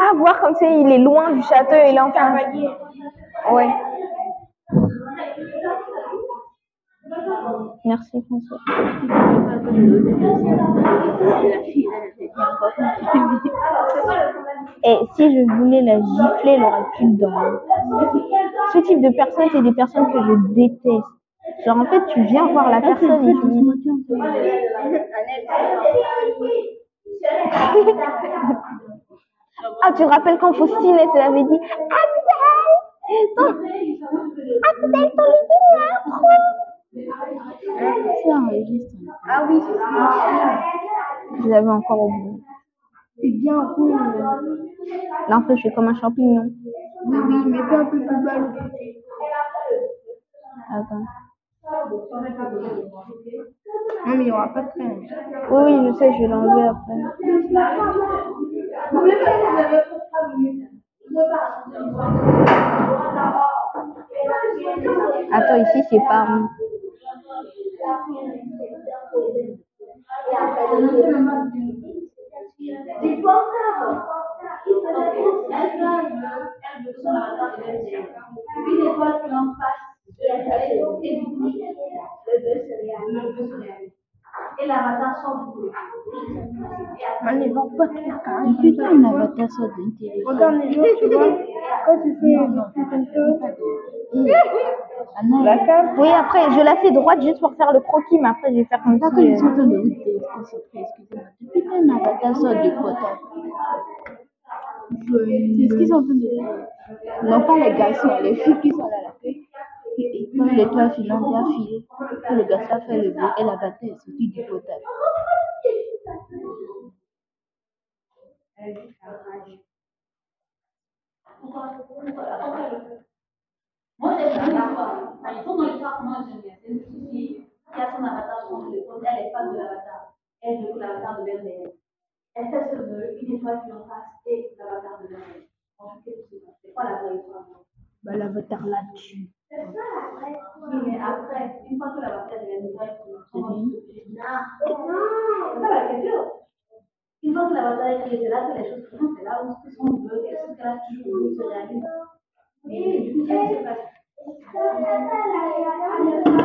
Ah, voir comme ça, il est loin du château et là, enfin. Ouais. Merci, François. Et si je voulais la gifler, elle aurait de dents. Ce type de personnes, c'est des personnes que je déteste. Genre, en fait, tu viens voir la personne et tu dis... Ah, tu te rappelles quand Faustine, elle t'avait dit Axel ton... Axel, ton legging est Ça enregistre. Ah oui, c'est ça. Je l'avais encore oublié. C'est bien rond. Là, en fait, je suis comme un champignon. Oui, oui, mais pas un peu plus bas. Attends. Mais il n'y aura pas de train. Oui, oui, je sais, je vais l'enlever après. Attends, ici, c'est pas. Putain, un avatar sort d'un téléphone. Regarde les gens, tu vois, quand tu fais des trucs comme ça, la cave, Oui, après, je la fais droite juste pour faire le croquis, mais après, je vais faire comme si... quand ils euh, sont en train de vous déconcentrer, excusez-moi. Depuis qu'un avatar sort du portail, c'est ce qu'ils sont en train de dire. Non pas les garçons, les filles qui sont là à la. Et quand l'étoile filante quand le garçon fait le bruit, et l'avatar est du. Moi, il faut bien. C'est une qui a son avatar téléphone. Elle est de l'avatar. Elle veut l'avatar réel. Elle fait ce vœu, une étoile qui et l'avatar ça. C'est quoi la vraie histoire Bah, l'avatar là-dessus. C'est ça, après. Oui, mais après, une fois que l'avatar devient réel, comment tu te fais Non, c'est pas la question. Une fois que l'avatar est créé, c'est là que les choses se font. C'est là où ce qu'on veut, qu'est-ce qu'elle a toujours voulu se réaliser. Et du coup, qu'est-ce qui se passe Non, je crois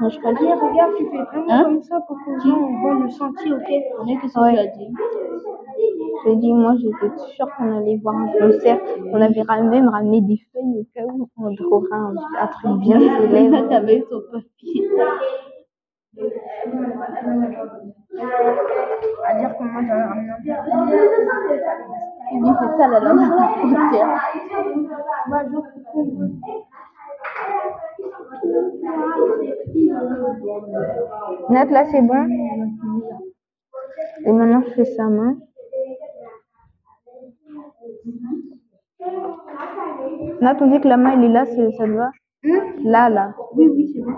Allez, regarde, tu fais vraiment Hein? comme ça pour que les gens voient le sentier, ok? On est que ça, Ouais. dit. Je dis, moi, j'étais sûre qu'on allait voir un concert. On avait même ramené des feuilles au cas où on trouvera un, un truc bien Là, célèbre. t'avais son papier. À dire moi j'avais ramené un bien, c'est ça la langue là, c'est bon? Et maintenant, je fais sa main. Nat, on dit que la main, elle est là, c'est- ça te va Là, là. Oui, oui, c'est bon.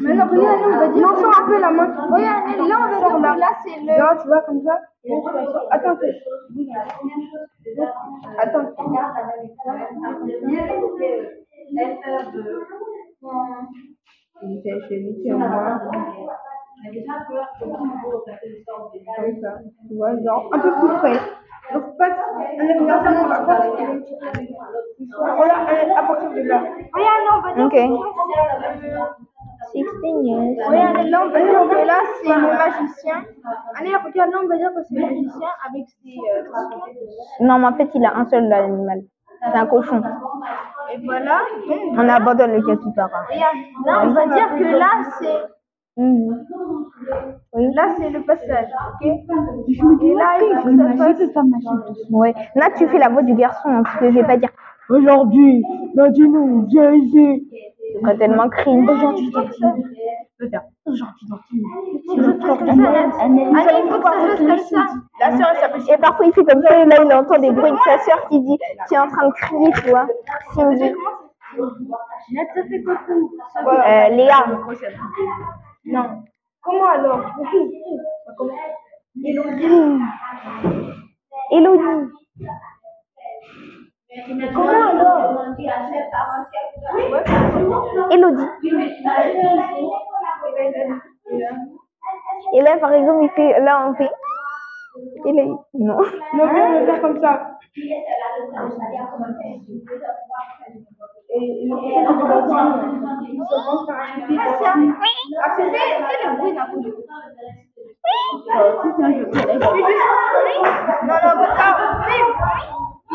Maintenant, regarde, là, on va dire. Non, sors un peu la main. Regarde, là, on va dire là, c'est le. Non, tu vois, comme ça? Attends, attends. Tu moi. Comme ça. Tu vois, genre, un peu plus près. Donc, pas. À partir de là. Ok. 16 years. Regarde, là, on va dire que là, c'est le magicien. Allez, regarde, là, on va dire que c'est le magicien avec ses. euh, Non, mais en fait, il a un seul animal. C'est un cochon. Et voilà. On abandonne le capybara. Regarde, là, on va dire que là, c'est. Mhm. Oui. Là, c'est le passage, ok? Et là, il faut que ça fasse. Ouais. Là, tu fais la voix du garçon, hein, parce que je vais pas dire Aujourd'hui, Nadine, viens ici. Serait tellement cringe. Aujourd'hui, dans Aujourd'hui, dans Allez, il faut que ça fasse comme ça. La sœur, elle s'appelle. Et parfois, il fait comme ça, et là, il entend des bruits de sa sœur qui dit, qui est en train de crier, tu vois. Cindy. Euh, Léa. Non. Comment alors? Comment? Elodie. Elodie. Comment alors Elodie. Et là, par exemple, il fait, là, on fait. Il est, non. Non, viens le faire comme ça. Et le prochain, c'est. Il c'est bruit d'un coup. Non, non, pas ça.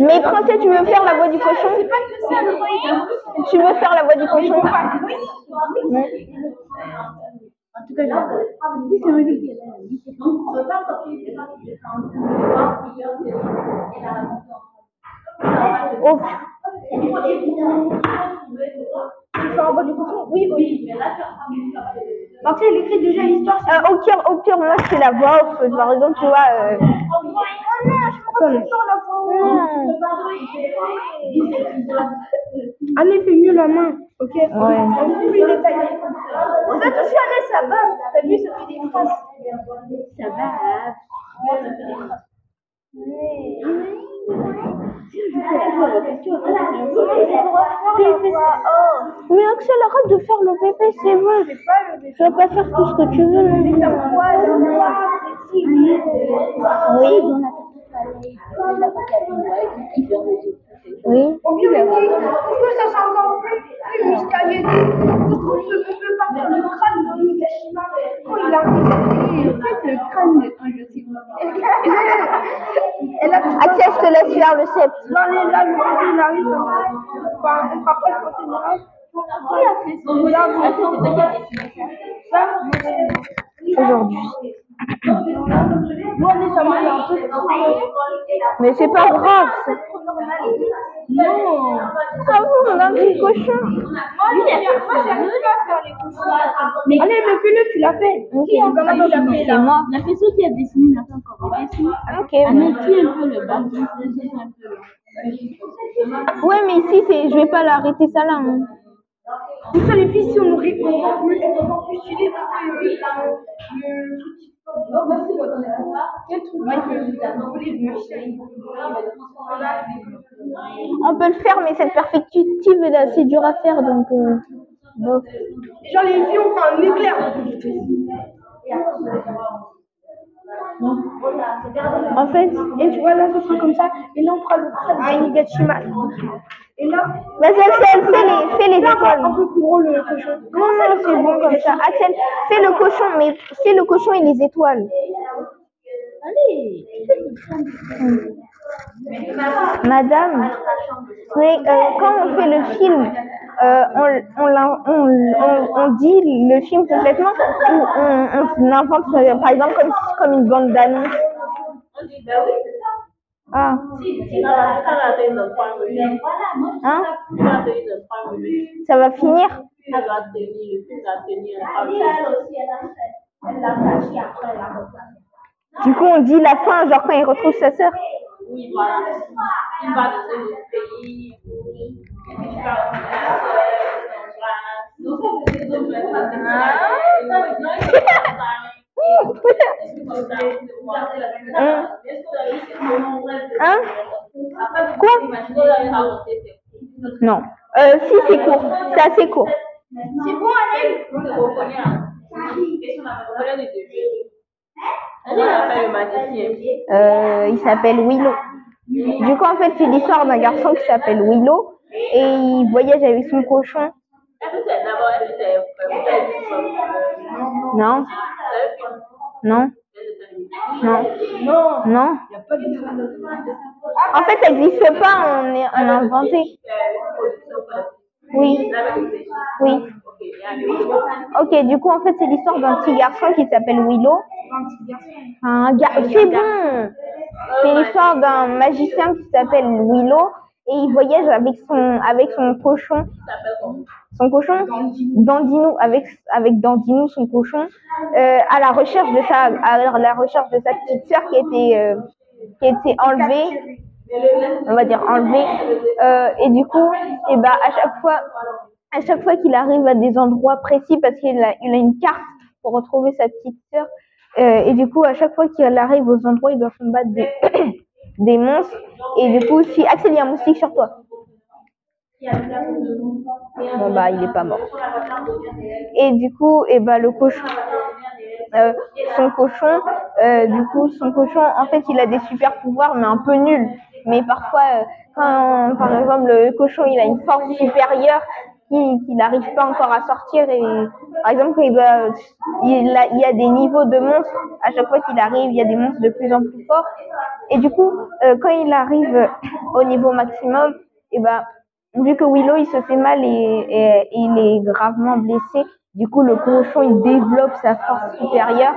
Mais Tracy, tu veux faire la voix du cochon C'est voyage. Tu veux faire la voix du cochon En tout cas, c'est Oh, tu fais en bas du cochon Oui, oui. Donc, elle écrit déjà l'histoire. euh, au pire, au pire, moi, fais la voix off. Par exemple, tu vois. Euh... Allez, fais mieux la main, ok Ouais. Un peu plus détaillé. On a touché Allez, ça va. T'as vu, ça fait des traces. Ça va. Ouais, ça fait des traces. Mais Axel, arrête de faire le bébé, c'est bon. Tu vas pas faire tout ce que tu veux. Oui. Oui. Au mieux, pour que ça soit encore plus, plus mystérieux, je trouve que je peux pas faire le crâne de Mikashima quand il arrive. En fait, le crâne de un je sais Elle a Axel, je te laisse faire le sept. Non, mais là, le crâne, il arrive. Enfin, on fera pas le procès moral. A fait Là, Ça, Aujourd'hui. Mais c'est pas grave. Non. Ah bon, on a un petit cochon. Allez, mais fais-le, tu l'as fait. Ok. C'est moi. La personne qui a dessiné n'a pas encore dessiné. Ok. Ouais. étire un peu le bas? Ouais, mais ici, c'est, je vais pas l'arrêter ça là. hein. Tout ça, les filles, si on répond, on peut être encore plus stylé que le le truc. On peut le faire, mais cette perspective est assez dure à faire, donc. euh, bof. Genre, les filles ont fait un éclair. En fait, Et tu vois, là, ça sera comme ça. Et là, on fera le crâne à Inigashima. Axel, fais les, fais les un étoiles. peu plus gros le cochon. Comme ça. Axel, fais le cochon, mais fais le cochon et les étoiles. Madame, mais, euh, quand on fait le film, euh, on, on, l'in- on, on, on dit le film complètement ou on, invente, par exemple, comme, comme une bande d'annonce Ah, hein Ça va finir Du coup, on dit la fin, genre quand il retrouve sa sœur. Oui, voilà. Il va dans le pays. Il va Hein? Hein? Quoi? Non. Euh, si, c'est court. C'est assez court. C'est bon, allez. Euh, il s'appelle Willow. Du coup, en fait, c'est l'histoire d'un garçon qui s'appelle Willow et il voyage avec son cochon. Non. Non. Non. Non. En fait, ça n'existe pas, on, est, on a inventé. Oui. Oui. Ok, du coup, en fait, c'est l'histoire d'un petit garçon qui s'appelle Willow. Un gar... C'est bon C'est l'histoire d'un magicien qui s'appelle Willow et il voyage avec son, avec son cochon. Son cochon? Dandinou, avec, avec Dandinou, son cochon, euh, à la recherche de sa, à la recherche de sa petite sœur qui était, euh, qui était enlevée, on va dire enlevée. Euh, et du coup, et ben, à chaque fois, à chaque fois qu'il arrive à des endroits précis, parce qu'il a, il a une carte pour retrouver sa petite sœur, euh, et du coup, à chaque fois qu'il arrive aux endroits, il doit combattre des, des monstres. Et du coup, si Axel, il y a un moustique sur toi. Bon bah, il est pas mort. Et du coup, et bah le cochon, euh, son cochon, euh, du coup, son cochon, en fait, il a des super pouvoirs, mais un peu nuls. Mais parfois, euh, par exemple, le cochon, il a une force supérieure qui n'arrive pas encore à sortir. Et par exemple, il, il, a, il y a des niveaux de monstres. À chaque fois qu'il arrive, il y a des monstres de plus en plus forts. Et du coup, euh, quand il arrive au niveau maximum, et ben, vu que Willow il se fait mal et, il est gravement blessé, du coup le cochon il développe sa force supérieure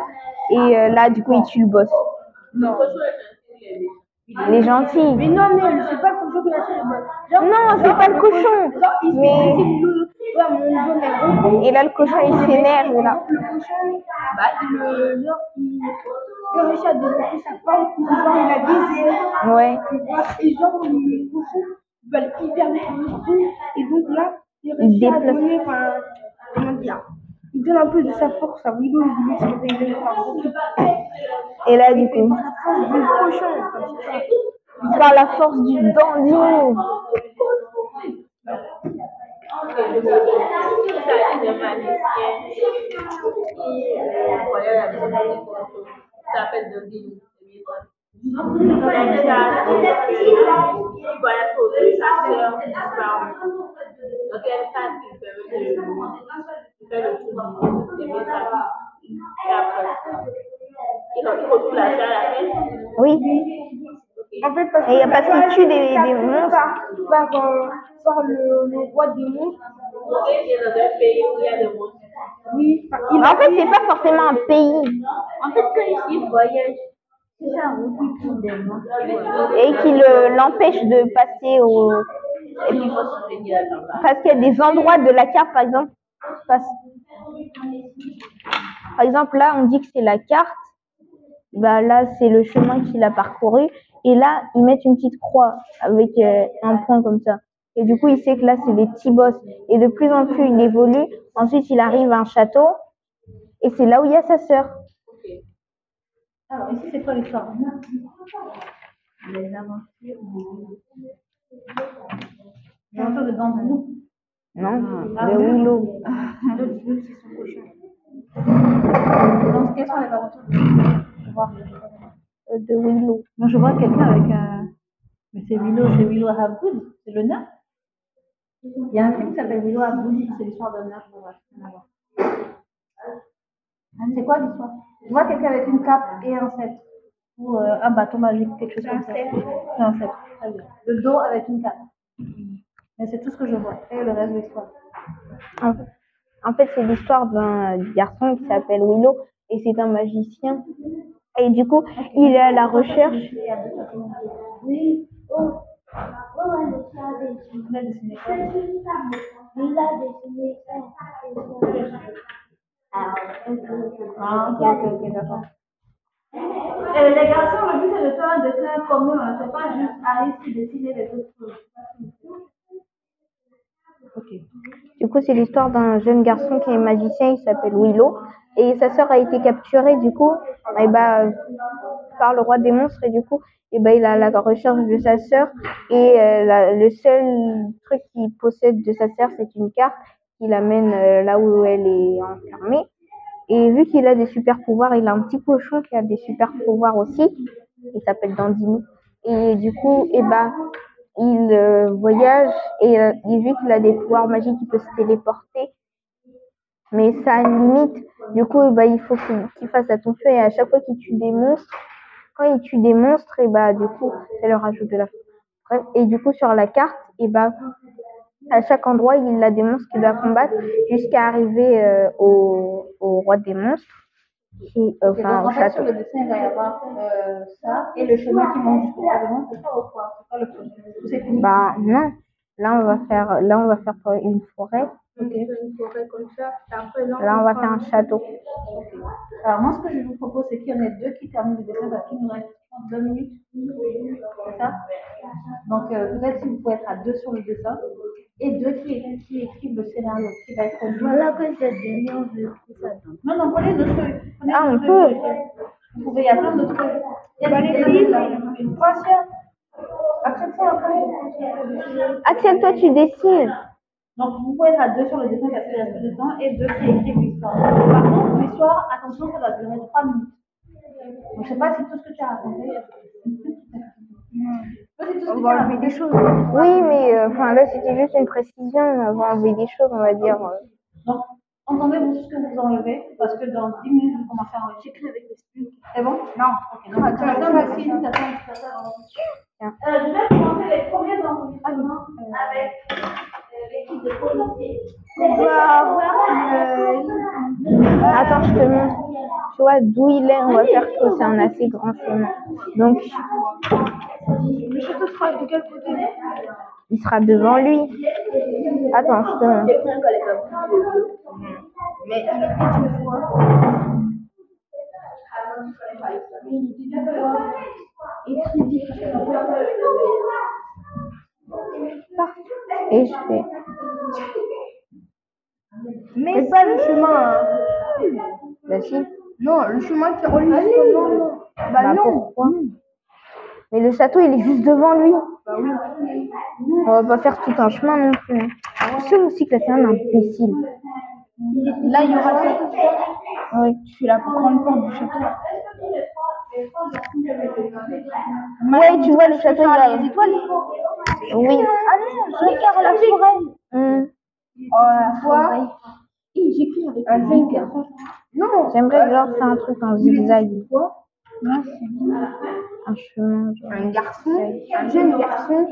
et euh, là du coup il tue le boss. Il est gentil. Mais non, mais c'est pas le cochon qui l'a tué. Non, c'est pas le cochon. Il Mais-. Et là le cochon il s'énerve là. Le cochon, bah, le, genre, il, il à développer sa forme, genre, il a. Ouais. Et genre, les cochons veulent hyper vite partout. Et donc là, il Il réussit à déplace. donner, enfin, comment dire, il donne un peu de sa force à Willow, il. Et là du coup, La force du cochon, par la force du dandy. Oui. En fait, parce Et il y a parce qu'il tue des, des monstres. Par, par, euh, par le, le roi des monstres. Oui, il en fait c'est pas forcément un pays. En fait, quand il voyage, c'est on dit tout des monstres. et qui le- l'empêche de passer au. Parce qu'il y a des endroits de la carte, par exemple. Par exemple, là, on dit que c'est la carte. Bah, là, c'est le chemin qu'il a parcouru. Et là, ils mettent une petite croix avec euh, un point comme ça. Et du coup, il sait que là, c'est des petits boss. Et de plus en plus, il évolue. Ensuite, il arrive à un château. Et c'est là où il y a sa sœur. Alors, ici, c'est quoi Les aventures de... Les aventures de Bambou. Non, de Willow. Donc, quelles sont les aventures de Je vois. Euh, De Willow. Moi, je vois quelqu'un avec un... Mais c'est Willow, c'est Willow Habgood, c'est le nain. Il y a un film qui s'appelle Willow Habgood, c'est l'histoire d'un nain, je vois. Hein, C'est quoi l'histoire? Je vois quelqu'un avec une cape et un sceptre. Ou euh, un bâton magique, quelque chose comme ça. C'est un sceptre. Le dos avec une cape. Mais c'est tout ce que je vois. Et le reste de l'histoire. En, fait, c'est l'histoire d'un garçon qui s'appelle Willow et c'est un magicien. Et du coup, il est à la recherche. Oui. Oh. Ouais, le chat a dessiné. Il a dessiné quoi Il a dessiné ça. Alors, Ah, ok, ok, ok, d'accord. Euh, les garçons, le but c'est de faire un dessin commun, c'est pas juste Alice qui dessine les autres choses. Du coup, c'est l'histoire d'un jeune garçon qui est magicien, il s'appelle Willow. Et sa sœur a été capturée, du coup, et bah, par le roi des monstres et du coup, et ben il a la recherche de sa sœur et euh, le seul truc qu'il possède de sa sœur, c'est une carte qui l'amène euh, là où elle est enfermée. Et vu qu'il a des super pouvoirs, il a un petit cochon qui a des super pouvoirs aussi. Il s'appelle Dandino. Et du coup, et ben il euh, voyage et, euh, et vu qu'il a des pouvoirs magiques, il peut se téléporter. Mais ça a une limite. Du coup, bah, il faut qu'il fasse attention. Et à chaque fois qu'il tue des monstres, quand il tue des monstres, et bah, du coup, ça leur ajoute de la Bref, Et du coup, sur la carte, et bah, à chaque endroit, il a des monstres qu'il doit combattre jusqu'à arriver euh, au roi des monstres, qui, euh, enfin, donc au en fait, sur le dessin, il va y avoir euh, ça et le chemin qui monte jusqu'au Parlement, c'est ça ou quoi? C'est pas le projet? Ou c'est fini? Bah, non. Là, on va faire, là, on va faire pour une forêt. On fait une forêt comme ça, et après là, Là, on va faire un château. Alors moi, ce que je vous propose, c'est qu'il y en ait deux qui terminent le dessin parce qu'il nous reste 32 minutes. C'est ça Donc euh, peut-être si vous pouvez être à deux sur le dessin et deux qui, qui écrivent le scénario qui va être conduit. Voilà que cette dernier, on veut ça. Non, non, prenez deux trucs. Ah, deux on peut. Vous pouvez, il y a plein de trucs. Il y a Bah, des. Acceptez un peu. Axel, toi, tu dessines. Donc vous pouvez être à deux sur le dessin parce qu'il reste peu de temps et deux qui écrivent l'histoire. Par contre, l'histoire, attention, ça va durer trois minutes. Je sais pas si tout ce que tu as raconté. On va enlever des choses. Oui, mais euh, là, c'était juste une précision. On va enlever des choses, on va dire. euh. Donc, entendez-vous ce que vous enlevez parce que dans 10 minutes, vous commencez à enregistrer. J'écris avec les styles. C'est bon? Non. Ok, donc attends, attends, t'attends. Tiens. Euh, je vais commencer les premiers enregistrements avec l'équipe de policiers. On va avoir une. Attends, je te montre. Tu vois, d'où il est, on va faire que c'est un assez grand chemin. Donc, Le château sera de quel côté? il sera devant lui. Attends, je te montre. Mais il était une fois. Et je fais. Mais pas le chemin. hein. Bah si. Non, le chemin qui relie non. Bah, Bah, non. pourquoi? Mais le château, il est juste devant lui. Bah oui. On va pas faire tout un chemin non plus. hein. Je suis sûre aussi que là, c'est un imbécile. Là, il y aura. Oui. Je suis la grande porte du château. Ouais, tu vois, le château, il va. Les étoiles Oui. Ah non, je faire la forêt. Hmm. Oh, la forêt. Et j'écris avec un jeune garçon. Non, J'aimerais genre faire un truc en zigzag. quoi Un chemin. genre. Un garçon, un jeune garçon.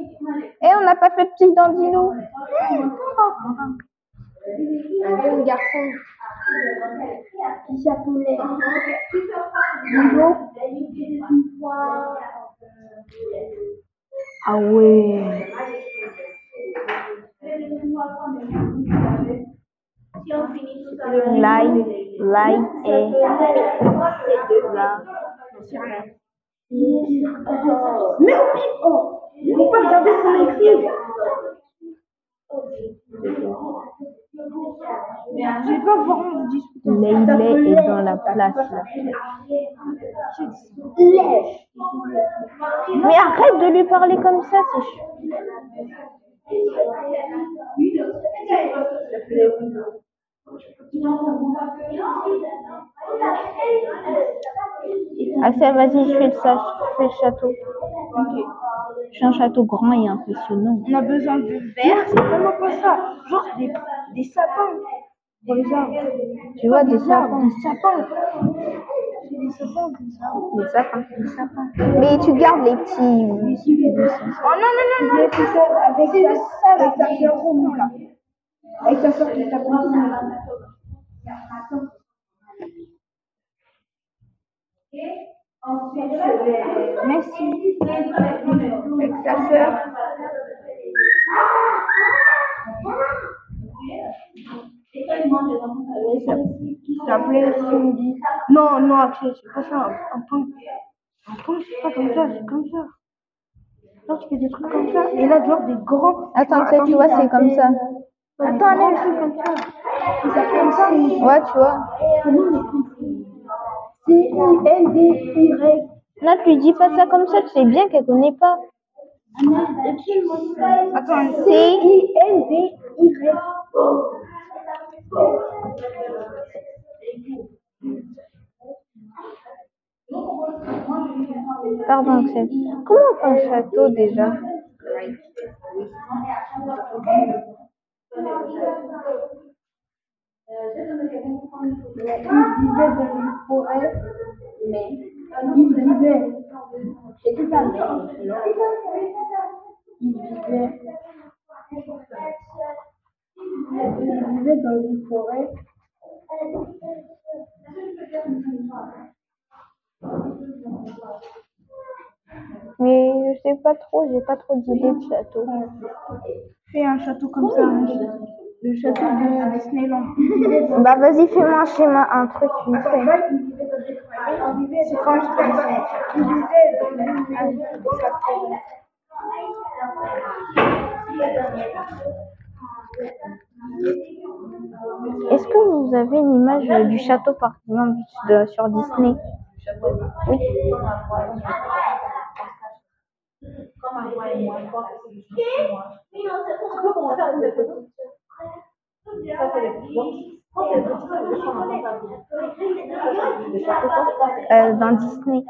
Et on n'a pas fait de petit dandino. Un jeune garçon qui s'appelait Lilo. Ah ouais. Light, light et là. Mais oui, oh, faut pas regarder son écrit. Je vais pas voir mon discuter. Leilé est dans la place. Mais arrête de lui parler comme ça, c'est chiant. Axel, vas-y, je fais le, je fais le château. Je fais un château grand et impressionnant. On a besoin de verre, c'est vraiment pas ça. Genre des, des sapins les arbres. Tu vois, des. Des sapins. Des sapins, sapins. Sapins. Mais tu gardes les petits. Oh non, non, non, non, avec ta avec soeur Roman, là. Avec ta soeur qui s'appelle Roman. Merci. Avec ta soeur. Qui s'appelait Cindy. Non, non, Axel, c'est pas ça. Un point. Un point, c'est pas comme ça, c'est comme ça. Là, tu fais des trucs comme ça. Et là, genre des grands. Attends, tu vois, c'est comme ça. Attends, allez, un truc comme ça. Ils s'appellent comme ça. Ouais, tu vois. Comment on écrit C-I-N-D-Y. Non, tu dis pas ça comme ça, tu sais bien qu'elle connaît pas. Attends, C. Comment on un château déjà Il vivait dans une forêt, mais il vivait. C'était sa mère. Il vivait. Il vivait dans une forêt. Mais je sais pas trop, d'idées de château. Fais un château comme ça, ch- le château de Disneyland. Bah vas-y, fais-moi un schéma, un truc là, il vivait dans une vivait dans une forêt. Il vivait dans une dans euh, dans Disney.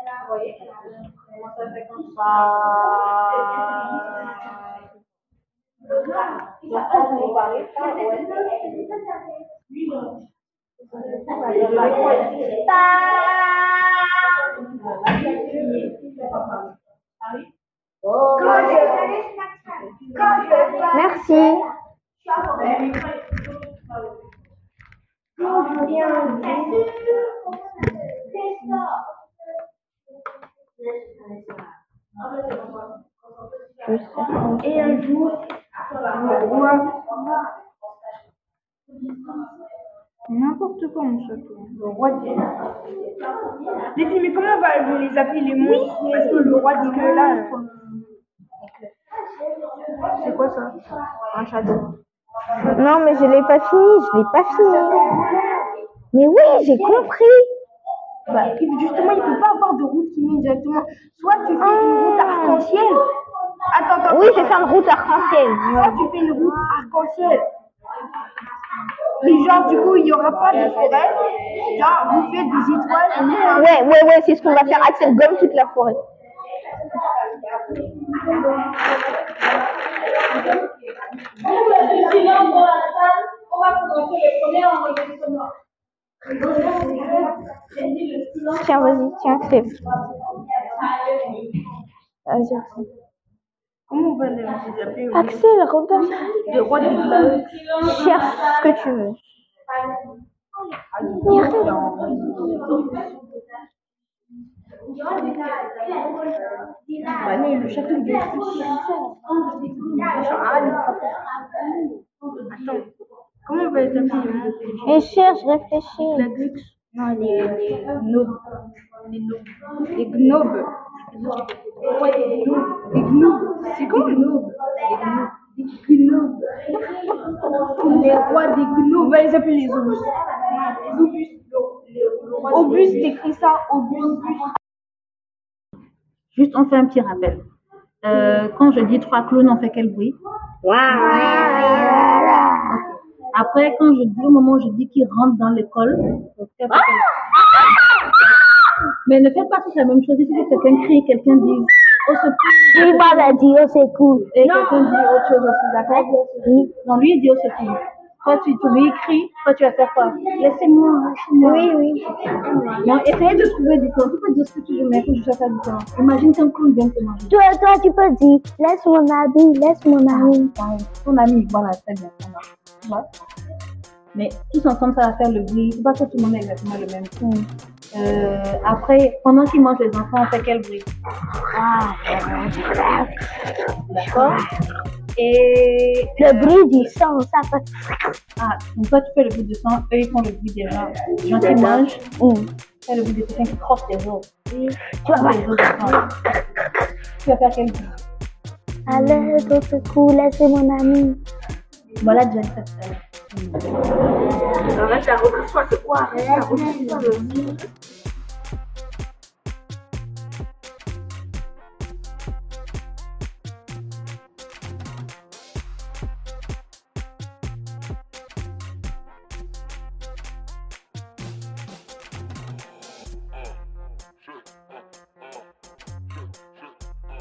Merci. Et un jour. N'importe quoi, mon château. Le roi dit. Les filles, mais comment on va vous les appeler les monstres Parce que le roi dit que là. euh, C'est quoi ça Un château. Non, mais je l'ai pas fini, je l'ai pas fini. Mais oui, j'ai compris. Bah, il- justement, il peut pas avoir de route qui mène directement. Soit tu fais une route arc-en-ciel. Attends, attends. Oui, je vais faire une route arc-en-ciel. Soit tu fais une route arc-en-ciel. Et genre, du coup, il n'y aura pas de forêt. Genre, vous faites des étoiles. Ouais, ouais, ouais, c'est ce qu'on va faire. Axel gomme toute la forêt. Tiens, vas-y, tiens, Axel. Vas-y. Comment on va les appeler Axel. Le roi des. Cherche ce que tu veux. Bah, non, le château de Attends. Comment on va les appeler Et cherche, réfléchis. La Glux Non, les, le roi des- Obus, t'écris ça, obus. Juste, on fait un petit rappel. Euh, quand je dis trois clowns, on fait quel bruit? Après, quand je dis, au moment où je dis qu'ils rentrent dans l'école, on fait quel- mais ne faites pas tous la même chose. Il faut que quelqu'un crie, quelqu'un dise au secours. Oui, bah, la dit, c'est cool. Et quelqu'un dit autre chose aussi, d'accord Non, lui, il dit au secours. Toi, tu, tu lui cries, toi, tu vas faire quoi? Laissez-moi, laissez-moi. Oui, oui. Non, essayez de trouver du temps. Tu peux dire ce que tu veux, mais il faut que je du temps. Imagine qu'un clown vient te manger. Toi, toi, tu peux dire, laisse mon ami, laisse mon ami. Ton ami, voilà, très bien, vois? Mais tous ensemble, ça va faire le bruit. C'est pas que tout le monde ait exactement le même son. Euh, après, pendant qu'ils mangent les enfants, on fait quel bruit? D'accord Et Le bruit du sang, ça fait. ah, donc toi tu fais le bruit de sang, eux ils font le bruit des gens, des gens qui mangent, tu fais le bruit de quelqu'un qui croque tes os. Tu vas les sang. Tu vas faire quel bruit? À l'aide, au secours, laisse mon ami. Voilà déjà c'est quoi? Recrue.